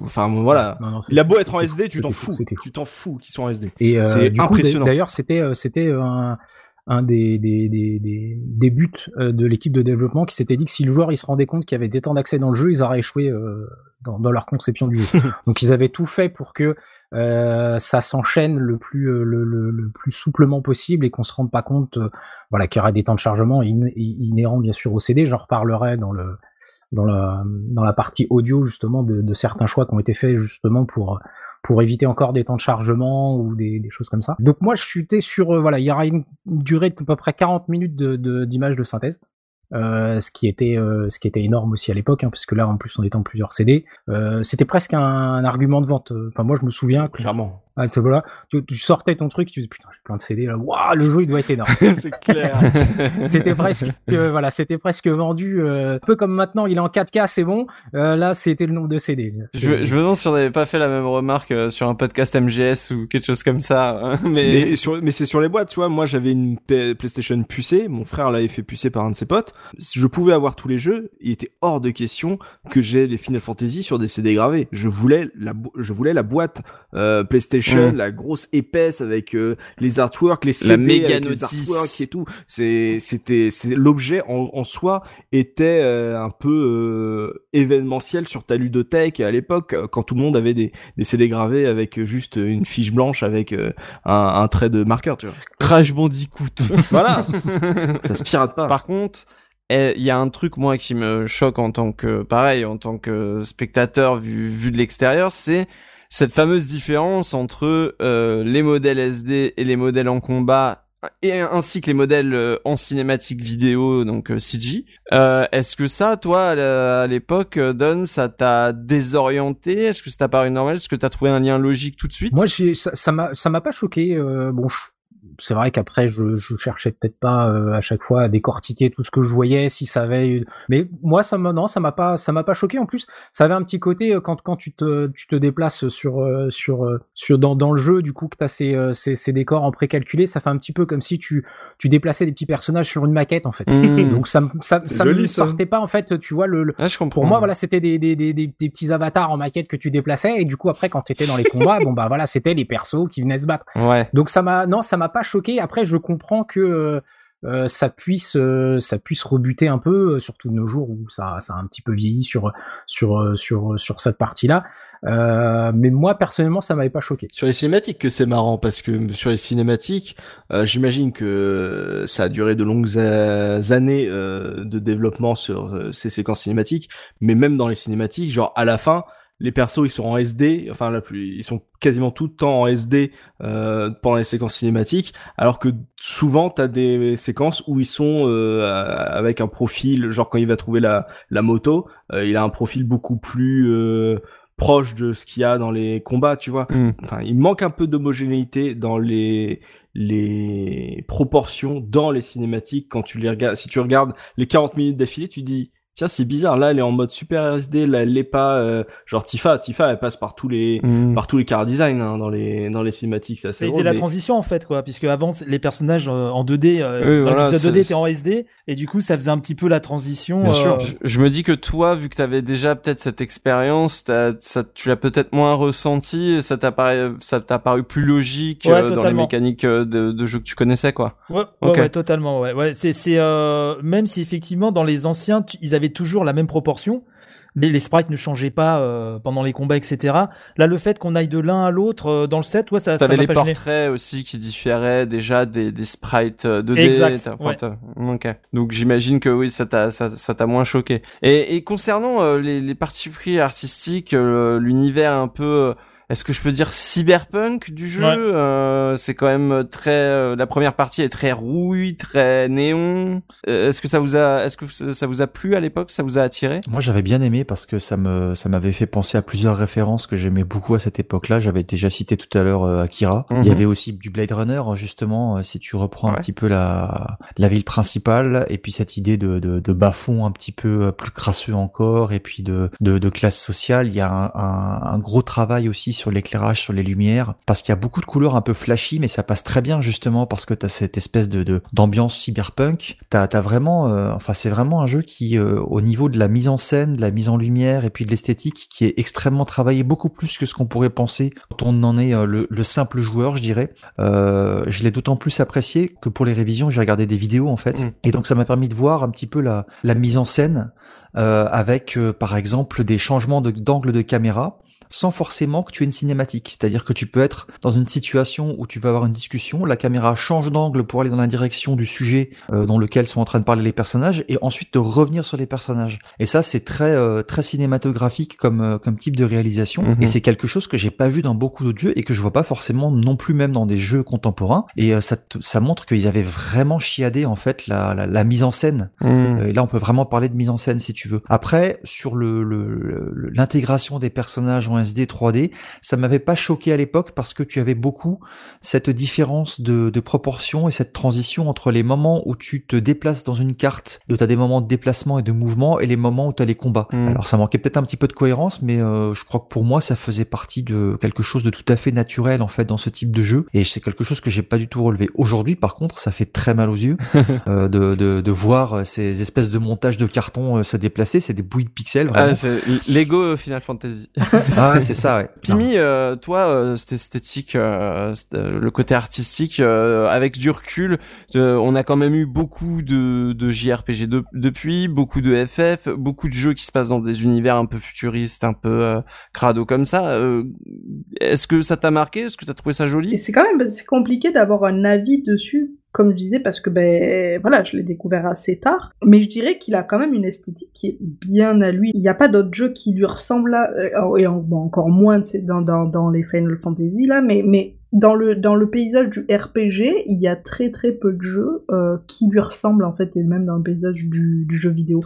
Speaker 5: enfin voilà. Il a beau être en SD tu t'en fous. tu t'en fous qu'ils sont en SD
Speaker 6: et euh, c'est impressionnant. d'ailleurs c'était c'était un un des, des, des, des, buts de l'équipe de développement qui s'était dit que si le joueur il se rendait compte qu'il y avait des temps d'accès dans le jeu, ils auraient échoué dans, dans, leur conception du jeu. Donc ils avaient tout fait pour que euh, ça s'enchaîne le plus euh, le, le, le, plus souplement possible et qu'on se rende pas compte euh, voilà qu'il y aurait des temps de chargement inhérents bien sûr au CD. J'en reparlerai dans le dans la dans la partie audio justement de, certains choix qui ont été faits justement pour pour éviter encore des temps de chargement ou des, choses comme ça. Donc moi je suis sur voilà il y aura une durée de à peu près 40 minutes d'image de synthèse. Euh, ce qui était euh, ce qui était énorme aussi à l'époque, hein, parce que là en plus on était en plusieurs CD. Euh, c'était presque un, argument de vente. Enfin moi je me souviens
Speaker 5: clairement.
Speaker 6: Ah, c'est voilà. Tu, tu, sortais ton truc, tu disais putain, j'ai plein de CD là. Waouh, le jeu il doit être énorme.
Speaker 5: c'est clair.
Speaker 6: c'était presque, euh, voilà, c'était presque vendu. Euh, un peu comme maintenant, il est en 4K, c'est bon. Euh, là, c'était le nombre de CD.
Speaker 1: Je, je me demande si on n'avait pas fait la même remarque euh, sur un podcast MGS ou quelque chose comme ça. Hein, mais
Speaker 5: mais, sur, mais c'est sur les boîtes, tu vois. Moi, j'avais une PlayStation pucée. Mon frère l'avait fait pucer par un de ses potes. Je pouvais avoir tous les jeux. Il était hors de question que j'ai les Final Fantasy sur des CD gravés. Je voulais la, je voulais la boîte PlayStation Mm. la grosse épaisse avec euh, les artworks, les CD,
Speaker 1: la méga
Speaker 5: les artworks et tout. C'est, c'était, c'est l'objet en, en, soi était euh, un peu euh, événementiel sur ta ludothèque à l'époque quand tout le monde avait des, des CD gravés avec juste une fiche blanche avec un, un, trait de marqueur, tu vois.
Speaker 1: Crash Bandicoot.
Speaker 5: voilà. Ça se pirate pas.
Speaker 1: Par contre, eh, il y a un truc moi qui me choque en tant que pareil en tant que spectateur vu vu de l'extérieur c'est cette fameuse différence entre euh, les modèles SD et les modèles en combat et ainsi que les modèles euh, en cinématique vidéo donc euh, CG. Est-ce que ça, toi, à l'époque, Don, ça t'a désorienté? Est-ce que ça t'a paru normal? Est-ce que t'as trouvé un lien logique tout de suite?
Speaker 6: Moi, ça m'a ça m'a pas choqué. bon, c'est vrai qu'après, je, je cherchais peut-être pas à chaque fois à décortiquer tout ce que je voyais, si ça avait. Mais moi, ça m'a non, ça m'a pas, ça m'a pas choqué. En plus, ça avait un petit côté quand quand tu te tu te déplaces sur sur sur dans dans le jeu, du coup que t'as ces, ces ces décors en précalculé, ça fait un petit peu comme si tu tu déplaçais des petits personnages sur une maquette en fait. Mmh. Donc ça ça ça me sortait pas en fait, tu vois le.
Speaker 1: je comprends.
Speaker 6: Pour moi, voilà, c'était des, des, des, des, petits avatars en maquette que tu déplaçais et du coup après quand t'étais dans les combats, bon bah voilà, c'était les persos qui venaient se battre.
Speaker 1: Ouais.
Speaker 6: Donc ça m'a non, ça m'a pas choqué. Après, je comprends que euh, euh, ça puisse euh, ça puisse rebuter un peu, surtout de nos jours où ça, ça a un petit peu vieilli sur sur sur sur cette partie-là. mais moi personnellement, ça m'avait pas choqué.
Speaker 5: Sur les cinématiques, que c'est marrant parce que sur les cinématiques, j'imagine que ça a duré de longues années de développement sur ces séquences cinématiques, mais même dans les cinématiques, genre à la fin les persos ils sont en SD, enfin là ils sont quasiment tout le temps en SD euh, pendant les séquences cinématiques, alors que souvent t'as des séquences où ils sont euh, avec un profil, genre quand il va trouver la, la moto, euh, il a un profil beaucoup plus euh, proche de ce qu'il y a dans les combats, tu vois.
Speaker 1: Hmm.
Speaker 5: Enfin, il manque un peu d'homogénéité dans les les proportions dans les cinématiques quand tu les regardes. Si tu regardes les 40 minutes d'affilée, tu dis Tiens, c'est bizarre. Là, elle est en mode super SD. Là, elle l'est pas. Euh, genre Tifa, Tifa, elle passe par tous les
Speaker 1: Mm.
Speaker 5: par tous les car design hein, dans les dans les cinématiques. C'est assez
Speaker 4: C'est c'est la
Speaker 5: mais-
Speaker 4: transition en fait quoi, puisque avant les personnages euh, en 2D, euh,
Speaker 1: Oui,
Speaker 4: dans
Speaker 1: voilà,
Speaker 4: les épisodes
Speaker 1: c'est-
Speaker 4: 2D étaient en SD, et du coup ça faisait un petit peu la transition.
Speaker 3: Bien
Speaker 4: euh,
Speaker 3: sûr.
Speaker 1: Je, je me dis que toi, vu que t'avais déjà peut-être cette expérience, t'as- ça, tu l'as peut-être moins ressenti, et ça t'a paru, ça t'a paru plus logique
Speaker 4: Ouais,
Speaker 1: euh, dans les mécaniques euh, de, de jeux que tu connaissais, quoi.
Speaker 4: Ouais, ouais, totalement. Ouais, ouais. C'est, c'est euh, même si effectivement dans les anciens, tu- ils avaient toujours la même proportion, mais les sprites ne changeaient pas euh, pendant les combats, etc. Là, le fait qu'on aille de l'un à l'autre euh, dans le set, ouais, ça, ça
Speaker 1: T'avais les
Speaker 4: pas gêné.
Speaker 1: portraits aussi qui différaient déjà des, des sprites euh, 2D.
Speaker 4: Exact,
Speaker 1: t'as- enfin,
Speaker 4: ouais.
Speaker 1: t'as- ok. Donc j'imagine que oui, ça t'a ça, moins choqué. Et, et concernant euh, les, les parties pris artistiques, euh, l'univers un peu, euh, est-ce que je peux dire cyberpunk du jeu
Speaker 4: Ouais.
Speaker 1: euh, C'est quand même très. euh, la première partie est très rouille, très néon. Euh, est-ce que ça vous a, est-ce que ça ça vous a plu à l'époque? Ça vous a attiré?
Speaker 3: Moi, j'avais bien aimé parce que ça me, ça m'avait fait penser à plusieurs références que j'aimais beaucoup à cette époque-là. J'avais déjà cité tout à l'heure euh, Akira.
Speaker 1: Mhm.
Speaker 3: Il y avait aussi du Blade Runner, justement, euh, si tu reprends un petit peu la, la ville principale et puis cette idée de, de, de bas-fond un petit peu euh, plus crasseux encore et puis de, de, de classe sociale. Il y a un, un, un gros travail aussi sur l'éclairage, sur les lumières parce qu'il y a beaucoup de couleurs un peu flashy, mais ça passe très bien justement parce que tu as cette espèce de, de d'ambiance cyberpunk. T'as as vraiment, euh, enfin c'est vraiment un jeu qui, euh, au niveau de la mise en scène, de la mise en lumière et puis de l'esthétique, qui est extrêmement travaillé, beaucoup plus que ce qu'on pourrait penser quand on en est euh, le, le simple joueur, je dirais. Euh, je l'ai d'autant plus apprécié que pour les révisions, j'ai regardé des vidéos en fait,
Speaker 1: Mm.
Speaker 3: et donc ça m'a permis de voir un petit peu la, la mise en scène euh, avec, euh, par exemple, des changements de- d'angle de caméra sans forcément que tu aies une cinématique. C'est-à-dire que tu peux être dans une situation où tu vas avoir une discussion, la caméra change d'angle pour aller dans la direction du sujet euh, dans lequel sont en train de parler les personnages, et ensuite de revenir sur les personnages. Et ça, c'est très euh, très cinématographique comme euh, comme type de réalisation,
Speaker 1: Mhm.
Speaker 3: et c'est quelque chose que j'ai pas vu dans beaucoup d'autres jeux et que je vois pas forcément non plus même dans des jeux contemporains. Et euh, ça ça montre qu'ils avaient vraiment chiadé en fait la, la, la mise en scène
Speaker 1: Hmm.
Speaker 3: euh, Et là, on peut vraiment parler de mise en scène si tu veux. Après, sur le- l'intégration des personnages en SD 3D, ça m'avait pas choqué à l'époque parce que tu avais beaucoup cette différence de, de proportion et cette transition entre les moments où tu te déplaces dans une carte et où tu as des moments de déplacement et de mouvement et les moments où tu as les combats.
Speaker 1: Mm.
Speaker 3: Alors ça manquait peut-être un petit peu de cohérence, mais euh, je crois que pour moi, ça faisait partie de quelque chose de tout à fait naturel en fait dans ce type de jeu et c'est quelque chose que j'ai pas du tout relevé. Aujourd'hui, par contre, ça fait très mal aux yeux euh, de, de, de voir euh, ces espèces de montages de carton euh, se déplacer. C'est des bouilles de pixels, vraiment.
Speaker 1: Ah, Lego Final Fantasy.
Speaker 3: Ah, ouais, c'est ça, ouais.
Speaker 1: Pimi, euh, toi, euh, cette esthétique, euh, euh, le côté artistique, euh, avec du recul, euh, on a quand même eu beaucoup de, de JRPG de- depuis, beaucoup de FF, beaucoup de jeux qui se passent dans des univers un peu futuristes, un peu euh, crado comme ça. Euh, Est-ce que ça t'a marqué? Est-ce que t'as trouvé ça
Speaker 2: Et
Speaker 1: joli
Speaker 2: c'est quand même c'est compliqué d'avoir un avis dessus, comme je disais, parce que ben voilà, je l'ai découvert assez tard. Mais je dirais qu'il a quand même une esthétique qui est bien à lui. Il n'y a pas d'autres jeux qui lui ressemblent là, euh, et encore moins dans, dans, dans les Final Fantasy là, mais, mais dans le, dans le paysage du RPG, il y a très très peu de jeux euh, qui lui ressemblent en fait, et même dans le paysage du, du jeu vidéo.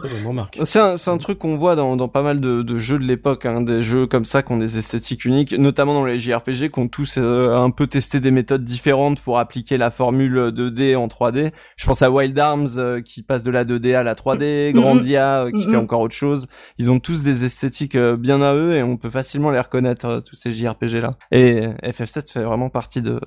Speaker 1: C'est un, un, truc qu'on voit dans, dans, pas mal de, de jeux de l'époque, hein, des jeux comme ça qui ont des esthétiques uniques, notamment dans les JRPG, qui ont tous euh, un peu testé des méthodes différentes pour appliquer la formule 2D en 3D. Je pense à Wild Arms euh, qui passe de la 2D à la 3D, Grandia euh, qui fait encore autre chose. Ils ont tous des esthétiques bien à eux et on peut facilement les reconnaître, tous ces JRPG là. Et FF7 fait vraiment partie de,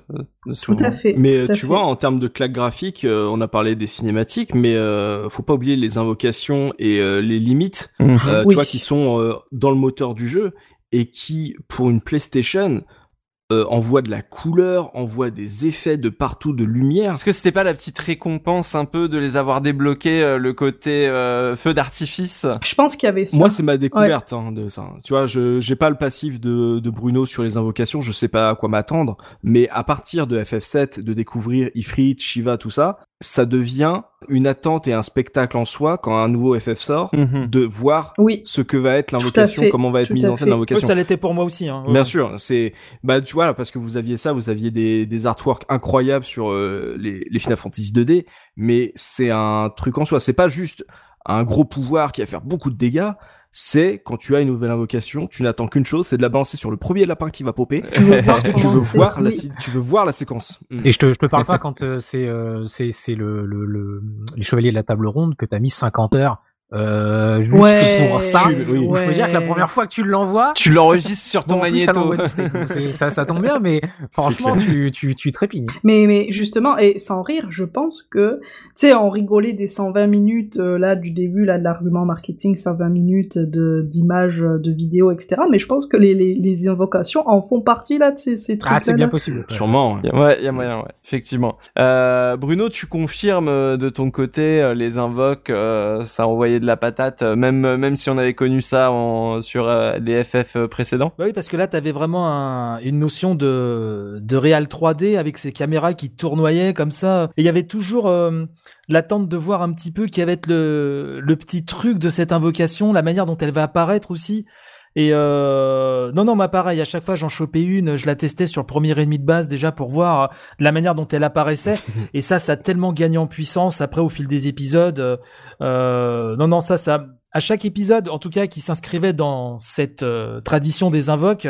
Speaker 1: de ce
Speaker 2: Tout à fait.
Speaker 5: Mais
Speaker 2: tout à
Speaker 5: tu
Speaker 2: fait.
Speaker 5: vois, en termes de claque graphique, euh, on a parlé des cinématiques, mais euh, faut pas oublier les invocations et euh, les limites,
Speaker 1: Mhm.
Speaker 5: euh,
Speaker 2: Oui.
Speaker 5: tu vois, qui sont euh, dans le moteur du jeu et qui, pour une PlayStation, euh, envoient de la couleur, envoient des effets de partout, de lumière.
Speaker 1: Est-ce que c'était pas la petite récompense un peu de les avoir débloqués euh, le côté euh, feu d'artifice?
Speaker 2: Je pense qu'il y avait ça.
Speaker 5: Moi, c'est ma découverte hein, de ça. Tu vois, je j'ai pas le passif de, de Bruno sur les invocations, je sais pas à quoi m'attendre, mais à partir de FF7, de découvrir Ifrit, Shiva, tout ça, ça devient une attente et un spectacle en soi quand un nouveau FF sort,
Speaker 1: Mhm.
Speaker 5: de voir
Speaker 2: Oui,
Speaker 5: ce que va être l'invocation, comment va être mise en scène.
Speaker 4: Oui,
Speaker 5: l'invocation.
Speaker 4: ça l'était pour moi aussi. Hein.
Speaker 5: Bien sûr, c'est bah tu vois parce que vous aviez ça, vous aviez des des artworks incroyables sur euh, les les Final Fantasy 2D, mais c'est un truc en soi, c'est pas juste un gros pouvoir qui va faire beaucoup de dégâts, c'est quand tu as une nouvelle invocation, tu n'attends qu'une chose, c'est de la balancer sur le premier lapin qui va popper parce que tu veux voir la
Speaker 2: oui.
Speaker 5: tu veux voir la séquence.
Speaker 6: Et je te, je te parle pas quand euh, c'est euh, c'est c'est le, le, le les chevaliers de la table ronde que t'as mis 50 heures euh, juste
Speaker 2: Ouais,
Speaker 6: pour ça.
Speaker 5: Oui, oui.
Speaker 6: Je veux dire que la première fois que tu l'envoies,
Speaker 1: Tu l'enregistres sur ton
Speaker 6: bon, en plus, ça
Speaker 1: magnéto.
Speaker 6: ça, ça tombe bien, mais franchement, tu, tu, tu trépignes.
Speaker 2: Mais, mais justement, et sans rire, je pense que, tu sais, on rigolait des 120 minutes, euh, là, du début, là, de l'argument marketing, 120 minutes de, d'images, euh, de vidéos, etc. Mais je pense que les, les, les invocations en font partie, là, de ces, ces trucs
Speaker 6: Ah, c'est bien possible.
Speaker 5: Sûrement. ouais.
Speaker 1: Ouais, il y a moyen, ouais, effectivement. Euh, Bruno, tu confirmes de ton côté les invoques, euh, ça envoyait de la patate, euh, même euh, même si on avait connu ça en, sur euh, les FF précédents.
Speaker 4: Bah oui, parce que là, t'avais vraiment un- une notion de, de réal 3D avec ces caméras qui tournoyaient comme ça. Et il y avait toujours l'attente de voir un petit peu quel va être le, le petit truc de cette invocation, la manière dont elle va apparaître aussi. Et euh, non, non, bah pareil, à chaque fois j'en chopais une, je la testais sur le premier ennemi de base déjà pour voir euh, la manière dont elle apparaissait. Et ça, ça a tellement gagné en puissance après au fil des épisodes. euh, euh, non, non, ça, ça, à chaque épisode, en tout cas, qui s'inscrivait dans cette euh, tradition des invoques,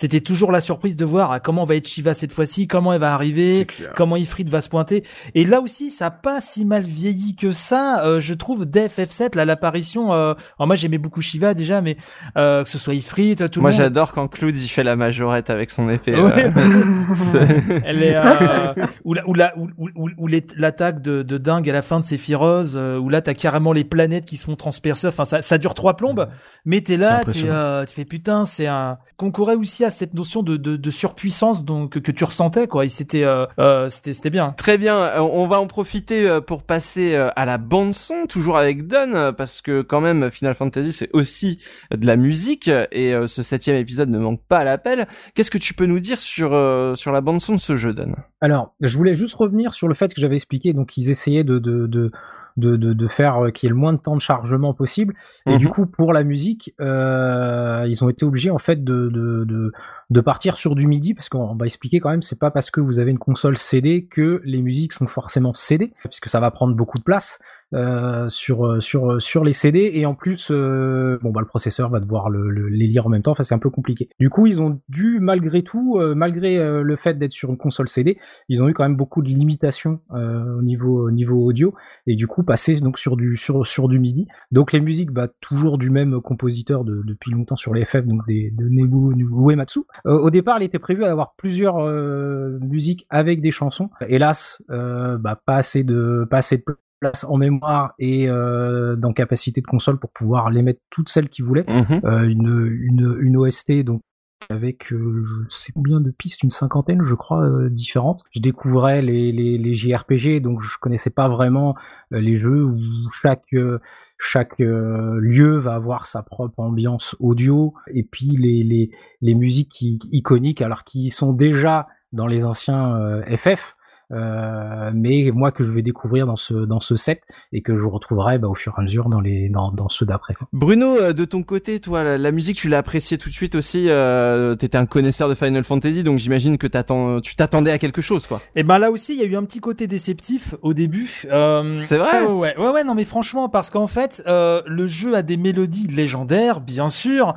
Speaker 4: c'était toujours la surprise de voir ah, comment va être Shiva cette fois-ci, comment elle va arriver, comment Ifrit va se pointer. Et là aussi, ça a pas si mal vieilli que ça, euh, je trouve, dès FF7, là, l'apparition, euh, alors moi j'aimais beaucoup Shiva déjà, mais euh, que ce soit Ifrit, tout
Speaker 1: Moi,
Speaker 4: le monde.
Speaker 1: j'adore quand Cloud il fait la majorette avec son effet.
Speaker 4: Ouais.
Speaker 1: euh, c'est-
Speaker 4: Elle est euh, ou la, ou la, ou, l'attaque de, de dingue à la fin de Sephiroth, euh, où là t'as carrément les planètes qui se font transpercer. Enfin, ça, ça dure trois plombes, mais t'es là, euh, tu fais putain, c'est un concourait aussi à cette notion de, de, de surpuissance donc que, que tu ressentais quoi. Et c'était, euh, euh, c'était, c'était bien.
Speaker 1: Très bien, euh, on va en profiter pour passer à la bande son, toujours avec Don, parce que quand même Final Fantasy c'est aussi de la musique et ce septième épisode ne manque pas à l'appel. Qu'est-ce que tu peux nous dire sur sur la bande son de ce jeu, Don?
Speaker 6: Alors, je voulais juste revenir sur le fait que j'avais expliqué, donc ils essayaient de, de, de, de, de, de faire euh, qu'il y ait le moins de temps de chargement possible. Et
Speaker 1: Mhm.
Speaker 6: du coup, pour la musique, euh, ils ont été obligés en fait de, de, de, partir sur du MIDI, parce qu'on va expliquer quand même, c'est pas parce que vous avez une console CD que les musiques sont forcément CD, puisque ça va prendre beaucoup de place euh, sur, sur, sur les CD, et en plus, euh, bon bah le processeur va devoir le, le- les lire en même temps, enfin c'est un peu compliqué. Du coup, ils ont dû, malgré tout, malgré le fait d'être sur une console CD, ils ont eu quand même beaucoup de limitations au niveau au niveau audio et du coup passer donc sur du sur sur du MIDI. Donc les musiques bah toujours du même compositeur de- depuis longtemps sur les FF donc des de Nebu Uematsu. Euh, au départ, il était prévu d'avoir plusieurs euh, musiques avec des chansons. Hélas, euh, bah pas assez de pas assez de place en mémoire et euh, dans capacité de console pour pouvoir les mettre toutes celles qu'ils voulaient euh, une, une, une OST donc avec euh, je sais combien de pistes, une cinquantaine je crois euh, différentes. Je découvrais les, les, les JRPG donc je connaissais pas vraiment euh, les jeux où chaque euh, chaque euh, lieu va avoir sa propre ambiance audio et puis les, les, les musiques qui, iconiques alors qui sont déjà dans les anciens FF euh, mais moi que je vais découvrir dans ce dans ce set et que je retrouverai bah, au fur et à mesure dans les dans, dans ceux d'après.
Speaker 1: Bruno, euh, de ton côté, toi, la, la musique, tu l'as appréciée tout de suite aussi. Euh, T'étais un connaisseur de Final Fantasy, donc j'imagine que t'attends, tu t'attendais à quelque chose, quoi.
Speaker 4: Et ben là aussi, il y a eu un petit côté déceptif au début. Euh,
Speaker 1: C'est vrai
Speaker 4: ouais, ouais, ouais, non, mais franchement, parce qu'en fait, euh, le jeu a des mélodies légendaires, bien sûr.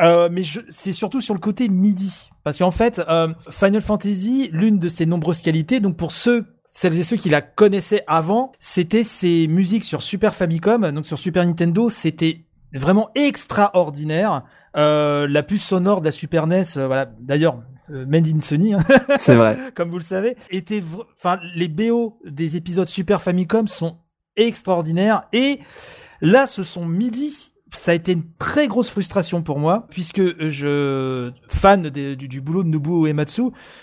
Speaker 4: Euh, mais c'est surtout sur le côté MIDI. Parce qu'en fait, euh, Final Fantasy, l'une de ses nombreuses qualités, donc pour ceux, celles et ceux qui la connaissaient avant, c'était ses musiques sur Super Famicom, donc sur Super Nintendo, c'était vraiment extraordinaire. Euh, la puce sonore de la Super NES, euh, voilà, d'ailleurs, euh, Made in Sony, hein,
Speaker 1: C'est vrai.
Speaker 4: comme vous le savez, était, enfin, les BO des épisodes Super Famicom sont extraordinaires et là, ce sont midi. Ça a été une très grosse frustration pour moi, puisque je, fan des- du, du boulot de Nobuo Uematsu,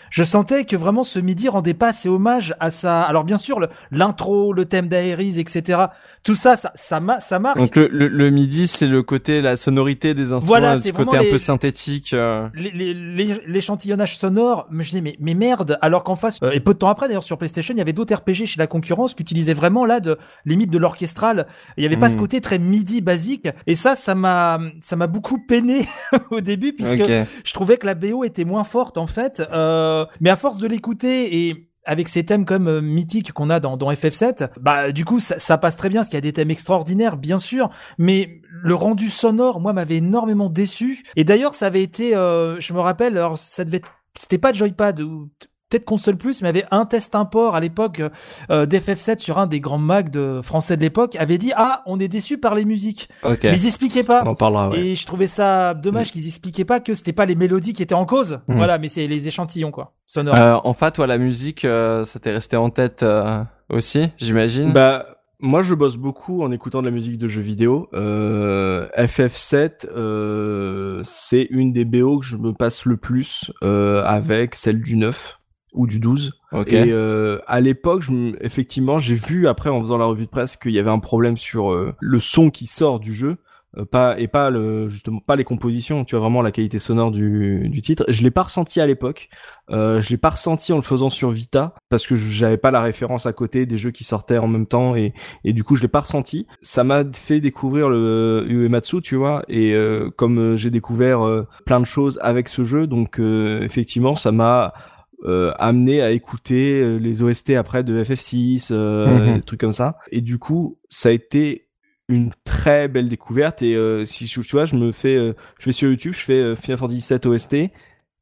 Speaker 4: je sentais que vraiment ce midi rendait pas assez hommage à sa. Alors bien sûr, l'intro, le, thème d'Aeris, etc. Tout ça, ça, ça, ça marque.
Speaker 1: Donc le, le, le midi, c'est le côté, la sonorité des instruments,
Speaker 4: Voilà,
Speaker 1: du côté un peu synthétique. euh.
Speaker 4: l'échantillonnage sonore, mais je disais mais, mais merde, alors qu'en face, euh, et peu de temps après d'ailleurs sur PlayStation, il y avait d'autres RPG chez la concurrence qui utilisaient vraiment là de limite de l'orchestral. Il y avait pas ce côté très midi basique, et ça, ça m'a, ça m'a beaucoup peiné au début puisque je trouvais que la BO était moins forte en fait, euh, mais à force de l'écouter et avec ces thèmes comme euh, mythiques qu'on a dans, dans FF7, bah du coup ça, ça passe très bien, parce qu'il y a des thèmes extraordinaires bien sûr, mais le rendu sonore, moi, m'avait énormément déçu. Et d'ailleurs, ça avait été, euh, je me rappelle, alors ça devait, être- c'était pas Joypad ou peut-être console plus, mais il y avait un test import à l'époque euh, d'FF7 sur un des grands mags de français de l'époque, avait dit ah on est déçu par les musiques,
Speaker 1: Ok.
Speaker 4: mais ils expliquaient pas.
Speaker 5: On en parlera, ouais.
Speaker 4: Et je trouvais ça dommage qu'ils expliquaient pas que c'était pas les mélodies qui étaient en cause.
Speaker 1: Mm.
Speaker 4: Voilà, mais c'est les échantillons quoi, sonores.
Speaker 1: Euh, en fait, toi, la musique, euh, ça t'est resté en tête euh, aussi, j'imagine?
Speaker 5: Bah, moi, je bosse beaucoup en écoutant de la musique de jeux vidéo. Euh, FF7, euh, c'est une des BO que je me passe le plus euh, avec celle du 9 ou du 12.
Speaker 1: ok.
Speaker 5: Et euh, à l'époque, effectivement, j'ai vu après en faisant la revue de presse qu'il y avait un problème sur euh, le son qui sort du jeu. euh, pas et pas le justement pas les compositions tu vois vraiment la qualité sonore du, du titre je l'ai pas ressenti à l'époque euh, je l'ai pas ressenti en le faisant sur Vita parce que j'avais pas la référence à côté des jeux qui sortaient en même temps et et du coup je l'ai pas ressenti ça m'a fait découvrir le Uematsu tu vois et euh, comme euh, j'ai découvert euh, plein de choses avec ce jeu donc euh, effectivement ça m'a euh, amené à écouter euh, les OST après de FF6 euh,
Speaker 1: Mhm.
Speaker 5: des trucs comme ça. Et du coup ça a été une très belle découverte. Et euh, si je- tu vois je me fais euh, je vais sur YouTube je fais euh, Final Fantasy VII OST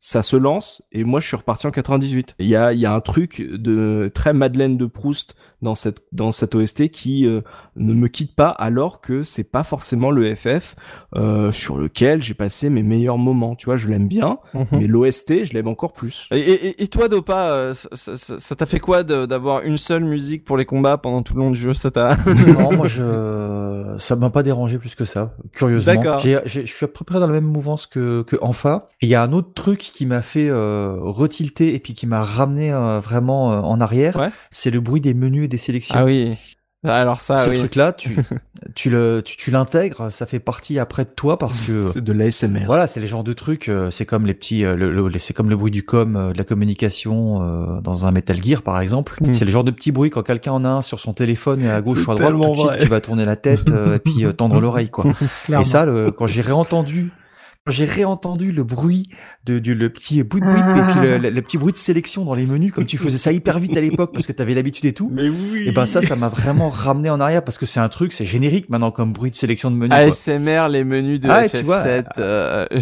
Speaker 5: ça se lance et moi je suis reparti en 98 il y a il y a un truc de très Madeleine de Proust dans cette dans cette OST qui euh, ne me quitte pas alors que c'est pas forcément le FF euh, sur lequel j'ai passé mes meilleurs moments tu vois je l'aime bien
Speaker 1: Mhm.
Speaker 5: mais l'OST je l'aime encore plus
Speaker 1: Et, et, et toi, Dopa, euh, ça- t'a fait quoi d'avoir une seule musique pour les combats pendant tout le long du jeu? Ça t'a
Speaker 3: non, moi je ça m'a pas dérangé plus que ça. Curieusement,
Speaker 1: D'accord.
Speaker 3: Je suis à peu près dans la même mouvance que que Enfa. Et il y a un autre truc qui m'a fait euh, retilter et puis qui m'a ramené euh, vraiment euh, en arrière.
Speaker 1: Ouais.
Speaker 3: C'est le bruit des menus des sélections.
Speaker 1: Ah oui. Alors ça,
Speaker 3: Ce
Speaker 1: oui.
Speaker 3: truc-là, tu tu le tu, tu l'intègres, ça fait partie après de toi parce que
Speaker 5: c'est de l'ASMR
Speaker 3: voilà, c'est les genres de trucs. euh, c'est comme les petits, euh, le, le- c'est comme le bruit du com, euh, de la communication dans un Metal Gear par exemple.
Speaker 1: Mm.
Speaker 3: C'est le genre de petit bruit quand quelqu'un en a un sur son téléphone et à gauche ou à droite, tout de suite tu vas tourner la tête et puis tendre l'oreille quoi.
Speaker 6: Clairement.
Speaker 3: Et ça, le- quand j'ai réentendu, j'ai réentendu le bruit de, du le petit bout de et puis le, le- le petit bruit de sélection dans les menus, comme tu faisais ça hyper vite à l'époque parce que t'avais l'habitude et tout.
Speaker 5: mais oui
Speaker 3: Et ben ça, ça m'a vraiment ramené en arrière parce que c'est un truc, c'est générique maintenant comme bruit de sélection de menu. quoi.
Speaker 1: ASMR, les menus de
Speaker 3: Ah, et tu vois,
Speaker 1: FF7. euh,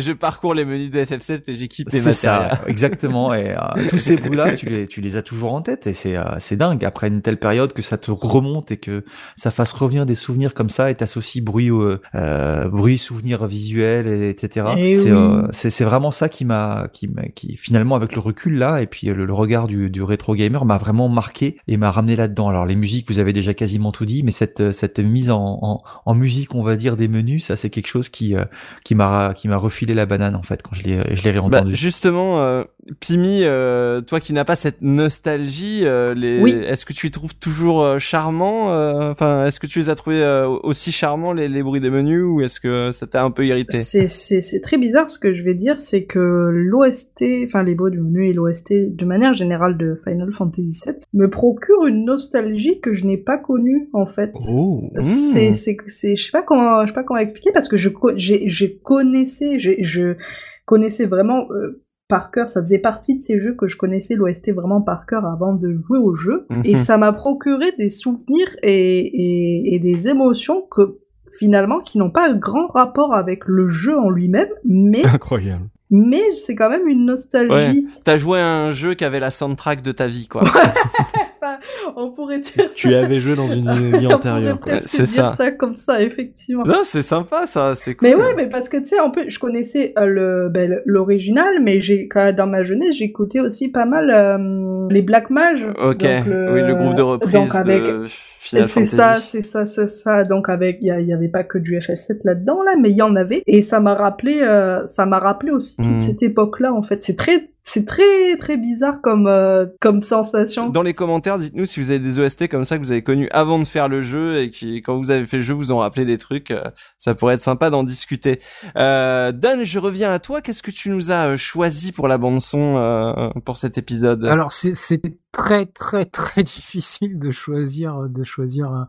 Speaker 1: je parcours les menus de FF7 et j'équipe les
Speaker 3: C'est
Speaker 1: matériels.
Speaker 3: ça, exactement. Et euh, tous ces bruits-là, tu les, tu les as toujours en tête et c'est, euh, c'est dingue. Après une telle période que ça te remonte et que ça fasse revenir des souvenirs comme ça et t'associes bruit, au- euh, bruit, souvenirs visuels, et, etc.
Speaker 2: Eh
Speaker 3: c'est,
Speaker 2: oui.
Speaker 3: euh, c'est, c'est vraiment ça qui m'a, qui m'a, qui finalement avec le recul là et puis le, le regard du, du rétro gamer m'a vraiment marqué et m'a ramené là-dedans. Alors les musiques, vous avez déjà quasiment tout dit, mais cette, cette mise en, en, en musique, on va dire des menus, ça c'est quelque chose qui, euh, qui m'a, qui m'a refilé la banane en fait quand je l'ai, je l'ai
Speaker 1: Bah,
Speaker 3: réentendu.
Speaker 1: justement, euh, Pimi, euh, toi qui n'as pas cette nostalgie, euh, les...
Speaker 2: Oui.
Speaker 1: est-ce que tu les trouves toujours euh, charmants euh, Enfin, est-ce que tu les as trouvés euh, aussi charmants les, les bruits des menus ou est-ce que ça t'a un peu irrité?
Speaker 2: C'est, c'est, c'est très bizarre ce que je vais dire, c'est que l'OST, enfin les bruits du menu et l'OST de manière générale de Final Fantasy VII me procure une nostalgie que je n'ai pas connue en fait.
Speaker 1: Oh,
Speaker 2: C'est, c'est, c'est, je sais pas comment, je sais pas comment expliquer parce que je, j'ai, j'ai connaissais, j'ai, je connaissais vraiment euh, par cœur. Ça faisait partie de ces jeux que je connaissais l'OST vraiment par cœur avant de jouer au jeu,
Speaker 1: Mhm.
Speaker 2: et ça m'a procuré des souvenirs et, et, et des émotions que finalement qui n'ont pas un grand rapport avec le jeu en lui-même, mais
Speaker 5: Incroyable.
Speaker 2: mais c'est quand même une nostalgie.
Speaker 1: T'as joué à un jeu qui avait la soundtrack de ta vie, quoi.
Speaker 2: Enfin, on pourrait dire
Speaker 5: Tu
Speaker 2: ça.
Speaker 5: avais joué dans une vie antérieure.
Speaker 1: C'est ça.
Speaker 2: ça comme ça, effectivement.
Speaker 1: non, c'est sympa, ça, c'est cool.
Speaker 2: Mais ouais, mais parce que tu sais, en plus, je connaissais euh, le ben, l'original, mais j'ai quand dans ma jeunesse, j'écoutais aussi pas mal euh, les Black Mage.
Speaker 1: Ok,
Speaker 2: Donc, le-
Speaker 1: oui, le groupe de reprise
Speaker 2: donc avec, C'est ça, c'est ça, c'est ça. Donc avec, il y, avait pas que du FF7 là-dedans là, mais il y en avait. Et ça m'a rappelé, euh, ça m'a rappelé aussi toute
Speaker 1: Mhm.
Speaker 2: cette époque-là. En fait, c'est très, c'est très, très bizarre comme, euh, comme sensation.
Speaker 1: Dans les commentaires, dites-nous si vous avez des OST comme ça que vous avez connus avant de faire le jeu et qui, quand vous avez fait le jeu, vous ont rappelé des trucs. euh, Ça pourrait être sympa d'en discuter. Euh, Dan, je reviens à toi. Qu'est-ce que tu nous as euh, choisi pour la bande son euh, pour cet épisode?
Speaker 6: Alors c'est- c'était très très très difficile de choisir de choisir un,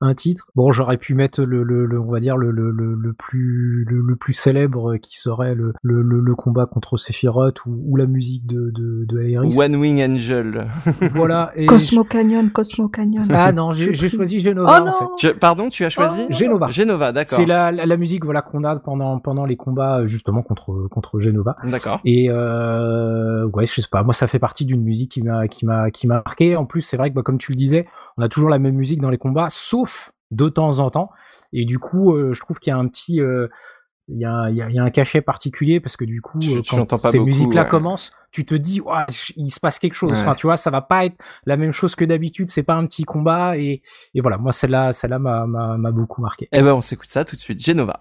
Speaker 6: un titre. Bon, j'aurais pu mettre le, le, le- on va dire le, le, le, le plus le, le plus célèbre qui serait le, le, le, le combat contre Sephiroth ou, ou la musique de de, de Aeris.
Speaker 1: One Wing Angel.
Speaker 6: Voilà. Et
Speaker 2: Cosmo Canyon, Cosmo Canyon.
Speaker 6: Ah non, j'ai choisi Genova.
Speaker 2: Oh
Speaker 6: en
Speaker 2: non
Speaker 6: fait.
Speaker 1: Tu- pardon, tu as choisi
Speaker 2: Oh.
Speaker 6: Genova.
Speaker 1: Genova, d'accord.
Speaker 6: C'est la, la, la musique voilà qu'on a pendant pendant les combats justement contre contre Genova.
Speaker 1: D'accord.
Speaker 6: Et euh, ouais, je sais pas, moi ça fait partie d'une musique qui m'a qui m'a qui m'a marqué. En plus, c'est vrai que bah, comme tu le disais, on a toujours la même musique dans les combats, sauf de temps en temps. Et du coup, euh, je trouve qu'il y a un petit euh, il y, a, un- il y, a, il y a un cachet particulier parce que du coup,
Speaker 1: Tu-
Speaker 6: euh,
Speaker 1: tu
Speaker 6: quand
Speaker 1: pas
Speaker 6: ces musiques-là
Speaker 1: ouais.
Speaker 6: commencent, tu te dis, Ouah, il se passe quelque chose.
Speaker 1: Ouais.
Speaker 6: Enfin, tu vois, ça va pas être la même chose que d'habitude. C'est pas un petit combat. Et, et voilà, moi celle-là, celle-là m'a beaucoup marqué.
Speaker 1: Eh ben, on s'écoute ça tout de suite. Genova.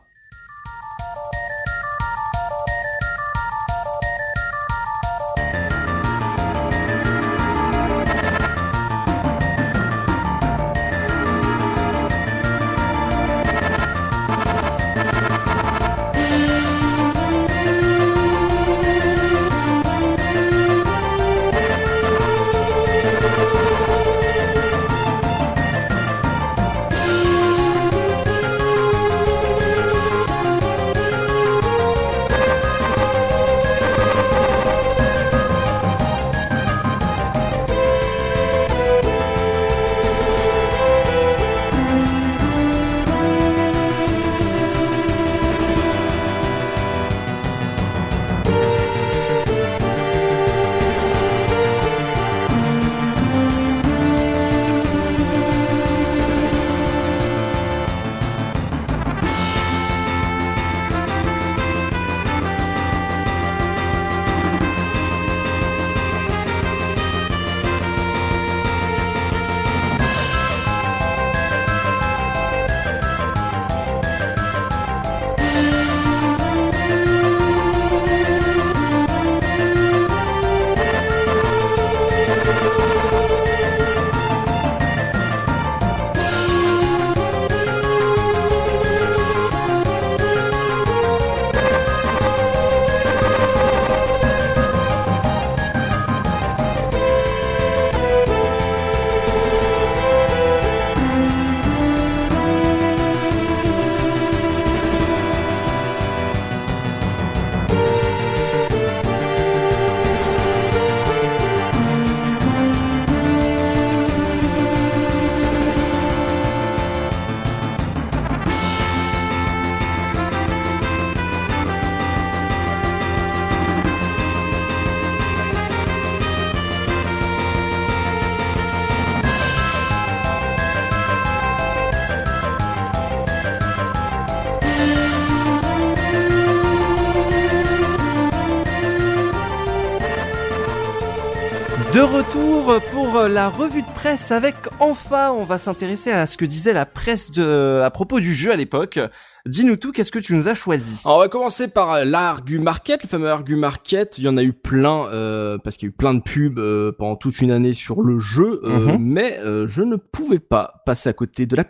Speaker 1: Pour la revue de presse avec enfin, on va s'intéresser à ce que disait la presse de, à propos du jeu à l'époque. Dis-nous tout, qu'est-ce que tu nous as choisi?
Speaker 5: Alors on va commencer par l'argu market, le fameux argu market. Il y en a eu plein euh, parce qu'il y a eu plein de pubs euh, pendant toute une année sur le jeu, euh,
Speaker 1: Mhm.
Speaker 5: mais euh, je ne pouvais pas passer à côté de la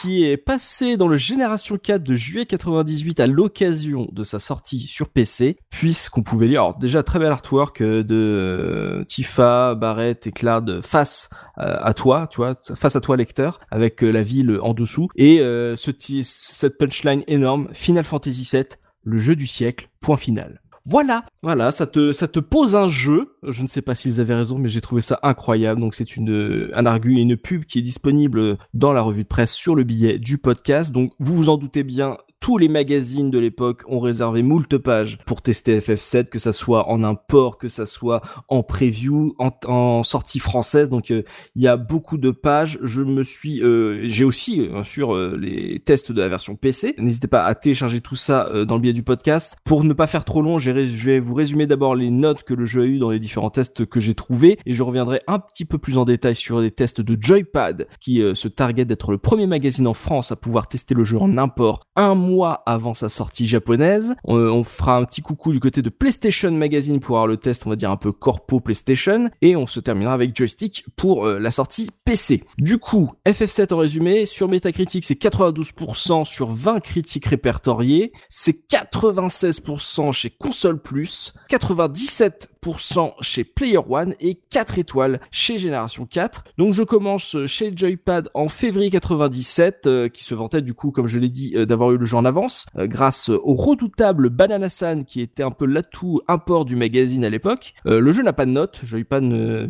Speaker 5: qui est passée dans le Génération 4 de juillet 98 à l'occasion de sa sortie sur PC, puisqu'on pouvait lire déjà très bel artwork euh, de euh, Tifa, Barrett et Claude face euh, à toi, tu vois, face à toi lecteur, avec la ville en dessous et cette punchline énorme, Final Fantasy VII, le jeu du siècle, point final. Voilà, voilà, ça te ça te pose un jeu. Je ne sais pas s'ils avaient raison, mais j'ai trouvé ça incroyable. Donc c'est une un argu et une pub qui est disponible dans la revue de presse sur le billet du podcast. Donc vous vous en doutez bien. Tous les magazines de l'époque ont réservé moult pages pour tester FF7, que ça soit en import, que ça soit en preview, en, sortie française. Donc euh, il y a beaucoup de pages. Je me suis, euh, j'ai aussi bien sûr euh, les tests de la version PC. N'hésitez pas à télécharger tout ça dans le biais du podcast. Pour ne pas faire trop long, je vais vous résumer d'abord les notes que le jeu a eu dans les différents tests que j'ai trouvés et je reviendrai un petit peu plus en détail sur les tests de Joypad qui se target d'être le premier magazine en France à pouvoir tester le jeu en import avant sa sortie japonaise. On, fera un petit coucou du côté de PlayStation Magazine pour avoir le test, on va dire un peu corpo PlayStation et on se terminera avec Joystick pour euh, la sortie PC. Du coup, FF7 en résumé, sur Metacritic c'est 92% sur 20 critiques répertoriées, c'est 96% chez Console Plus, 97% chez Player One et 4 étoiles chez Génération 4. Donc je commence chez Joypad en février 97, euh, qui se vantait du coup, comme je l'ai dit, euh, d'avoir eu le jeu en avance, euh, grâce au redoutable Banana-san, qui était un peu l'atout import du magazine à l'époque. Euh, le jeu n'a pas de note, Joypad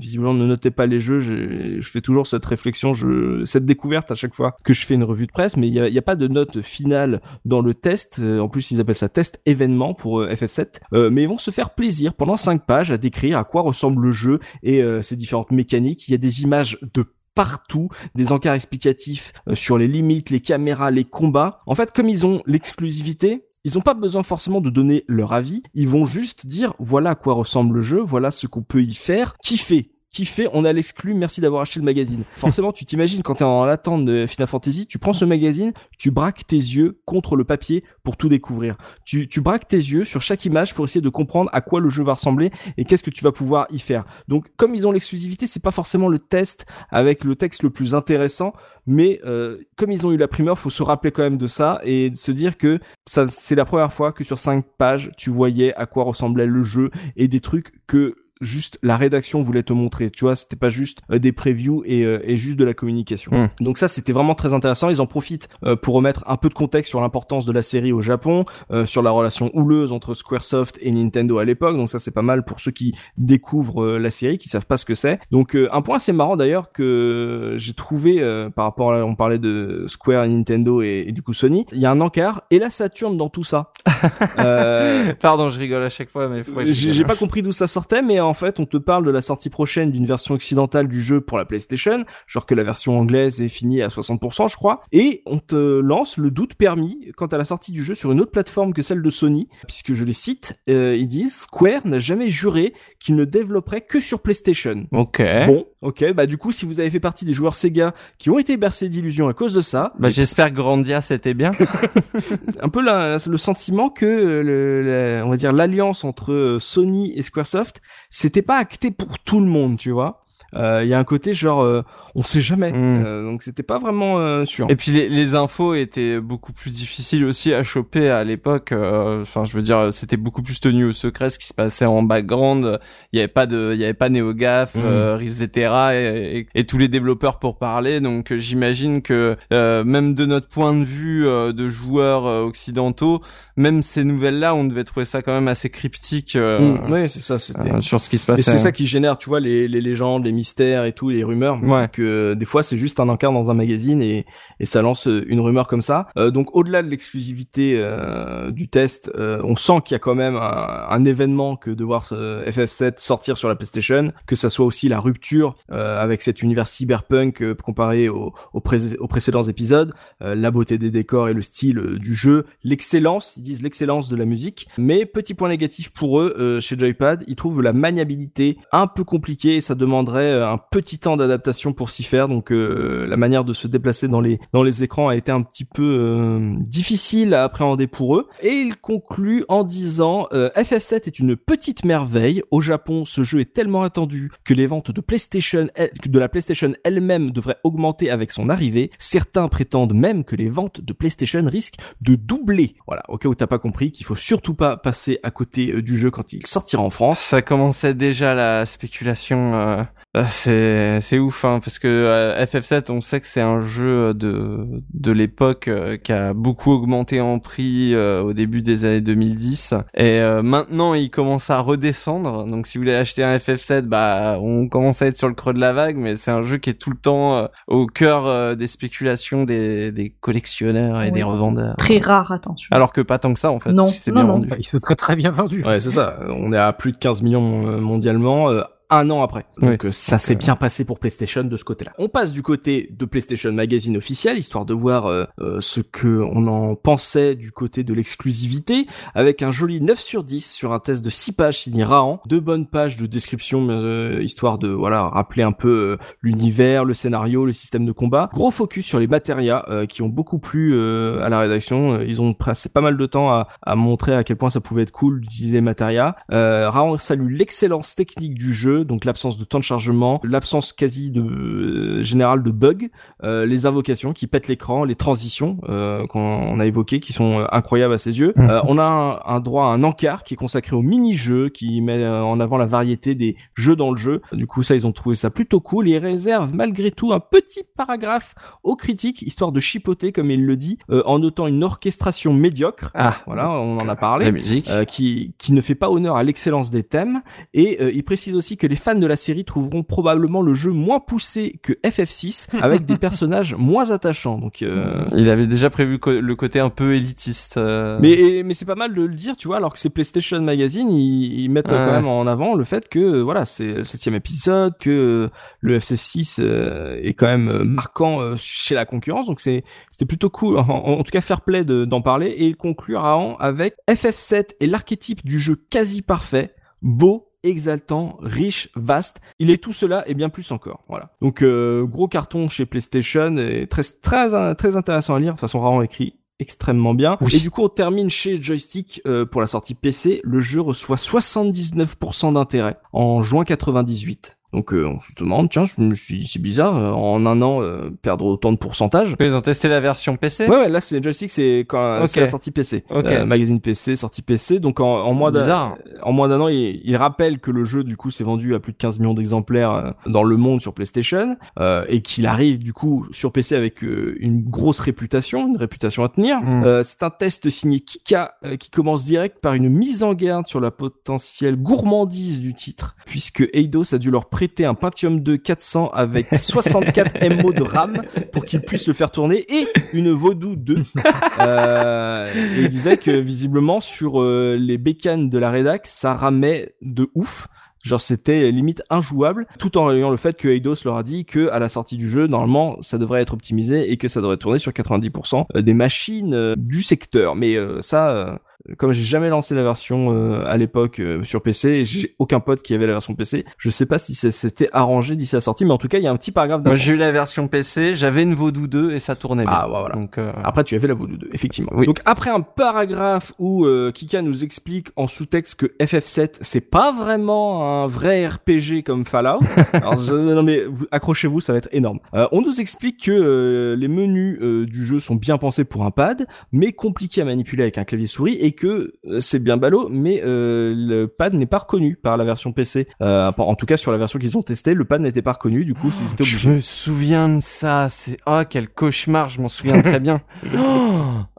Speaker 5: visiblement ne notait pas les jeux, je, fais toujours cette réflexion, je, cette découverte à chaque fois que je fais une revue de presse, mais il n'y a, a pas de note finale dans le test, Euh, en plus ils appellent ça test événement pour euh, FF7, Euh, mais ils vont se faire plaisir pendant 5 pages à décrire à quoi ressemble le jeu et euh, ses différentes mécaniques. Il y a des images de partout, des encarts explicatifs euh, sur les limites, les caméras, les combats. En fait, comme ils ont l'exclusivité, ils n'ont pas besoin forcément de donner leur avis, ils vont juste dire voilà à quoi ressemble le jeu, voilà ce qu'on peut y faire, kiffer. Kiffer, on a l'exclu, merci d'avoir acheté le magazine. Forcément, tu t'imagines quand t'es en attente de Final Fantasy, tu prends ce magazine, tu braques tes yeux contre le papier pour tout découvrir. Tu, braques tes yeux sur chaque image pour essayer de comprendre à quoi le jeu va ressembler et qu'est-ce que tu vas pouvoir y faire. Donc, comme ils ont l'exclusivité, c'est pas forcément le test avec le texte le plus intéressant, mais euh, comme ils ont eu la primeur, faut se rappeler quand même de ça et se dire que ça, c'est la première fois que sur cinq pages, tu voyais à quoi ressemblait le jeu et des trucs que juste la rédaction voulait te montrer. Tu vois, c'était pas juste euh, des previews et, euh, et juste de la communication.
Speaker 1: Mm.
Speaker 5: Donc ça, c'était vraiment très intéressant. Ils en profitent euh, pour remettre un peu de contexte sur l'importance de la série au Japon, euh, sur la relation houleuse entre Squaresoft et Nintendo à l'époque. Donc ça, c'est pas mal pour ceux qui découvrent la série, qui savent pas ce que c'est. Donc euh, un point assez marrant d'ailleurs que j'ai trouvé euh, par rapport à on parlait de Square, Nintendo et, et du coup Sony. Il y a un encart et la Saturn dans tout ça. Euh,
Speaker 1: Pardon, je rigole à chaque fois, mais
Speaker 5: j'ai pas compris d'où ça sortait, mais en fait, on te parle de la sortie prochaine d'une version occidentale du jeu pour la PlayStation, genre que la version anglaise est finie à 60%, je crois, et on te lance le doute permis quant à la sortie du jeu sur une autre plateforme que celle de Sony, puisque je les cite, euh, ils disent Square n'a jamais juré qu'il ne développerait que sur PlayStation.
Speaker 1: Ok.
Speaker 5: Bon, ok, bah du coup, si vous avez fait partie des joueurs Sega qui ont été bercés d'illusions à cause de ça,
Speaker 1: Bah, j'espère que Grandia c'était bien.
Speaker 5: un peu la- le sentiment que euh, le, la- on va dire l'alliance entre euh, Sony et Squaresoft, c'était pas acté pour tout le monde, tu vois. Euh, Il y a un côté genre, euh, on sait jamais,
Speaker 1: Mm.
Speaker 5: Euh, donc c'était pas vraiment euh, sûr.
Speaker 1: Et puis les, les infos étaient beaucoup plus difficiles aussi à choper à l'époque. euh, Enfin, je veux dire, c'était beaucoup plus tenu au secret ce qui se passait en background. Il y avait pas de, il y avait pas NeoGaf, euh, Risetera et, et, et tous les développeurs pour parler. Donc euh, j'imagine que euh, même de notre point de vue euh, de joueurs euh, occidentaux, même ces nouvelles-là, on devait trouver ça quand même assez cryptique euh,
Speaker 5: Mm. Ouais, c'est ça, c'était.
Speaker 1: euh, sur ce qui se
Speaker 5: Et
Speaker 1: passait.
Speaker 5: c'est ça qui génère, tu vois, les, les légendes, les mystères et tout, les rumeurs, mais
Speaker 1: Ouais.
Speaker 5: que des fois c'est juste un encart dans un magazine et, et ça lance euh, une rumeur comme ça. Euh, donc au-delà de l'exclusivité euh, du test, euh, on sent qu'il y a quand même un, un événement que de voir ce FF7 sortir sur la PlayStation, que ça soit aussi la rupture euh, avec cet univers cyberpunk euh, comparé au- aux, pré- aux précédents épisodes, euh, la beauté des décors et le style euh, du jeu, l'excellence, ils disent l'excellence de la musique. Mais petit point négatif pour eux euh, chez Joypad, ils trouvent la maniabilité un peu compliquée et ça demanderait euh, un petit temps d'adaptation pour s'y faire. Donc euh, la manière de se déplacer dans les dans les écrans a été un petit peu euh, difficile à appréhender pour eux. Et il conclut en disant euh, FF7 est une petite merveille. Au Japon, ce jeu est tellement attendu que les ventes de PlayStation de la PlayStation elle-même devraient augmenter avec son arrivée. Certains prétendent même que les ventes de PlayStation risquent de doubler. Voilà, au cas où t'as pas compris qu'il faut surtout pas passer à côté euh, du jeu quand il sortira en France.
Speaker 1: Ça commençait déjà la spéculation. Là, c'est c'est ouf hein, parce que euh, FF7, on sait que c'est un jeu de de l'époque euh, qui a beaucoup augmenté en prix euh, au début des années 2010 et euh, maintenant il commence à redescendre. Donc si vous voulez acheter un FF7, bah on commence à être sur le creux de la vague, mais c'est un jeu qui est tout le temps euh, au cœur euh, des spéculations des des collectionneurs et
Speaker 2: Oui.
Speaker 1: des revendeurs.
Speaker 2: Très rare, attention.
Speaker 1: Alors que pas tant que ça en fait,
Speaker 2: Non,
Speaker 1: que c'est
Speaker 2: non,
Speaker 1: bien
Speaker 2: non.
Speaker 1: vendu.
Speaker 6: Bah, Il se très très bien vendu.
Speaker 5: Ouais, c'est ça. On est à plus de 15 millions euh, mondialement. Euh, un an après. Donc euh, ça s'est bien passé pour PlayStation de ce côté-là. On passe du côté de PlayStation Magazine officiel, histoire de voir euh, euh, ce que on en pensait du côté de l'exclusivité, avec un joli 9 sur 10 sur un test de 6 pages signé Rahan, deux bonnes pages de description, euh, histoire de voilà rappeler un peu euh, l'univers, le scénario, le système de combat. Gros focus sur les matérias euh, qui ont beaucoup plu euh, à la rédaction. Euh, Ils ont passé pas mal de temps à, à montrer à quel point ça pouvait être cool d'utiliser matérias. Euh, Raon salue l'excellence technique du jeu, donc l'absence de temps de chargement, l'absence quasi de euh, générale de bugs, euh, les invocations qui pètent l'écran, les transitions euh, qu'on a évoquées qui sont euh, incroyables à ses yeux.
Speaker 1: Mhm.
Speaker 5: On a un, un droit à un encart qui est consacré au mini-jeu, qui met en avant la variété des jeux dans le jeu. Du coup, ça, ils ont trouvé ça plutôt cool et ils réservent malgré tout un petit paragraphe aux critiques, histoire de chipoter, comme il le dit, en notant une orchestration médiocre.
Speaker 1: Ah,
Speaker 5: Voilà, on en a parlé.
Speaker 1: la musique.
Speaker 5: Qui, qui ne fait pas honneur à l'excellence des thèmes. Et il précise aussi que les fans de la série trouveront probablement le jeu moins poussé que FF6, avec des personnages moins attachants. Donc, euh,
Speaker 1: Il avait déjà prévu le côté un peu élitiste. euh.
Speaker 5: mais, et- mais c'est pas mal de le dire, tu vois, alors que c'est PlayStation Magazine, ils, ils mettent
Speaker 1: Ouais.
Speaker 5: quand même en avant le fait que, euh, voilà, c'est le septième épisode, que euh, le FC6 euh, est quand même marquant euh, chez la concurrence, donc c'est c'était plutôt cool, en, en tout cas fair play de- d'en parler, et il conclut Raon avec FF7 est l'archétype du jeu quasi parfait, beau, exaltant, riche, vaste. Il est tout cela et bien plus encore. Voilà. Donc euh, gros carton chez PlayStation et très très très intéressant à lire. De toute façon, Raon écrit extrêmement bien.
Speaker 1: Oui.
Speaker 5: Et du coup, on termine chez Joystick euh, pour la sortie PC. Le jeu reçoit 79% d'intérêt en juin 98. Donc euh, on se demande, tiens, je me suis, c'est bizarre, euh, en un an euh, perdre autant de pourcentage.
Speaker 1: Ils ont testé la version PC.
Speaker 5: Ouais, ouais, là c'est Joystick, c'est quand
Speaker 1: Ok.
Speaker 5: c'est la sortie PC,
Speaker 1: Ok.
Speaker 5: Euh, magazine PC, sortie PC. Donc en, en moins d'un
Speaker 1: Bizarre.
Speaker 5: en moins d'un an, il, il rappelle que le jeu du coup s'est vendu à plus de 15 millions d'exemplaires euh, dans le monde sur PlayStation euh, et qu'il arrive du coup sur PC avec euh, une grosse réputation, une réputation à tenir.
Speaker 1: Mm.
Speaker 5: Euh, c'est un test signé Kika euh, qui commence direct par une mise en garde sur la potentielle gourmandise du titre, puisque Eidos a dû leur prêter un Pentium 2 400 avec 64 MO de RAM pour qu'ils puissent le faire tourner et une Vodou 2. Euh, et il disait que visiblement sur euh, les bécanes de la rédac, ça ramait de ouf. Genre c'était limite injouable, tout en relayant le fait que Eidos leur a dit que à la sortie du jeu, normalement, ça devrait être optimisé et que ça devrait tourner sur 90% des machines euh, du secteur. Mais euh, ça, euh, comme j'ai jamais lancé la version euh, à l'époque euh, sur PC, et j'ai aucun pote qui avait la version PC, je sais pas si ça s'était arrangé d'ici la sortie, mais en tout cas, il y a un petit paragraphe
Speaker 1: Moi j'ai eu la version PC, j'avais une Vodou 2 et ça tournait bien.
Speaker 5: Ah, voilà.
Speaker 1: Donc euh,
Speaker 5: Après, tu avais la Voodoo 2, effectivement.
Speaker 1: Oui.
Speaker 5: Donc après un paragraphe où euh, Kika nous explique en sous-texte que FF7 c'est pas vraiment un vrai RPG comme Fallout. Alors je- non mais vous- accrochez-vous, ça va être énorme. Euh, on nous explique que euh, les menus euh, du jeu sont bien pensés pour un pad, mais compliqués à manipuler avec un clavier souris et et que euh, c'est bien ballot, mais euh, le pad n'est pas reconnu par la version PC. Euh, en tout cas, sur la version qu'ils ont testée, le pad n'était pas reconnu. Du coup, obligés.
Speaker 1: Je me souviens de ça. C'est oh quel cauchemar. Je m'en souviens très bien.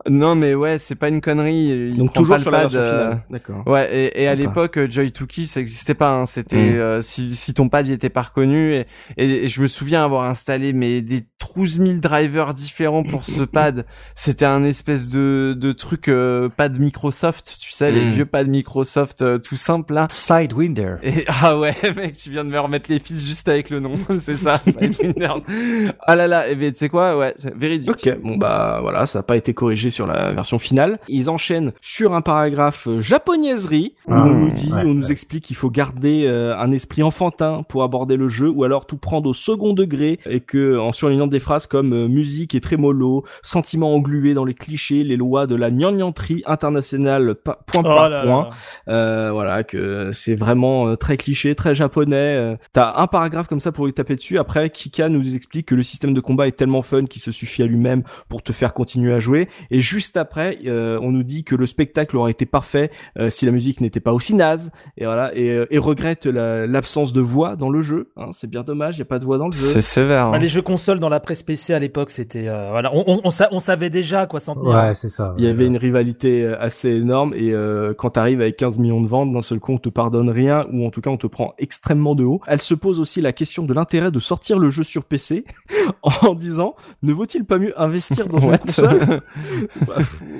Speaker 1: Oh non mais ouais, c'est pas une connerie. Il
Speaker 5: Donc toujours
Speaker 1: pas le
Speaker 5: la
Speaker 1: pad,
Speaker 5: version
Speaker 1: euh,
Speaker 5: finale. D'accord.
Speaker 1: Ouais, et, et à l'époque, euh, Joy 2 ça existait pas. Hein. C'était
Speaker 5: Mm.
Speaker 1: euh, si, si ton pad il était pas reconnu. Et, et, et je me souviens avoir installé mais des 12 000 drivers différents pour ce pad. C'était un espèce de, de truc euh, pad Microsoft, tu sais, les
Speaker 5: Mm.
Speaker 1: vieux pads Microsoft euh, tout simples là.
Speaker 3: Sidewinder.
Speaker 1: Et ah ouais, mec, tu viens de me remettre les fils juste avec le nom, c'est ça. Sidewinders. ah là là, et ben tu sais quoi, ouais, c'est véridique.
Speaker 5: Ok, bon bah voilà, ça n'a pas été corrigé sur la version finale. Ils enchaînent sur un paragraphe euh, japonaiserie où
Speaker 6: Ah,
Speaker 5: on nous dit,
Speaker 6: ouais,
Speaker 5: on nous explique qu'il faut garder euh, un esprit enfantin pour aborder le jeu ou alors tout prendre au second degré et que en surlignant des phrases comme euh, musique et trémolo, sentiments englués dans les clichés, les lois de la gnangnan-tri internationale pa- point
Speaker 4: Oh
Speaker 5: par
Speaker 4: là
Speaker 5: point.
Speaker 4: là.
Speaker 5: Euh, voilà, que c'est vraiment euh, très cliché, très japonais. Euh, T'as un paragraphe comme ça pour y taper dessus. Après, Kika nous explique que le système de combat est tellement fun qu'il se suffit à lui-même pour te faire continuer à jouer. Et juste après, euh, on nous dit que le spectacle aurait été parfait euh, si la musique n'était pas aussi naze. Et voilà, et, et regrette la- l'absence de voix dans le jeu. Hein, c'est bien dommage, il y a pas de voix dans le jeu.
Speaker 1: C'est sévère. hein.
Speaker 4: Bah, les jeux consoles dans la presse PC à l'époque, c'était euh, voilà, on, on, on sa- on savait déjà quoi s'en tenir.
Speaker 6: Ouais, c'est ça.
Speaker 5: Il y avait une rivalité assez énorme et euh, quand t'arrives avec 15 millions de ventes, d'un seul coup on te pardonne rien ou en tout cas on te prend extrêmement de haut. Elle se pose aussi la question de l'intérêt de sortir le jeu sur PC en disant ne vaut-il pas mieux investir dans une console? Bah,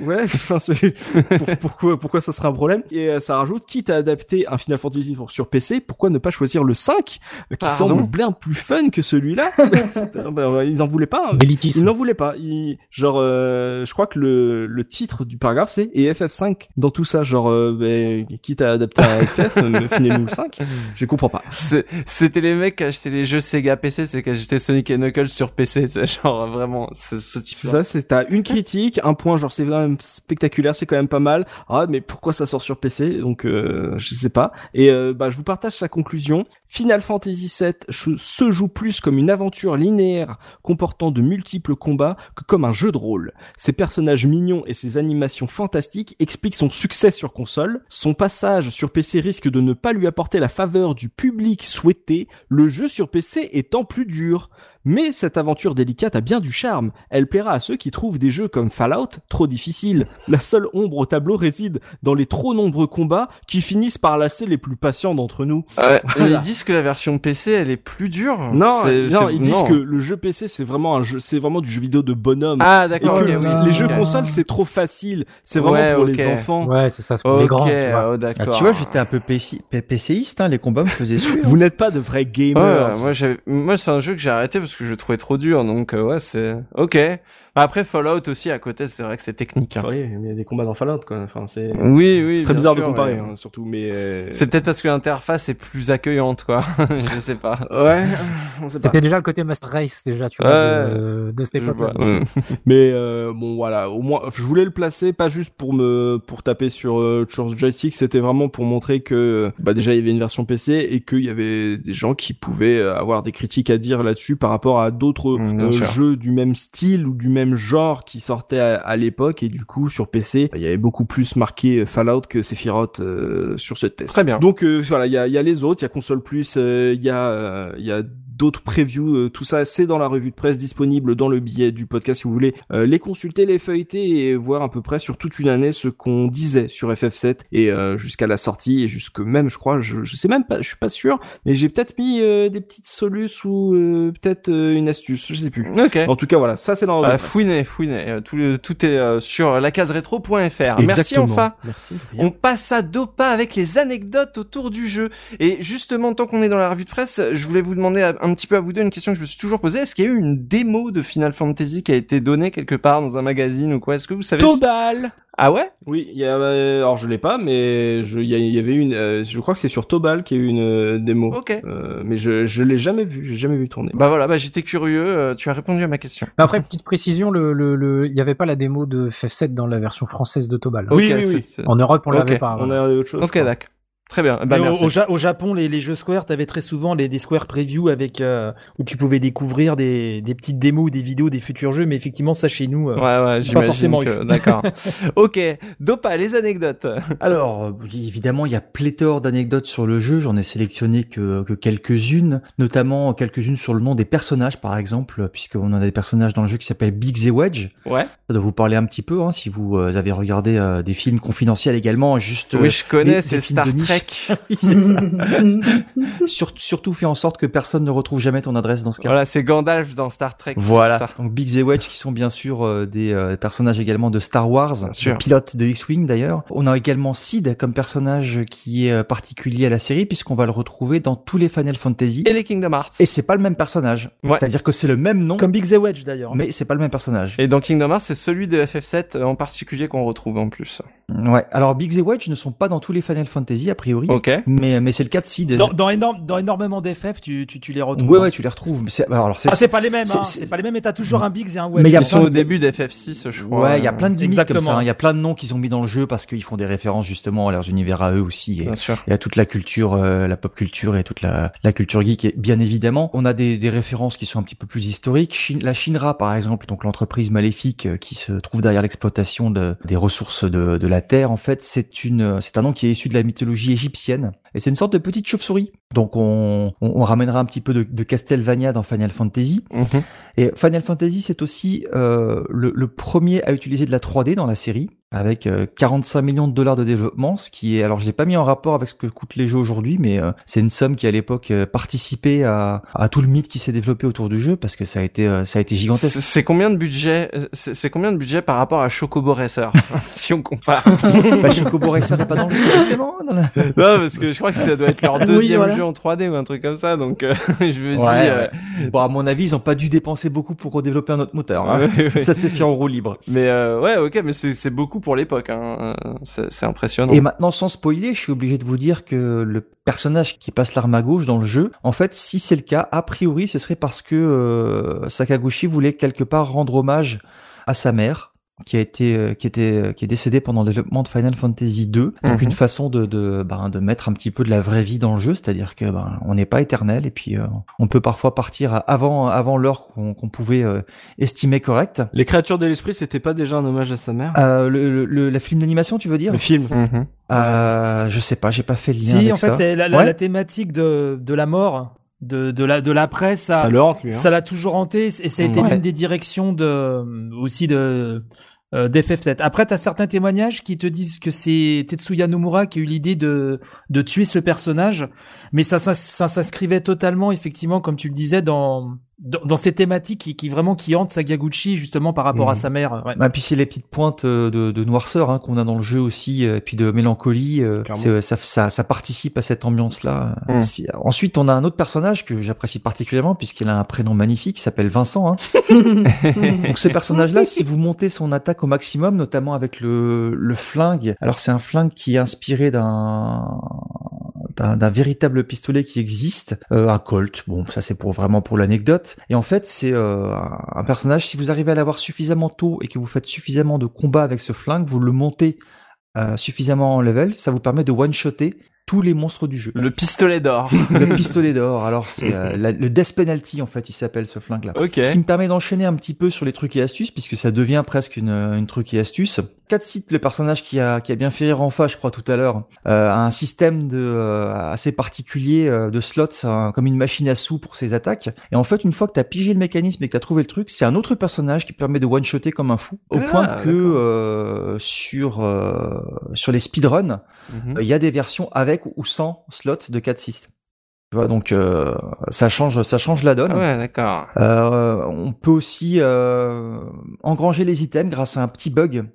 Speaker 5: Ouais, enfin c'est pour- pourquoi pourquoi ça serait un problème? Et euh, ça rajoute quitte à adapter un Final Fantasy pour sur PC, pourquoi ne pas choisir le 5 euh, qui
Speaker 1: Pardon?
Speaker 5: semble bien plus fun que celui-là? Bah, Ils en voulaient pas. hein.
Speaker 6: Élitisme.
Speaker 5: Il n'en voulait pas. Il, genre, euh, je crois que le, le titre du paragraphe c'est et FF5 dans tout ça. Genre, euh, ben, quitte à adapter un FF, filez-nous le 5. Je comprends pas.
Speaker 1: C'était les mecs qui achetaient les jeux Sega PC, c'est qui achetaient Sonic et Knuckles sur PC, genre vraiment, c'est ce type
Speaker 5: C'est ça, c'est t'as une critique, un point, genre c'est quand même spectaculaire, c'est quand même pas mal. Ah, mais pourquoi ça sort sur PC Donc, euh, je sais pas. Et euh, bah, je vous partage sa conclusion. Final Fantasy VII se joue plus comme une aventure linéaire comportant de multiples combats que comme un jeu de rôle. Ses personnages mignons et ses animations fantastiques expliquent son succès sur console. Son passage sur PC risque de ne pas lui apporter la faveur du public souhaité, le jeu sur PC étant plus dur. Mais cette aventure délicate a bien du charme. Elle plaira à ceux qui trouvent des jeux comme Fallout trop difficiles. La seule ombre au tableau réside dans les trop nombreux combats qui finissent par lasser les plus patients d'entre nous.
Speaker 1: Ouais,
Speaker 5: Voilà.
Speaker 1: Ils disent que la version PC, elle est plus dure.
Speaker 5: Non,
Speaker 1: C'est-
Speaker 5: non, ils disent
Speaker 1: non.
Speaker 5: que le jeu PC c'est vraiment un jeu, c'est vraiment du jeu vidéo de bonhomme.
Speaker 1: Ah d'accord. oui,
Speaker 5: les jeux consoles c'est trop facile. C'est vraiment
Speaker 1: Ouais,
Speaker 5: pour les enfants.
Speaker 6: Ouais, c'est ça, c'est pour les grands. tu vois.
Speaker 1: oh,
Speaker 3: Ah,
Speaker 1: d'accord.
Speaker 3: tu vois, j'étais un peu PCiste, hein, les combats me faisaient suer.
Speaker 5: Vous n'êtes pas de vrais gamers.
Speaker 1: Ouais, moi, j'ai- moi, c'est un jeu que j'ai arrêté parce que je le trouvais trop dur, donc euh, ouais, c'est ok. Après Fallout aussi à côté, c'est vrai que c'est technique. hein.
Speaker 5: Il y a des combats dans Fallout quoi. Enfin, c'est
Speaker 1: Oui, oui.
Speaker 5: c'est très bizarre
Speaker 1: sûr,
Speaker 5: de comparer, hein, surtout. Mais euh,
Speaker 1: C'est peut-être parce que l'interface est plus accueillante, quoi. je sais pas.
Speaker 5: ouais.
Speaker 6: C'était déjà le côté Master Race, déjà, tu vois,
Speaker 1: Ouais.
Speaker 6: de, de cette.
Speaker 1: Mm.
Speaker 5: Mais euh, bon voilà, au moins je voulais le placer pas juste pour me pour taper sur euh, joystick, c'était vraiment pour montrer que bah déjà il y avait une version PC et qu'il y avait des gens qui pouvaient avoir des critiques à dire là-dessus par rapport à d'autres
Speaker 1: Mm,
Speaker 5: euh, jeux du même style ou du même genre qui sortaient à, à l'époque et du coup sur PC, il y avait beaucoup plus marqué Fallout que Sephiroth euh, sur ce test.
Speaker 1: Très bien.
Speaker 5: Donc euh, voilà, il y a, y a les autres, il y a console plus, euh, il y a euh, il y a d'autres previews, euh, tout ça c'est dans la revue de presse disponible dans le billet du podcast si vous voulez euh, les consulter, les feuilleter et voir à peu près sur toute une année ce qu'on disait sur FF7 et euh, jusqu'à la sortie et jusque même je crois, je, je sais même pas, je suis pas sûr, mais j'ai peut-être mis euh, des petites solus ou euh, peut-être euh, une astuce, je sais plus.
Speaker 1: Ok.
Speaker 5: En tout cas voilà, ça c'est dans la revue de presse.
Speaker 1: fouinez, fouinez. Euh, Tout, tout est euh, sur lacaseretro.fr. Merci
Speaker 5: Exactement.
Speaker 1: enfin.
Speaker 5: Merci.
Speaker 1: On passe à Dopa avec les anecdotes autour du jeu. Et justement, tant qu'on est dans la revue de presse, je voulais vous demander à- un petit peu à vous deux une question que je me suis toujours posée. Est-ce qu'il y a eu une démo de Final Fantasy qui a été donnée quelque part dans un magazine ou quoi? Est-ce que vous savez
Speaker 5: Tobal
Speaker 1: Ah ouais?
Speaker 5: Oui, il y a, euh, alors je l'ai pas, mais je, il y, il y avait une, euh, je crois que c'est sur Tobal qu'il y a eu une euh, démo.
Speaker 1: Ok.
Speaker 5: Euh, mais je, je l'ai jamais vu, j'ai jamais vu tourner.
Speaker 1: Bah voilà, bah j'étais curieux. euh, tu as répondu à ma question.
Speaker 6: Après, petite précision, le, le, le- il n'y avait pas la démo de FF7 dans la version française de Tobal.
Speaker 5: Oui, oui, oui.
Speaker 6: En Europe, on l'avait pas.
Speaker 5: On
Speaker 6: voilà.
Speaker 5: a autre chose.
Speaker 1: Ok, d'accord. Très bien. Bah,
Speaker 4: au,
Speaker 1: merci.
Speaker 4: au Ja- au Japon, les, les jeux Square, t'avais très souvent les, des Square Preview avec euh, où tu pouvais découvrir des, des petites démos ou des vidéos des futurs jeux. Mais effectivement, ça chez nous, euh,
Speaker 1: Ouais, ouais, j'imagine
Speaker 4: forcément
Speaker 1: que...
Speaker 4: eu.
Speaker 1: D'accord. ok. Dopa, les anecdotes.
Speaker 3: Alors, évidemment, il y a pléthore d'anecdotes sur le jeu. J'en ai sélectionné que, que quelques-unes, notamment quelques-unes sur le nom des personnages, par exemple, puisqu'on a des personnages dans le jeu qui s'appellent Biggs et Wedge.
Speaker 1: Ouais.
Speaker 3: Ça doit vous parler un petit peu, hein, si vous euh, avez regardé euh, des films confidentiels également, juste.
Speaker 1: Oui, je connais,
Speaker 3: des-
Speaker 1: c'est
Speaker 3: des
Speaker 1: Star
Speaker 3: de oui, c'est ça. Surtout, fais en sorte que personne ne retrouve jamais ton adresse dans ce cas.
Speaker 1: Voilà, c'est Gandalf dans Star Trek.
Speaker 3: Voilà.
Speaker 1: Ça.
Speaker 3: Donc Biggs et Wedge qui sont bien sûr euh, des euh, personnages également de Star Wars, pilotes de X-Wing d'ailleurs. On a également Sid comme personnage qui est euh, particulier à la série puisqu'on va le retrouver dans tous les Final Fantasy.
Speaker 1: Et les Kingdom Hearts.
Speaker 3: Et c'est pas le même personnage.
Speaker 1: Ouais.
Speaker 3: C'est-à-dire que c'est le même nom,
Speaker 4: comme Big Z Wedge d'ailleurs.
Speaker 3: mais c'est pas le même personnage.
Speaker 1: Et dans Kingdom Hearts, c'est celui de FF7 en particulier qu'on retrouve en plus.
Speaker 3: Ouais. Alors Biggs et Wedge ne sont pas dans tous les Final Fantasy a priori,
Speaker 1: Ok.
Speaker 3: mais mais c'est le cas de Sid.
Speaker 4: Dans, dans, énorme, dans énormément d'FF, tu, tu, tu les retrouves.
Speaker 3: Ouais ouais, tu les retrouves. Mais c'est alors c'est
Speaker 4: Ah, c'est pas les mêmes,
Speaker 3: c'est-
Speaker 4: hein. pas les mêmes, mais t'as toujours un Biggs et un Wedge.
Speaker 3: Mais y a
Speaker 1: Ils sont au
Speaker 3: de-
Speaker 1: début d'FF6, je crois.
Speaker 3: Ouais, il y a plein de gimmicks comme ça. hein. Il y a plein de noms qu'ils ont mis dans le jeu parce qu'ils font des références justement à leurs univers à eux aussi. Et,
Speaker 1: Bien sûr.
Speaker 3: Y a toute la culture, euh, la pop culture et toute la, la culture geek. Et bien évidemment, on a des, des références qui sont un petit peu plus historiques. Shin- la Shinra, par exemple, donc l'entreprise maléfique euh, qui se trouve derrière l'exploitation de, des ressources de, de la Terre, en fait, c'est un nom qui est issu de la mythologie égyptienne. Et c'est une sorte de petite chauve-souris. Donc on, on, on ramènera un petit peu de, de Castlevania dans Final Fantasy.
Speaker 1: Mhm.
Speaker 3: Et Final Fantasy, c'est aussi euh, le, le premier à utiliser de la 3D dans la série, avec euh, 45 millions de dollars de développement, ce qui est, alors je l'ai pas mis en rapport avec ce que coûtent les jeux aujourd'hui, mais euh, c'est une somme qui à l'époque euh, participait à, à tout le mythe qui s'est développé autour du jeu, parce que ça a été, euh, ça a été gigantesque.
Speaker 1: C'est c'est combien de budget euh, C'est c'est combien de budget par rapport à Chocobo Racer si on compare
Speaker 3: bah, Chocobo Racer est pas dans le jeu, justement, dans la-
Speaker 1: Non, parce que je crois que ça doit être leur
Speaker 2: Oui,
Speaker 1: deuxième
Speaker 2: voilà.
Speaker 1: jeu en 3D ou un truc comme ça, donc euh, je me dis.
Speaker 3: Ouais,
Speaker 1: euh,
Speaker 3: ouais. Bon, à mon avis, ils ont pas dû dépenser beaucoup pour redévelopper un autre moteur. hein.
Speaker 1: ouais.
Speaker 3: Ça s'est fait en roue libre.
Speaker 1: Mais euh, ouais, ok, mais c'est beaucoup pour l'époque. Hein. euh, C'est c'est impressionnant.
Speaker 3: Et maintenant, sans spoiler, je suis obligé de vous dire que le personnage qui passe l'arme à gauche dans le jeu, en fait, si c'est le cas, a priori, ce serait parce que euh, Sakaguchi voulait quelque part rendre hommage à sa mère qui a été euh, qui était qui est décédée pendant le développement de Final Fantasy 2 donc
Speaker 1: Mhm.
Speaker 3: une façon de de ben, de mettre un petit peu de la vraie vie dans le jeu. C'est-à-dire que ben on n'est pas éternel et puis euh, on peut parfois partir à- avant avant l'heure qu'on qu'on pouvait euh, estimer correcte
Speaker 5: Les créatures de l'esprit, c'était pas déjà un hommage à sa mère?
Speaker 3: Euh, le, le, le- la film d'animation tu veux dire?
Speaker 5: Le film.
Speaker 3: Euh, je sais pas j'ai pas fait le lien
Speaker 4: Si,
Speaker 3: avec
Speaker 4: en fait, c'est la, la,
Speaker 3: Ouais.
Speaker 4: la thématique de, de la mort, de, de la, de l'après, ça,
Speaker 5: Ça le hante, lui. Hein.
Speaker 4: ça l'a toujours hanté et ça a été
Speaker 3: Ouais.
Speaker 4: l'une des directions de, aussi de, euh, d'FF7. Après, t'as certains témoignages qui te disent que c'est Tetsuya Nomura qui a eu l'idée de, de tuer ce personnage, mais ça, ça, ça s'inscrivait totalement, effectivement, comme tu le disais, dans, dans, dans ces thématiques qui, qui vraiment qui hantent Sakaguchi, justement, par rapport
Speaker 5: Mhm.
Speaker 4: à sa mère. Ouais.
Speaker 3: Ah, puis c'est les petites pointes euh, de, de noirceur hein, qu'on a dans le jeu aussi, euh, et puis de mélancolie. euh, c'est- ça, ça, ça participe à cette ambiance-là. Si- Ensuite, on a un autre personnage que j'apprécie particulièrement puisqu'il a un prénom magnifique, il s'appelle Vincent. Hein. Donc ce personnage-là, si vous montez son attaque au maximum, notamment avec le, le flingue, alors c'est un flingue qui est inspiré d'un d'un véritable pistolet qui existe, euh, un Colt. Bon, ça c'est pour vraiment pour l'anecdote. Et en fait, c'est euh, un personnage. Si vous arrivez à l'avoir suffisamment tôt et que vous faites suffisamment de combats avec ce flingue, vous le montez euh, suffisamment en level, ça vous permet de one-shotter tous les monstres du jeu.
Speaker 1: Le pistolet d'or.
Speaker 3: Le pistolet d'or. Alors c'est euh, le Death Penalty en fait, il s'appelle ce flingue-là.
Speaker 1: Ok.
Speaker 3: Ce qui me permet d'enchaîner un petit peu sur les trucs et astuces, puisque ça devient presque une, une truc et astuce. Quatre sites, le personnage qui a, qui a bien fait rire en face, je crois tout à l'heure, euh, a un système de euh, assez particulier euh, de slots, un- comme une machine à sous pour ses attaques. Et en fait, une fois que t'as pigé le mécanisme et que t'as trouvé le truc, c'est un autre personnage qui permet de one-shotter comme un fou, au
Speaker 1: Ah,
Speaker 3: point que euh, sur euh, sur les speedruns,
Speaker 1: Mhm.
Speaker 3: il y a des versions avec ou sans slot de 4-6. Tu vois, donc euh, ça change, ça change la donne.
Speaker 1: Ah ouais, d'accord.
Speaker 3: Euh, on peut aussi euh, engranger les items grâce à un petit bug.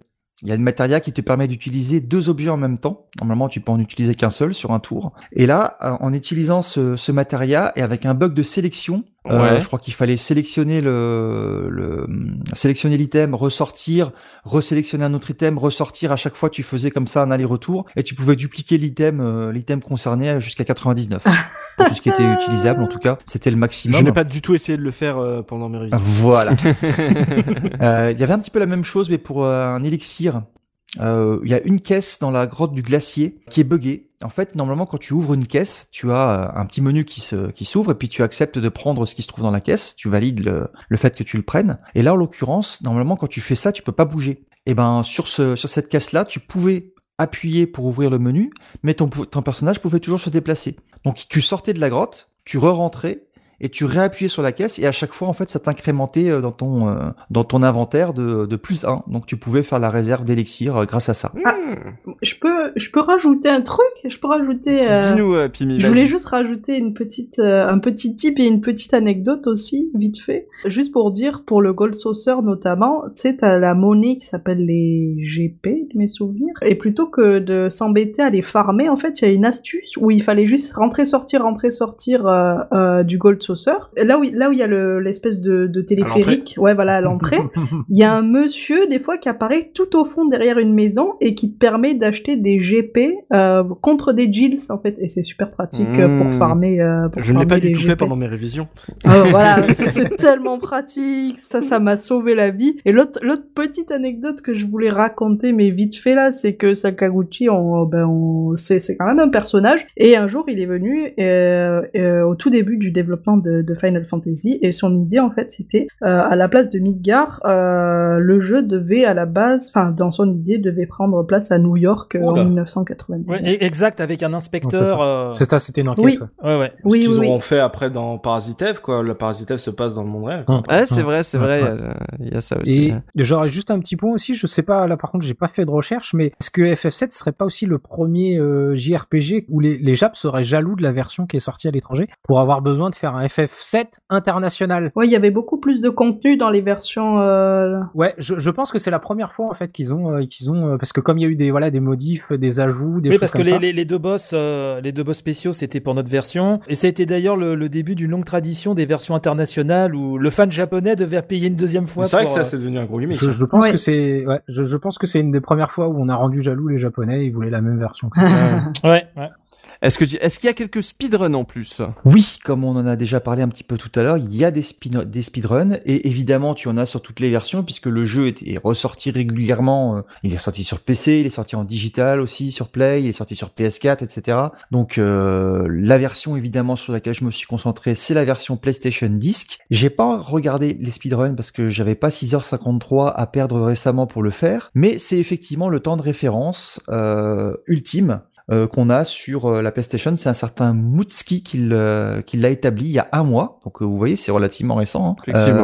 Speaker 3: Il y a une matéria qui te permet d'utiliser deux objets en même temps. Normalement, tu peux en utiliser qu'un seul sur un tour. Et là, euh, en utilisant ce, ce matéria et avec un bug de sélection, euh,
Speaker 1: Ouais.
Speaker 3: je crois qu'il fallait sélectionner le, le sélectionner l'item, ressortir, resélectionner un autre item, ressortir. À chaque fois, tu faisais comme ça un aller-retour et tu pouvais dupliquer l'item, euh, l'item concerné jusqu'à 99. Pour tout ce qui était utilisable, en tout cas, c'était le maximum.
Speaker 5: Je n'ai pas du tout essayé de le faire euh, pendant mes révisions.
Speaker 3: Voilà. Euh, Il y avait un petit peu la même chose, mais pour euh, un élixir. euh, il y a une caisse dans la grotte du glacier qui est buggée. En fait, normalement, quand tu ouvres une caisse, tu as un petit menu qui se qui s'ouvre et puis tu acceptes de prendre ce qui se trouve dans la caisse. Tu valides le, le fait que tu le prennes. Et là, en l'occurrence, normalement, quand tu fais ça, tu peux pas bouger. Et ben sur ce sur cette caisse là, tu pouvais appuyer pour ouvrir le menu, mais ton, personnage pouvait toujours se déplacer. Donc tu sortais de la grotte, tu re-rentrais et tu réappuyais sur la caisse et à chaque fois en fait ça t'incrémentait euh, dans ton euh, dans ton inventaire de, de plus 1 donc tu pouvais faire la réserve d'élixir euh, grâce à ça.
Speaker 2: Ah, je peux je peux rajouter un truc, je peux rajouter euh,
Speaker 1: Dis-nous euh, Pimi.
Speaker 2: Je voulais juste rajouter une petite euh, un petit tip et une petite anecdote aussi vite fait, juste pour dire pour le Gold Saucer notamment, tu sais t'as la monnaie qui s'appelle les GP de mes souvenirs. Et plutôt que de s'embêter à les farmer en fait, il y a une astuce où il fallait juste rentrer sortir rentrer sortir euh, euh, du Gold Saucer. Là où là où il y a le- l'espèce de, de téléphérique, ouais voilà à l'entrée, il y a un monsieur, des fois, qui apparaît tout au fond derrière une maison et qui te permet d'acheter des GP euh, contre des Jills, en fait. Et c'est super pratique euh, pour
Speaker 1: Mmh.
Speaker 2: farmer. euh, pour
Speaker 5: Je ne l'ai pas du tout
Speaker 2: GP.
Speaker 5: fait pendant mes révisions.
Speaker 2: Ah, voilà, c'est- tellement pratique. Ça, ça m'a sauvé la vie. Et l'autre, petite anecdote que je voulais raconter, mais vite fait là, c'est que Sakaguchi, on, ben, on, c'est, c'est quand même un personnage. Et un jour, il est venu euh, au tout début du développement de, de Final Fantasy. Et son idée, en fait, c'était euh, à la place de Midgar, euh, le jeu devait à la base, enfin, dans son idée, devait prendre place à New York euh, en 1999.
Speaker 4: Ouais, exact, avec un inspecteur.
Speaker 6: C'est ça, c'était une enquête.
Speaker 2: Oui.
Speaker 6: ouais.
Speaker 4: Ouais, ouais.
Speaker 5: Ce
Speaker 2: Oui,
Speaker 5: qu'ils
Speaker 2: oui, oui.
Speaker 5: auront fait après dans Parasitev, quoi. Le Parasitev se passe dans le monde réel. quoi.
Speaker 1: Ouais, c'est vrai, c'est vrai.
Speaker 6: Ouais.
Speaker 1: Il y a ça aussi.
Speaker 6: Et j'aurais juste un petit point aussi, je sais pas, là par contre j'ai pas fait de recherche, mais est-ce que FF7 serait pas aussi le premier euh, JRPG où les, les Japs seraient jaloux de la version qui est sortie à l'étranger pour avoir besoin de faire un FF7 international
Speaker 2: Ouais, il y avait beaucoup plus de contenu dans les versions. euh,
Speaker 6: Ouais, je, je pense que c'est la première fois en fait qu'ils ont, euh, qu'ils ont, euh, parce que comme il y a eu des voilà des modifs, des ajouts, des
Speaker 4: Oui,
Speaker 6: choses
Speaker 4: parce que
Speaker 6: comme
Speaker 4: les,
Speaker 6: ça.
Speaker 4: les, les deux boss, euh, les deux boss spéciaux, c'était pour notre version, et ça a été d'ailleurs le, le début d'une longue tradition des versions internationales où le fan japonais devait payer une deuxième fois.
Speaker 5: C'est vrai que ça,
Speaker 4: euh,
Speaker 5: c'est devenu un gros gimmick.
Speaker 6: Je, je pense
Speaker 2: Ouais.
Speaker 6: que c'est, ouais, je, je pense que c'est une des premières fois où on a rendu jaloux les Japonais, ils voulaient la même version.
Speaker 4: Ouais, ouais.
Speaker 1: Est-ce que tu- est-ce qu'il y a quelques speedruns en plus?
Speaker 3: Oui, comme on en a déjà parlé un petit peu tout à l'heure, il y a des, speed- des speedruns et évidemment tu en as sur toutes les versions puisque le jeu est, est ressorti régulièrement. euh, Il est sorti sur PC, il est sorti en digital aussi sur Play, il est sorti sur PS4, etc. Donc euh, la version évidemment sur laquelle je me suis concentré, c'est la version PlayStation Disc. J'ai pas regardé les speedruns parce que j'avais pas 6h53 à perdre récemment pour le faire, mais c'est effectivement le temps de référence euh, ultime euh, qu'on a sur euh, la PlayStation. C'est un certain Mutski qui l'a établi il y a un mois. Donc euh, vous voyez, c'est relativement récent. hein.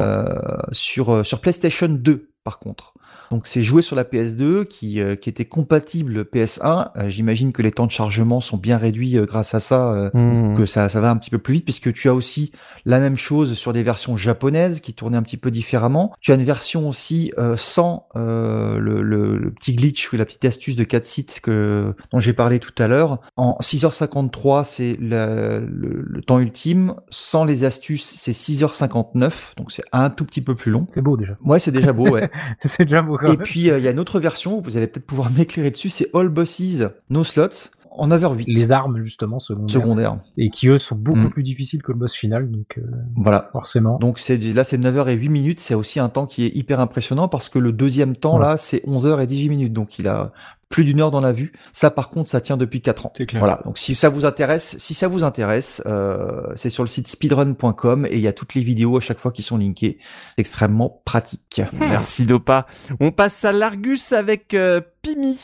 Speaker 3: Euh, sur euh, sur PlayStation 2 par contre. Donc c'est joué sur la PS2 qui, euh, qui était compatible PS1. Euh, J'imagine que les temps de chargement sont bien réduits euh, grâce à ça, euh,
Speaker 1: Mmh.
Speaker 3: que ça, ça va un petit peu plus vite puisque tu as aussi la même chose sur des versions japonaises qui tournaient un petit peu différemment. Tu as une version aussi euh, sans euh, le, le- le petit glitch ou la petite astuce de 4 sites que, dont j'ai parlé tout à l'heure. En 6h53, c'est le, le temps ultime. Sans les astuces, c'est 6h59. Donc c'est un tout petit peu plus long.
Speaker 6: C'est beau déjà.
Speaker 3: Ouais, c'est déjà beau, ouais.
Speaker 6: c'est déjà beau
Speaker 3: Et puis, euh, il y a une autre version, vous allez peut-être pouvoir m'éclairer dessus, c'est All Bosses, No Slots, en 9h08.
Speaker 6: Les armes justement secondaires.
Speaker 3: secondaires.
Speaker 6: Et qui eux sont beaucoup
Speaker 3: Mm.
Speaker 6: plus difficiles que le boss final, donc euh,
Speaker 3: Voilà.
Speaker 6: forcément.
Speaker 3: Donc c'est là c'est 9h et 8 minutes, c'est aussi un temps qui est hyper impressionnant parce que le deuxième temps là c'est 11h et 18 minutes donc il a plus d'une heure dans la vue. Ça par contre ça tient depuis 4 ans.
Speaker 5: C'est clair.
Speaker 3: Voilà, donc si ça vous intéresse, si ça vous intéresse, euh, c'est sur le site speedrun.com et il y a toutes les vidéos à chaque fois qui sont linkées. C'est extrêmement pratique.
Speaker 1: Merci Dopa. On passe à l'Argus avec euh, Pimi.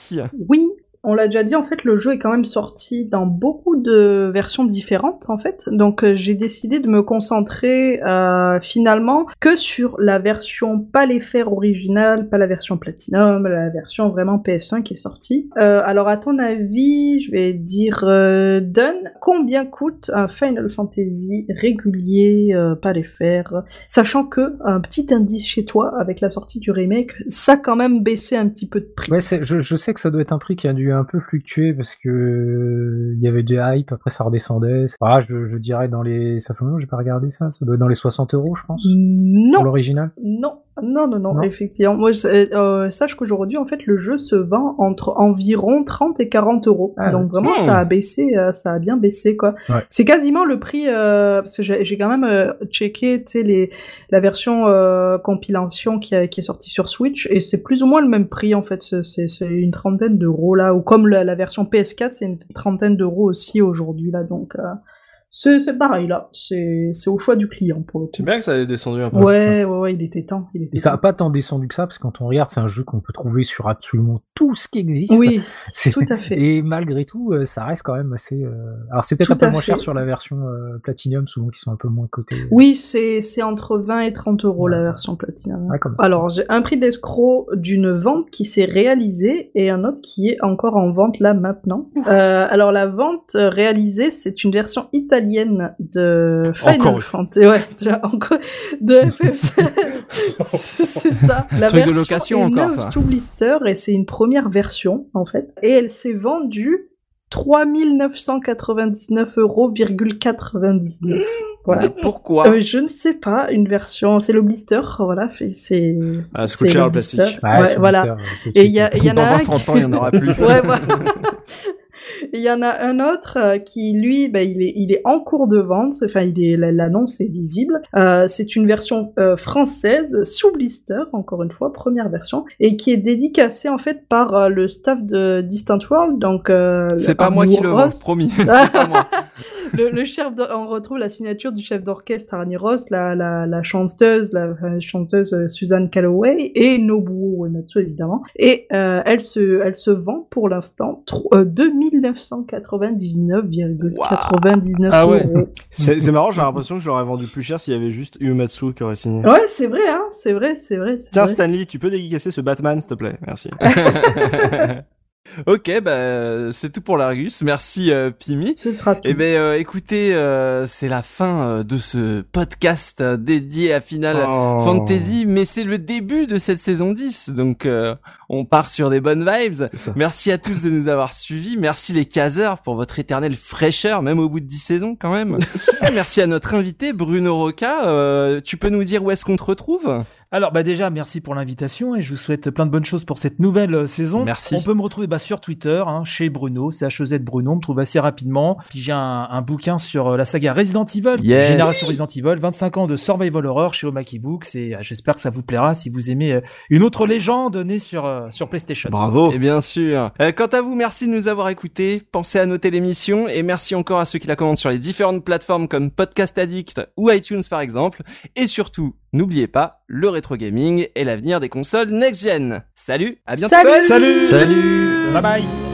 Speaker 2: Oui, on l'a déjà dit, en fait, le jeu est quand même sorti dans beaucoup de versions différentes, en fait. Donc, euh, j'ai décidé de me concentrer euh, finalement que sur la version pas les fers originale, pas la version Platinum, la version vraiment PS1 qui est sortie. Euh, alors, à ton avis, je vais dire Dun, combien coûte un Final Fantasy régulier, pas les fers, sachant que un petit indice chez toi avec la sortie du remake, ça a quand même baissé un petit peu de prix.
Speaker 6: Je sais que ça doit être un prix qui a dû un peu fluctuer parce que euh, il y avait des hype, après ça redescendait. Ah, je, je dirais dans les. Ça fait longtemps que j'ai pas regardé ça. Ça doit être dans les 60 euros, je pense.
Speaker 2: Non,
Speaker 6: Pour l'original?
Speaker 2: non. Non, non, non, effectivement. Moi, euh, sache qu'aujourd'hui, en fait, le jeu se vend entre environ 30 et 40 euros. Ah, Donc vraiment, ça a baissé, euh, ça a bien baissé, quoi. C'est quasiment le prix, euh, parce que j'ai quand même euh, checké, tu sais, les, la version compilation qui, qui est sortie sur Switch, et c'est plus ou moins le même prix, en fait. C'est une trentaine d'euros, là. Ou comme la, la version PS4, c'est une trentaine d'euros aussi aujourd'hui, là. Donc... C'est pareil là, c'est au choix du client pour le coup.
Speaker 5: C'est bien que ça ait descendu un peu.
Speaker 2: Ouais, ouais, ouais, il était temps. Il était
Speaker 6: et ça a pas tant descendu que ça, parce que quand on regarde, c'est un jeu qu'on peut trouver sur absolument tout ce qui existe.
Speaker 2: Oui, tout à fait.
Speaker 6: Et malgré tout, euh, ça reste quand même assez. Euh, alors c'est peut-être un peu moins cher sur la version euh, Platinum, souvent qui sont un peu moins cotés.
Speaker 2: Oui, c'est entre 20 et 30 euros la version Platinum. Alors j'ai un prix d'escroc d'une vente qui s'est réalisée et un autre qui est encore en vente là maintenant. alors la vente réalisée, c'est une version italienne italienne de Final Fantasy. Ouais, encore de c'est ça.
Speaker 1: La Truc version de location encore ça.
Speaker 2: sous blister et c'est une première version en fait. Et elle s'est vendue 3999 euros
Speaker 1: voilà. pourquoi
Speaker 2: euh, Je ne sais pas. Une version, c'est le blister, voilà. C'est.
Speaker 5: Ah, c'est cher le plastique.
Speaker 2: Ouais, voilà. Et il y, y, en a
Speaker 1: un. 30 ans, il n'y en aura plus.
Speaker 2: ouais, voilà. Il y en a un autre euh, qui, lui, bah, il, est, il est en cours de vente. Enfin, il est l'annonce est visible. Euh, c'est une version euh, française sous blister, encore une fois, première version, et qui est dédicacée en fait par le staff de Distant World. Donc,
Speaker 1: c'est pas moi qui le vends, promis. pas moi.
Speaker 2: le, chef, on retrouve la signature du chef d'orchestre Arnie Ross, la, la, la chanteuse, la, chanteuse Suzanne Calloway et Nobuo Uematsu évidemment. Et elle se, elle se vend pour l'instant 2000 1999,99
Speaker 5: ah ouais. C'est marrant, j'ai l'impression que j'aurais vendu plus cher s'il y avait juste Uematsu qui aurait signé.
Speaker 2: Ouais, c'est vrai, hein, c'est vrai, c'est vrai.
Speaker 5: Tiens, Stanley, tu peux dédicacer ce Batman, s'il te plaît, merci.
Speaker 1: Ok, bah c'est tout pour l'Argus. Merci euh, Pimi.
Speaker 2: Ce sera tout.
Speaker 1: Eh ben euh, écoutez, euh, c'est la fin de ce podcast dédié à Final oh. Fantasy, mais c'est le début de cette saison 10, donc on part sur des bonnes vibes. Merci à tous de nous avoir suivis. Merci les caseurs pour votre éternelle fraîcheur, même au bout de 10 saisons quand même. Merci à notre invité Bruno Roca. tu peux nous dire où est-ce qu'on te retrouve?
Speaker 4: Alors bah déjà merci pour l'invitation et je vous souhaite plein de bonnes choses pour cette nouvelle euh, saison.
Speaker 1: Merci.
Speaker 4: On peut me retrouver bah, sur Twitter hein, chez Bruno, c'est HEZ Bruno, on me trouve assez rapidement. Puis j'ai un, bouquin sur euh, la saga Resident Evil, Génération Resident Evil, 25 ans de survival horror chez Omaki Books et euh, j'espère que ça vous plaira si vous aimez une autre légende née sur sur PlayStation.
Speaker 1: Bravo. Et bien sûr. quant à vous, merci de nous avoir écoutés. Pensez à noter l'émission et merci encore à ceux qui la commandent sur les différentes plateformes comme Podcast Addict ou iTunes par exemple. Et surtout, n'oubliez pas le rétro gaming et l'avenir des consoles next-gen. Salut, à bientôt.
Speaker 2: Salut.
Speaker 5: Salut.
Speaker 1: Salut.
Speaker 4: Bye bye.